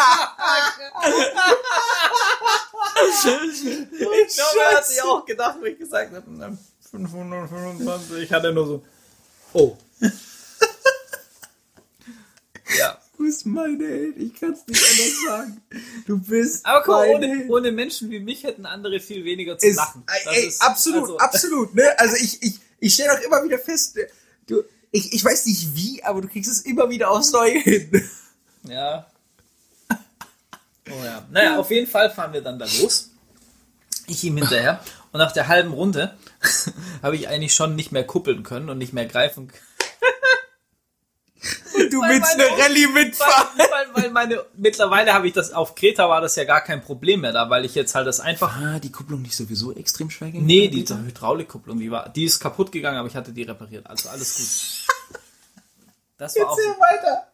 Ich glaube, er hat sich auch gedacht, wo ich gesagt habe, 525. Ich hatte nur so, oh. ja. Du bist meine Held, ich kann es nicht anders sagen. Du bist. Aber guck, ohne, ohne Menschen wie mich hätten andere viel weniger zu ist, lachen. Ey, ist, absolut, also, absolut. Ne? Also ich, ich, ich stelle auch immer wieder fest, du, ich, ich weiß nicht wie, aber du kriegst es immer wieder aufs Neue hin. Ja. Oh ja. Naja, auf jeden Fall fahren wir dann da los. Ich ihm hinterher. Und nach der halben Runde habe ich eigentlich schon nicht mehr kuppeln können und nicht mehr greifen können. Du weil willst eine Rallye mitfahren. Weil, weil, weil meine, mittlerweile habe ich das, auf Kreta war das ja gar kein Problem mehr da, weil ich jetzt halt das einfach. Ah, die Kupplung nicht sowieso extrem schwer ging? Nee, die Hydraulikkupplung, die war, die ist kaputt gegangen, aber ich hatte die repariert. Also alles gut. Das war Erzähl auch, weiter.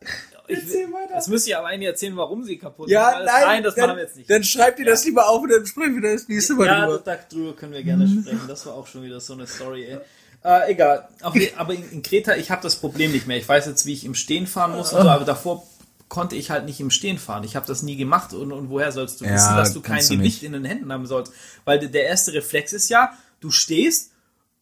Erzähl weiter. Das müsste ich aber eigentlich erzählen, warum sie kaputt ja, ist. Nein, nein, das dann, machen wir jetzt nicht. Dann schreibt ihr das lieber auf und dann sprechen wir das nächste Mal ja, drüber. Ja, darüber können wir gerne sprechen. Das war auch schon wieder so eine Story, ey. Äh, egal. aber in, in Kreta, ich habe das Problem nicht mehr. Ich weiß jetzt, wie ich im Stehen fahren muss und so, aber davor konnte ich halt nicht im Stehen fahren. Ich habe das nie gemacht und, und woher sollst du ja, wissen, dass du kein du Gewicht in den Händen haben sollst? Weil der erste Reflex ist ja, du stehst,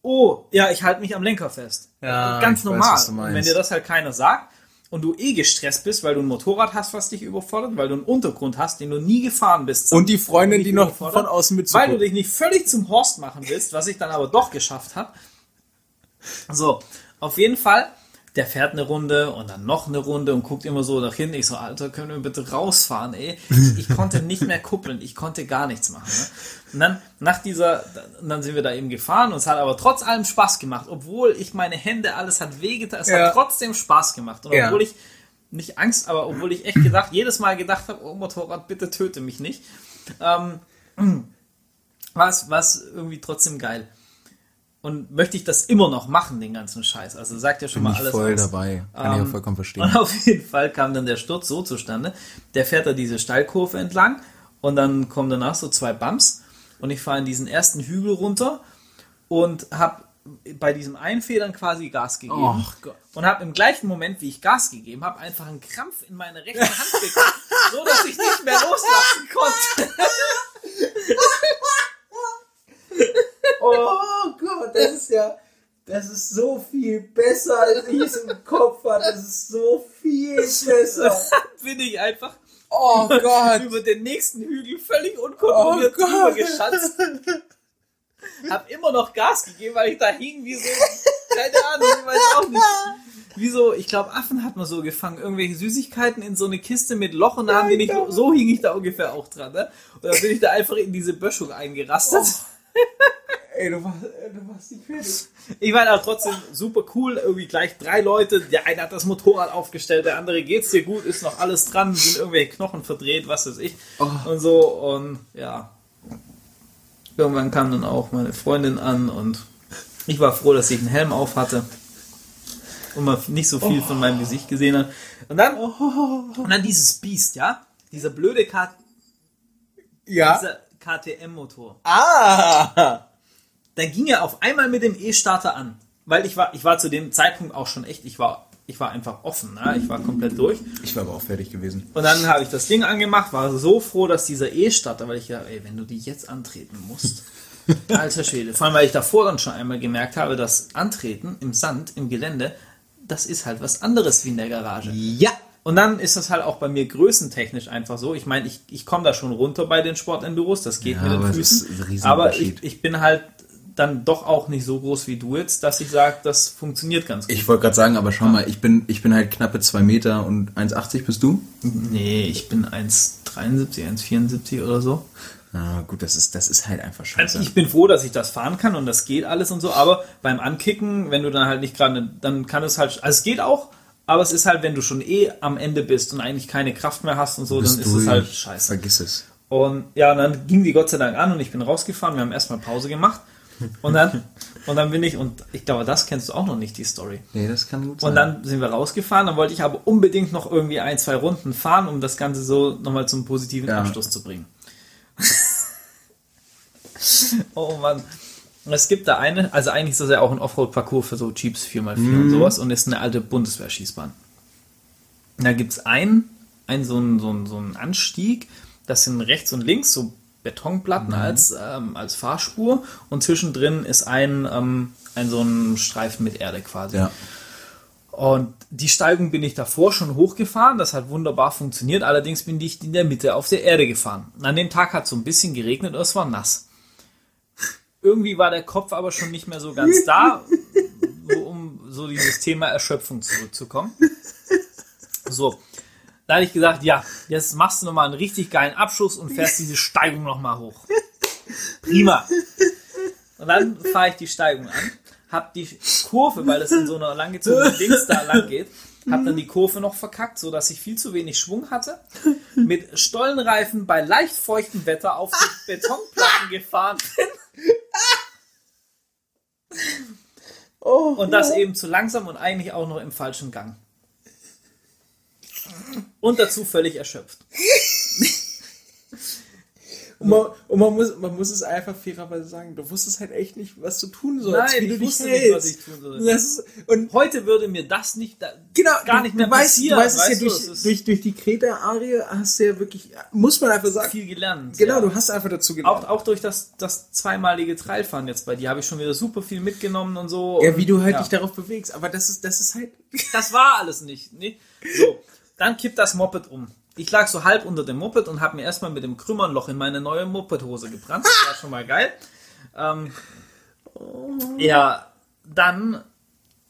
oh, ja, ich halte mich am Lenker fest. Ja, Ganz normal. Weiß, und wenn dir das halt keiner sagt, und du eh gestresst bist, weil du ein Motorrad hast, was dich überfordert, weil du einen Untergrund hast, den du nie gefahren bist. Und die Freundin, die noch von außen mit Weil du dich nicht völlig zum Horst machen willst, was ich dann aber doch geschafft habe. So, auf jeden Fall der fährt eine Runde und dann noch eine Runde und guckt immer so nach hinten. Ich so, Alter, können wir bitte rausfahren, ey? Ich konnte nicht mehr kuppeln, ich konnte gar nichts machen. Ne? Und dann nach dieser, dann sind wir da eben gefahren und es hat aber trotz allem Spaß gemacht, obwohl ich meine Hände, alles hat wehgetan, es Ja. hat trotzdem Spaß gemacht. Und Ja. obwohl ich nicht Angst, aber obwohl ich echt gedacht, jedes Mal gedacht habe, oh Motorrad, bitte töte mich nicht, ähm, war es irgendwie trotzdem geil. Und möchte ich das immer noch machen, den ganzen Scheiß. Also sagt ja schon Bin mal ich alles voll aus. dabei. Kann ich Ähm, auch vollkommen verstehen. Und auf jeden Fall kam dann der Sturz so zustande. Der fährt da diese Steilkurve entlang und dann kommen danach so zwei Bumps und ich fahre in diesen ersten Hügel runter und habe bei diesem Einfedern quasi Gas gegeben Gott. und habe im gleichen Moment, wie ich Gas gegeben habe, einfach einen Krampf in meine rechte Hand bekommen, so dass ich nicht mehr loslassen konnte. Oh Gott, das ist ja, das ist so viel besser, als ich es im Kopf hatte. Das ist so viel besser. Bin ich einfach Oh Gott. über den nächsten Hügel völlig unkontrolliert Oh Gott. geschatzt. Hab immer noch Gas gegeben, weil ich da hing wie so, keine Ahnung, ich weiß auch nicht. Wie so, ich glaube, Affen hat man so gefangen, irgendwelche Süßigkeiten in so eine Kiste mit Loch und da haben die nicht, so hing ich da ungefähr auch dran, ne? Und dann bin ich da einfach in diese Böschung eingerastet. Ey, du warst, du warst nicht fertig. Ich war da trotzdem super cool, irgendwie gleich drei Leute, der eine hat das Motorrad aufgestellt, der andere geht's dir gut, ist noch alles dran, sind irgendwelche Knochen verdreht, was weiß ich. Oh. Und so, und ja. Irgendwann kam dann auch meine Freundin an und ich war froh, dass ich einen Helm auf hatte und man nicht so viel von meinem Gesicht gesehen hat. Und dann, und dann dieses Biest, ja? Dieser blöde K Ja. dieser KTM-Motor. Ah. dann ging er auf einmal mit dem E-Starter an. Weil ich war, ich war zu dem Zeitpunkt auch schon echt, ich war, ich war einfach offen, ne? ich war komplett durch. Ich war aber auch fertig gewesen. Und dann habe ich das Ding angemacht, war so froh, dass dieser E-Starter, weil ich ja, ey, wenn du die jetzt antreten musst, alter Schwede. Vor allem, weil ich davor dann schon einmal gemerkt habe, dass Antreten im Sand, im Gelände, das ist halt was anderes wie in der Garage. Ja. Und dann ist das halt auch bei mir größentechnisch einfach so. Ich meine, ich, ich komme da schon runter bei den Sportenduros, das geht Ja, mit den Füßen. aber ich, ich bin halt dann doch auch nicht so groß wie du jetzt, dass ich sage, das funktioniert ganz gut. Ich wollte gerade sagen, aber schau mal, ich bin, ich bin halt knappe 2 Meter und 1,80 bist du? nee, ich bin 1,73, 1,74 oder so. Ah, gut, das ist, das ist halt einfach Also scheiße. ich bin froh, dass ich das fahren kann und das geht alles und so, aber beim Ankicken, wenn du dann halt nicht gerade, dann kann es halt, also es geht auch, aber es ist halt, wenn du schon eh am Ende bist und eigentlich keine Kraft mehr hast und so, dann ist es halt scheiße. Vergiss es. Und ja, und dann ging die Gott sei Dank an und ich bin rausgefahren. Wir haben erstmal Pause gemacht. Und dann, und dann bin ich, und ich glaube, das kennst du auch noch nicht, die Story. Nee, das kann gut sein. Und dann sind wir rausgefahren, dann wollte ich aber unbedingt noch irgendwie ein, zwei Runden fahren, um das Ganze so nochmal zum positiven Ja. Abschluss zu bringen. oh Mann. Es gibt da eine, also eigentlich ist das ja auch ein Offroad-Parcours für so Jeeps 4x4 Mhm. und sowas und ist eine alte Bundeswehrschießbahn. Da gibt es einen, einen so einen, so, einen, so einen Anstieg, das sind rechts und links so Betonplatten als, ähm, als Fahrspur und zwischendrin ist ein, ähm, ein so ein Streifen mit Erde quasi. ja. Und die Steigung bin ich davor schon hochgefahren, das hat wunderbar funktioniert, allerdings bin ich in der Mitte auf der Erde gefahren. An dem Tag hat es so ein bisschen geregnet und es war nass. Irgendwie war der Kopf aber schon nicht mehr so ganz da, so, um so dieses Thema Erschöpfung zurückzukommen. So, da habe ich gesagt, ja, jetzt machst du nochmal einen richtig geilen Abschuss und fährst diese Steigung nochmal hoch. Prima. Und dann fahre ich die Steigung an, hab die Kurve, weil das in so einer langgezogenen Dings da lang geht, hab dann die Kurve noch verkackt, so dass ich viel zu wenig Schwung hatte. Mit Stollenreifen bei leicht feuchtem Wetter auf die Betonplatten gefahren bin. Und das eben zu langsam und eigentlich auch noch im falschen Gang. Und dazu völlig erschöpft. Und man, und man muss, man muss es einfach fairerweise sagen, du wusstest halt echt nicht, was du tun sollst, Nein, wie du ich wusste hältst. nicht, was ich tun soll. Ist, und Heute würde mir das nicht, da, genau, gar nicht mehr weißt, passieren. Du weißt es ja weißt du, durch, durch, durch die Kreta-Arie hast du ja wirklich, muss man einfach sagen, viel gelernt. genau, ja. du hast einfach dazu gelernt. auch, auch durch das, das zweimalige Trailfahren jetzt bei dir habe ich schon wieder super viel mitgenommen und so. ja, und, wie du halt ja. dich darauf bewegst, aber das ist, das ist halt, Das war alles nicht. Nee. So, dann kippt das Moped um. Ich lag so halb unter dem Moped und habe mir erstmal mit dem Krümmernloch in meine neue Mopedhose gebrannt. Das war schon mal geil. Ähm, ja, dann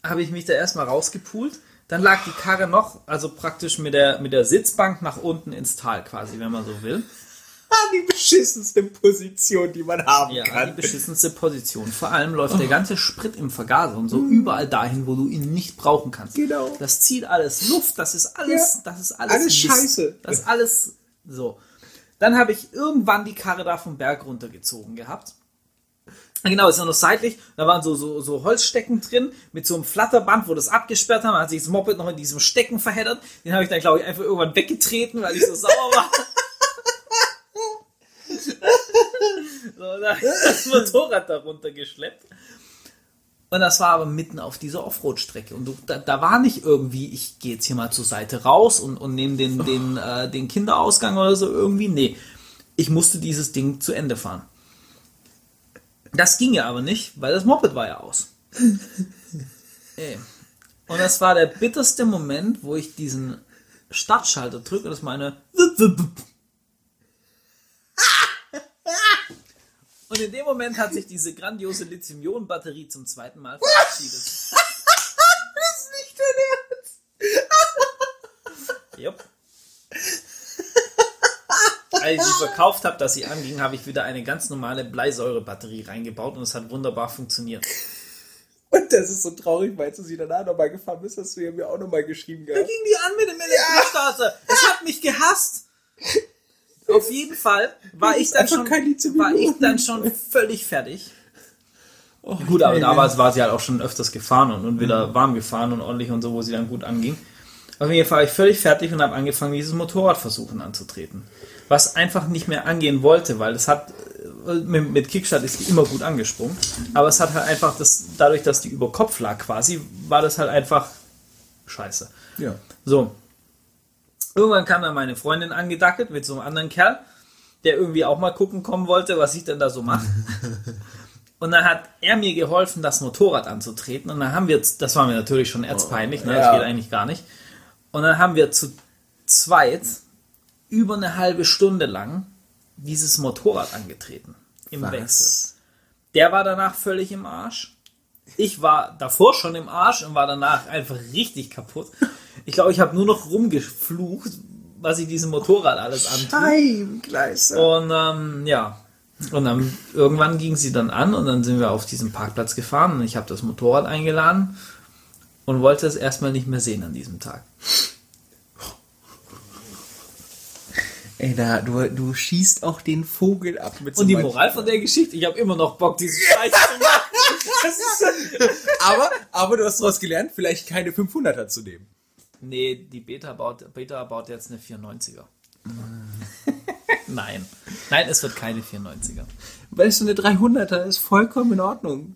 habe ich mich da erstmal rausgepult. Dann lag die Karre noch, also praktisch mit der, mit der Sitzbank nach unten ins Tal quasi, wenn man so will. Die beschissenste Position, die man haben Ja, die kann. beschissenste Position. Vor allem läuft der ganze Sprit im Vergaser und so überall dahin, wo du ihn nicht brauchen kannst. Genau. Das zieht alles Luft, das ist alles, Ja. das ist alles, Alles Mist. Scheiße. Das ist alles so. Dann habe ich irgendwann die Karre da vom Berg runtergezogen gehabt. Genau, ist ja noch seitlich. Da waren so, so, so Holzstecken drin mit so einem Flatterband, wo das abgesperrt haben. Da hat sich das Moped noch in diesem Stecken verheddert. Den habe ich dann, glaube ich, einfach irgendwann weggetreten, weil ich so sauer war. so, da das Motorrad da runtergeschleppt. Und das war aber mitten auf dieser Offroad-Strecke. Und du, da, da war nicht irgendwie, ich gehe jetzt hier mal zur Seite raus und, und nehme den, den, äh, den Kinderausgang oder so irgendwie. Nee, ich musste dieses Ding zu Ende fahren. Das ging ja aber nicht, weil das Moped war ja aus. Ey. Und das war der bitterste Moment, wo ich diesen Startschalter drücke und das meine. Und in dem Moment hat sich diese grandiose Lithium-Ionen-Batterie zum zweiten Mal verabschiedet. Das ist nicht dein Ernst. Jupp. Als ich sie verkauft habe, dass sie anging, habe ich wieder eine ganz normale Bleisäurebatterie reingebaut und es hat wunderbar funktioniert. Und das ist so traurig, weil du sie danach nochmal gefahren bist, hast du ja mir auch nochmal geschrieben Da gehabt. ging die an mit dem Elektrostarter. Es hat mich gehasst. Auf jeden Fall war ich dann schon, war ich dann schon völlig fertig. Gut, aber damals war sie halt auch schon öfters gefahren und, und wieder warm gefahren und ordentlich und so, wo sie dann gut anging. Auf jeden Fall war ich völlig fertig und habe angefangen, dieses Motorradversuchen anzutreten. Was einfach nicht mehr angehen wollte, weil es hat, äh, mit, mit Kickstart ist die immer gut angesprungen, aber es hat halt einfach, das, dadurch, dass die über Kopf lag quasi, war das halt einfach scheiße. Ja. So. Irgendwann kam dann meine Freundin angedackelt mit so einem anderen Kerl, der irgendwie auch mal gucken kommen wollte, was ich denn da so mache. Und dann hat er mir geholfen, das Motorrad anzutreten. Und dann haben wir, das war mir natürlich schon erzpeinlich, ne? das Ja. geht eigentlich gar nicht. Und dann haben wir zu zweit über eine halbe Stunde lang dieses Motorrad angetreten. Im Wechsel. Der war danach völlig im Arsch. Ich war davor schon im Arsch und war danach einfach richtig kaputt. Ich glaube, ich habe nur noch rumgeflucht, was ich diesem Motorrad alles antue. Und ähm, ja, und dann irgendwann ging sie dann an und dann sind wir auf diesen Parkplatz gefahren und ich habe das Motorrad eingeladen und wollte es erstmal nicht mehr sehen an diesem Tag. Ey, da, du, du schießt auch den Vogel ab mit so Und die Moral von der Geschichte, ich habe immer noch Bock, diesen Scheiß zu machen. aber, aber du hast daraus gelernt, vielleicht keine 500er zu nehmen. Nee, die Beta baut, Beta baut jetzt eine 94er. Nein. Nein, es wird keine 94er. Weißt du, eine 300er ist vollkommen in Ordnung.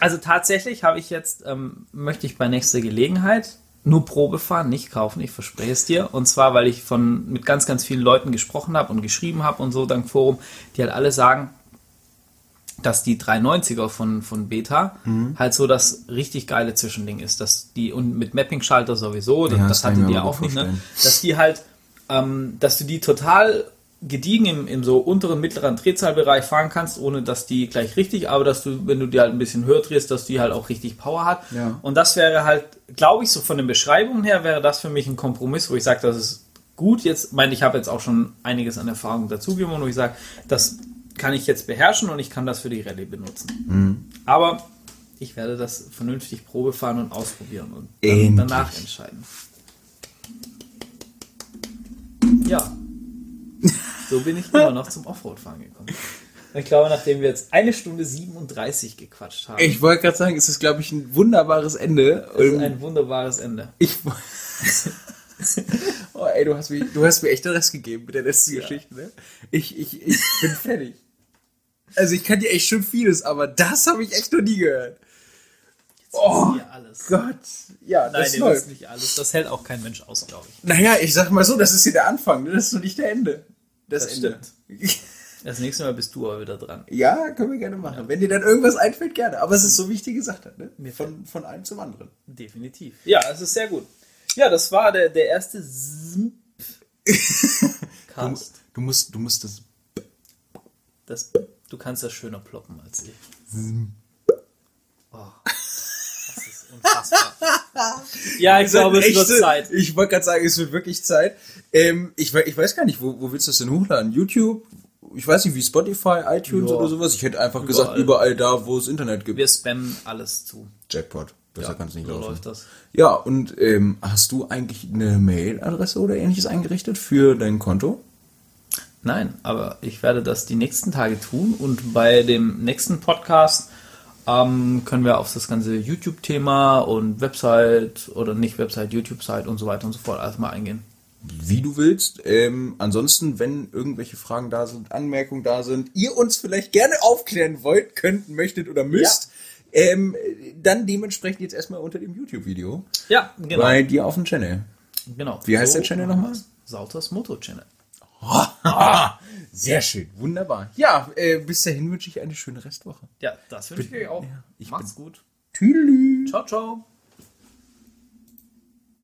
Also tatsächlich habe ich jetzt, ähm, möchte ich bei nächster Gelegenheit nur Probe fahren, nicht kaufen, ich verspreche es dir. Und zwar, weil ich von mit ganz, ganz vielen Leuten gesprochen habe und geschrieben habe und so dank Forum, die halt alle sagen, dass die 390er von, von Beta halt so das richtig geile Zwischending ist. Dass die, und mit Mapping-Schalter sowieso, das, Ja, das das mir ihr aber auch nicht, ne? Dass die halt, ähm, dass du die total gediegen im, im so unteren, mittleren Drehzahlbereich fahren kannst, ohne dass die gleich richtig, aber dass du, wenn du die halt ein bisschen höher drehst, dass die halt auch richtig Power hat. Ja. Und das wäre halt, glaube ich, so von den Beschreibungen her wäre das für mich ein Kompromiss, wo ich sage, das ist gut. Jetzt, ich meine, ich habe jetzt auch schon einiges an Erfahrung dazugewonnen, wo ich sage, das kann ich jetzt beherrschen und ich kann das für die Rallye benutzen. Aber ich werde das vernünftig Probe fahren und ausprobieren und dann danach entscheiden. Ja. So bin ich immer noch zum Offroad-Fahren gekommen. Ich glaube, nachdem wir jetzt eine Stunde 37 gequatscht haben, Ich wollte gerade sagen, es ist, glaube ich, ein wunderbares Ende. das ist Und ein wunderbares Ende. ich, oh, ey, du hast, mir, du hast mir echt den Rest gegeben mit der letzten Geschichte, ne? Ich, ich, ich bin fertig. Also ich kann dir echt schon vieles, aber das habe ich echt noch nie gehört. Oh, hier alles. Gott, ja, Nein, das läuft. wisst nicht alles. Das hält auch kein Mensch aus, glaube ich. Naja, ich sag mal so, das ist hier der Anfang, ne? das ist noch nicht der Ende. Das, Das Ende. Das nächste Mal bist du aber wieder dran. Ja, können wir gerne machen. Wenn dir dann irgendwas einfällt, gerne. Aber es ist so, wie ich dir gesagt habe, ne? Von, von einem zum anderen. Definitiv. Ja, es ist sehr gut. Ja, das war der, der erste Cast. Du musst, du musst das. Das, du kannst das schöner ploppen als ich. Oh, das ist Unfassbar. ja, ich glaube, es wird Zeit. Ich wollte gerade sagen, es wird wirklich Zeit. Ähm, ich, ich weiß gar nicht, wo, wo willst du das denn hochladen? YouTube? Ich weiß nicht, wie Spotify, iTunes Ja. oder sowas. Ich hätte einfach gesagt, Überall. überall da, wo es Internet gibt. Wir spammen alles zu. Jackpot. Besser kann's nicht so laufen. läuft das. Ja, und ähm, hast du eigentlich eine Mailadresse oder ähnliches eingerichtet für dein Konto? Nein, aber ich werde das die nächsten Tage tun und bei dem nächsten Podcast ähm, können wir auf das ganze YouTube-Thema und Website oder nicht Website, YouTube-Site und so weiter und so fort alles mal eingehen. Wie du willst. Ähm, ansonsten, wenn irgendwelche Fragen da sind, Anmerkungen da sind, ihr uns vielleicht gerne aufklären wollt, könnt, möchtet oder müsst, ähm, dann dementsprechend jetzt erstmal unter dem YouTube-Video Ja, genau. bei dir auf dem Channel. genau. Wie heißt der Channel nochmal? Sautas Moto Channel. Sehr schön, wunderbar. Ja, äh, bis dahin wünsche ich eine schöne Restwoche. Ja, das wünsche ich euch auch. ich Macht's gut. Tschüss. Ciao, ciao.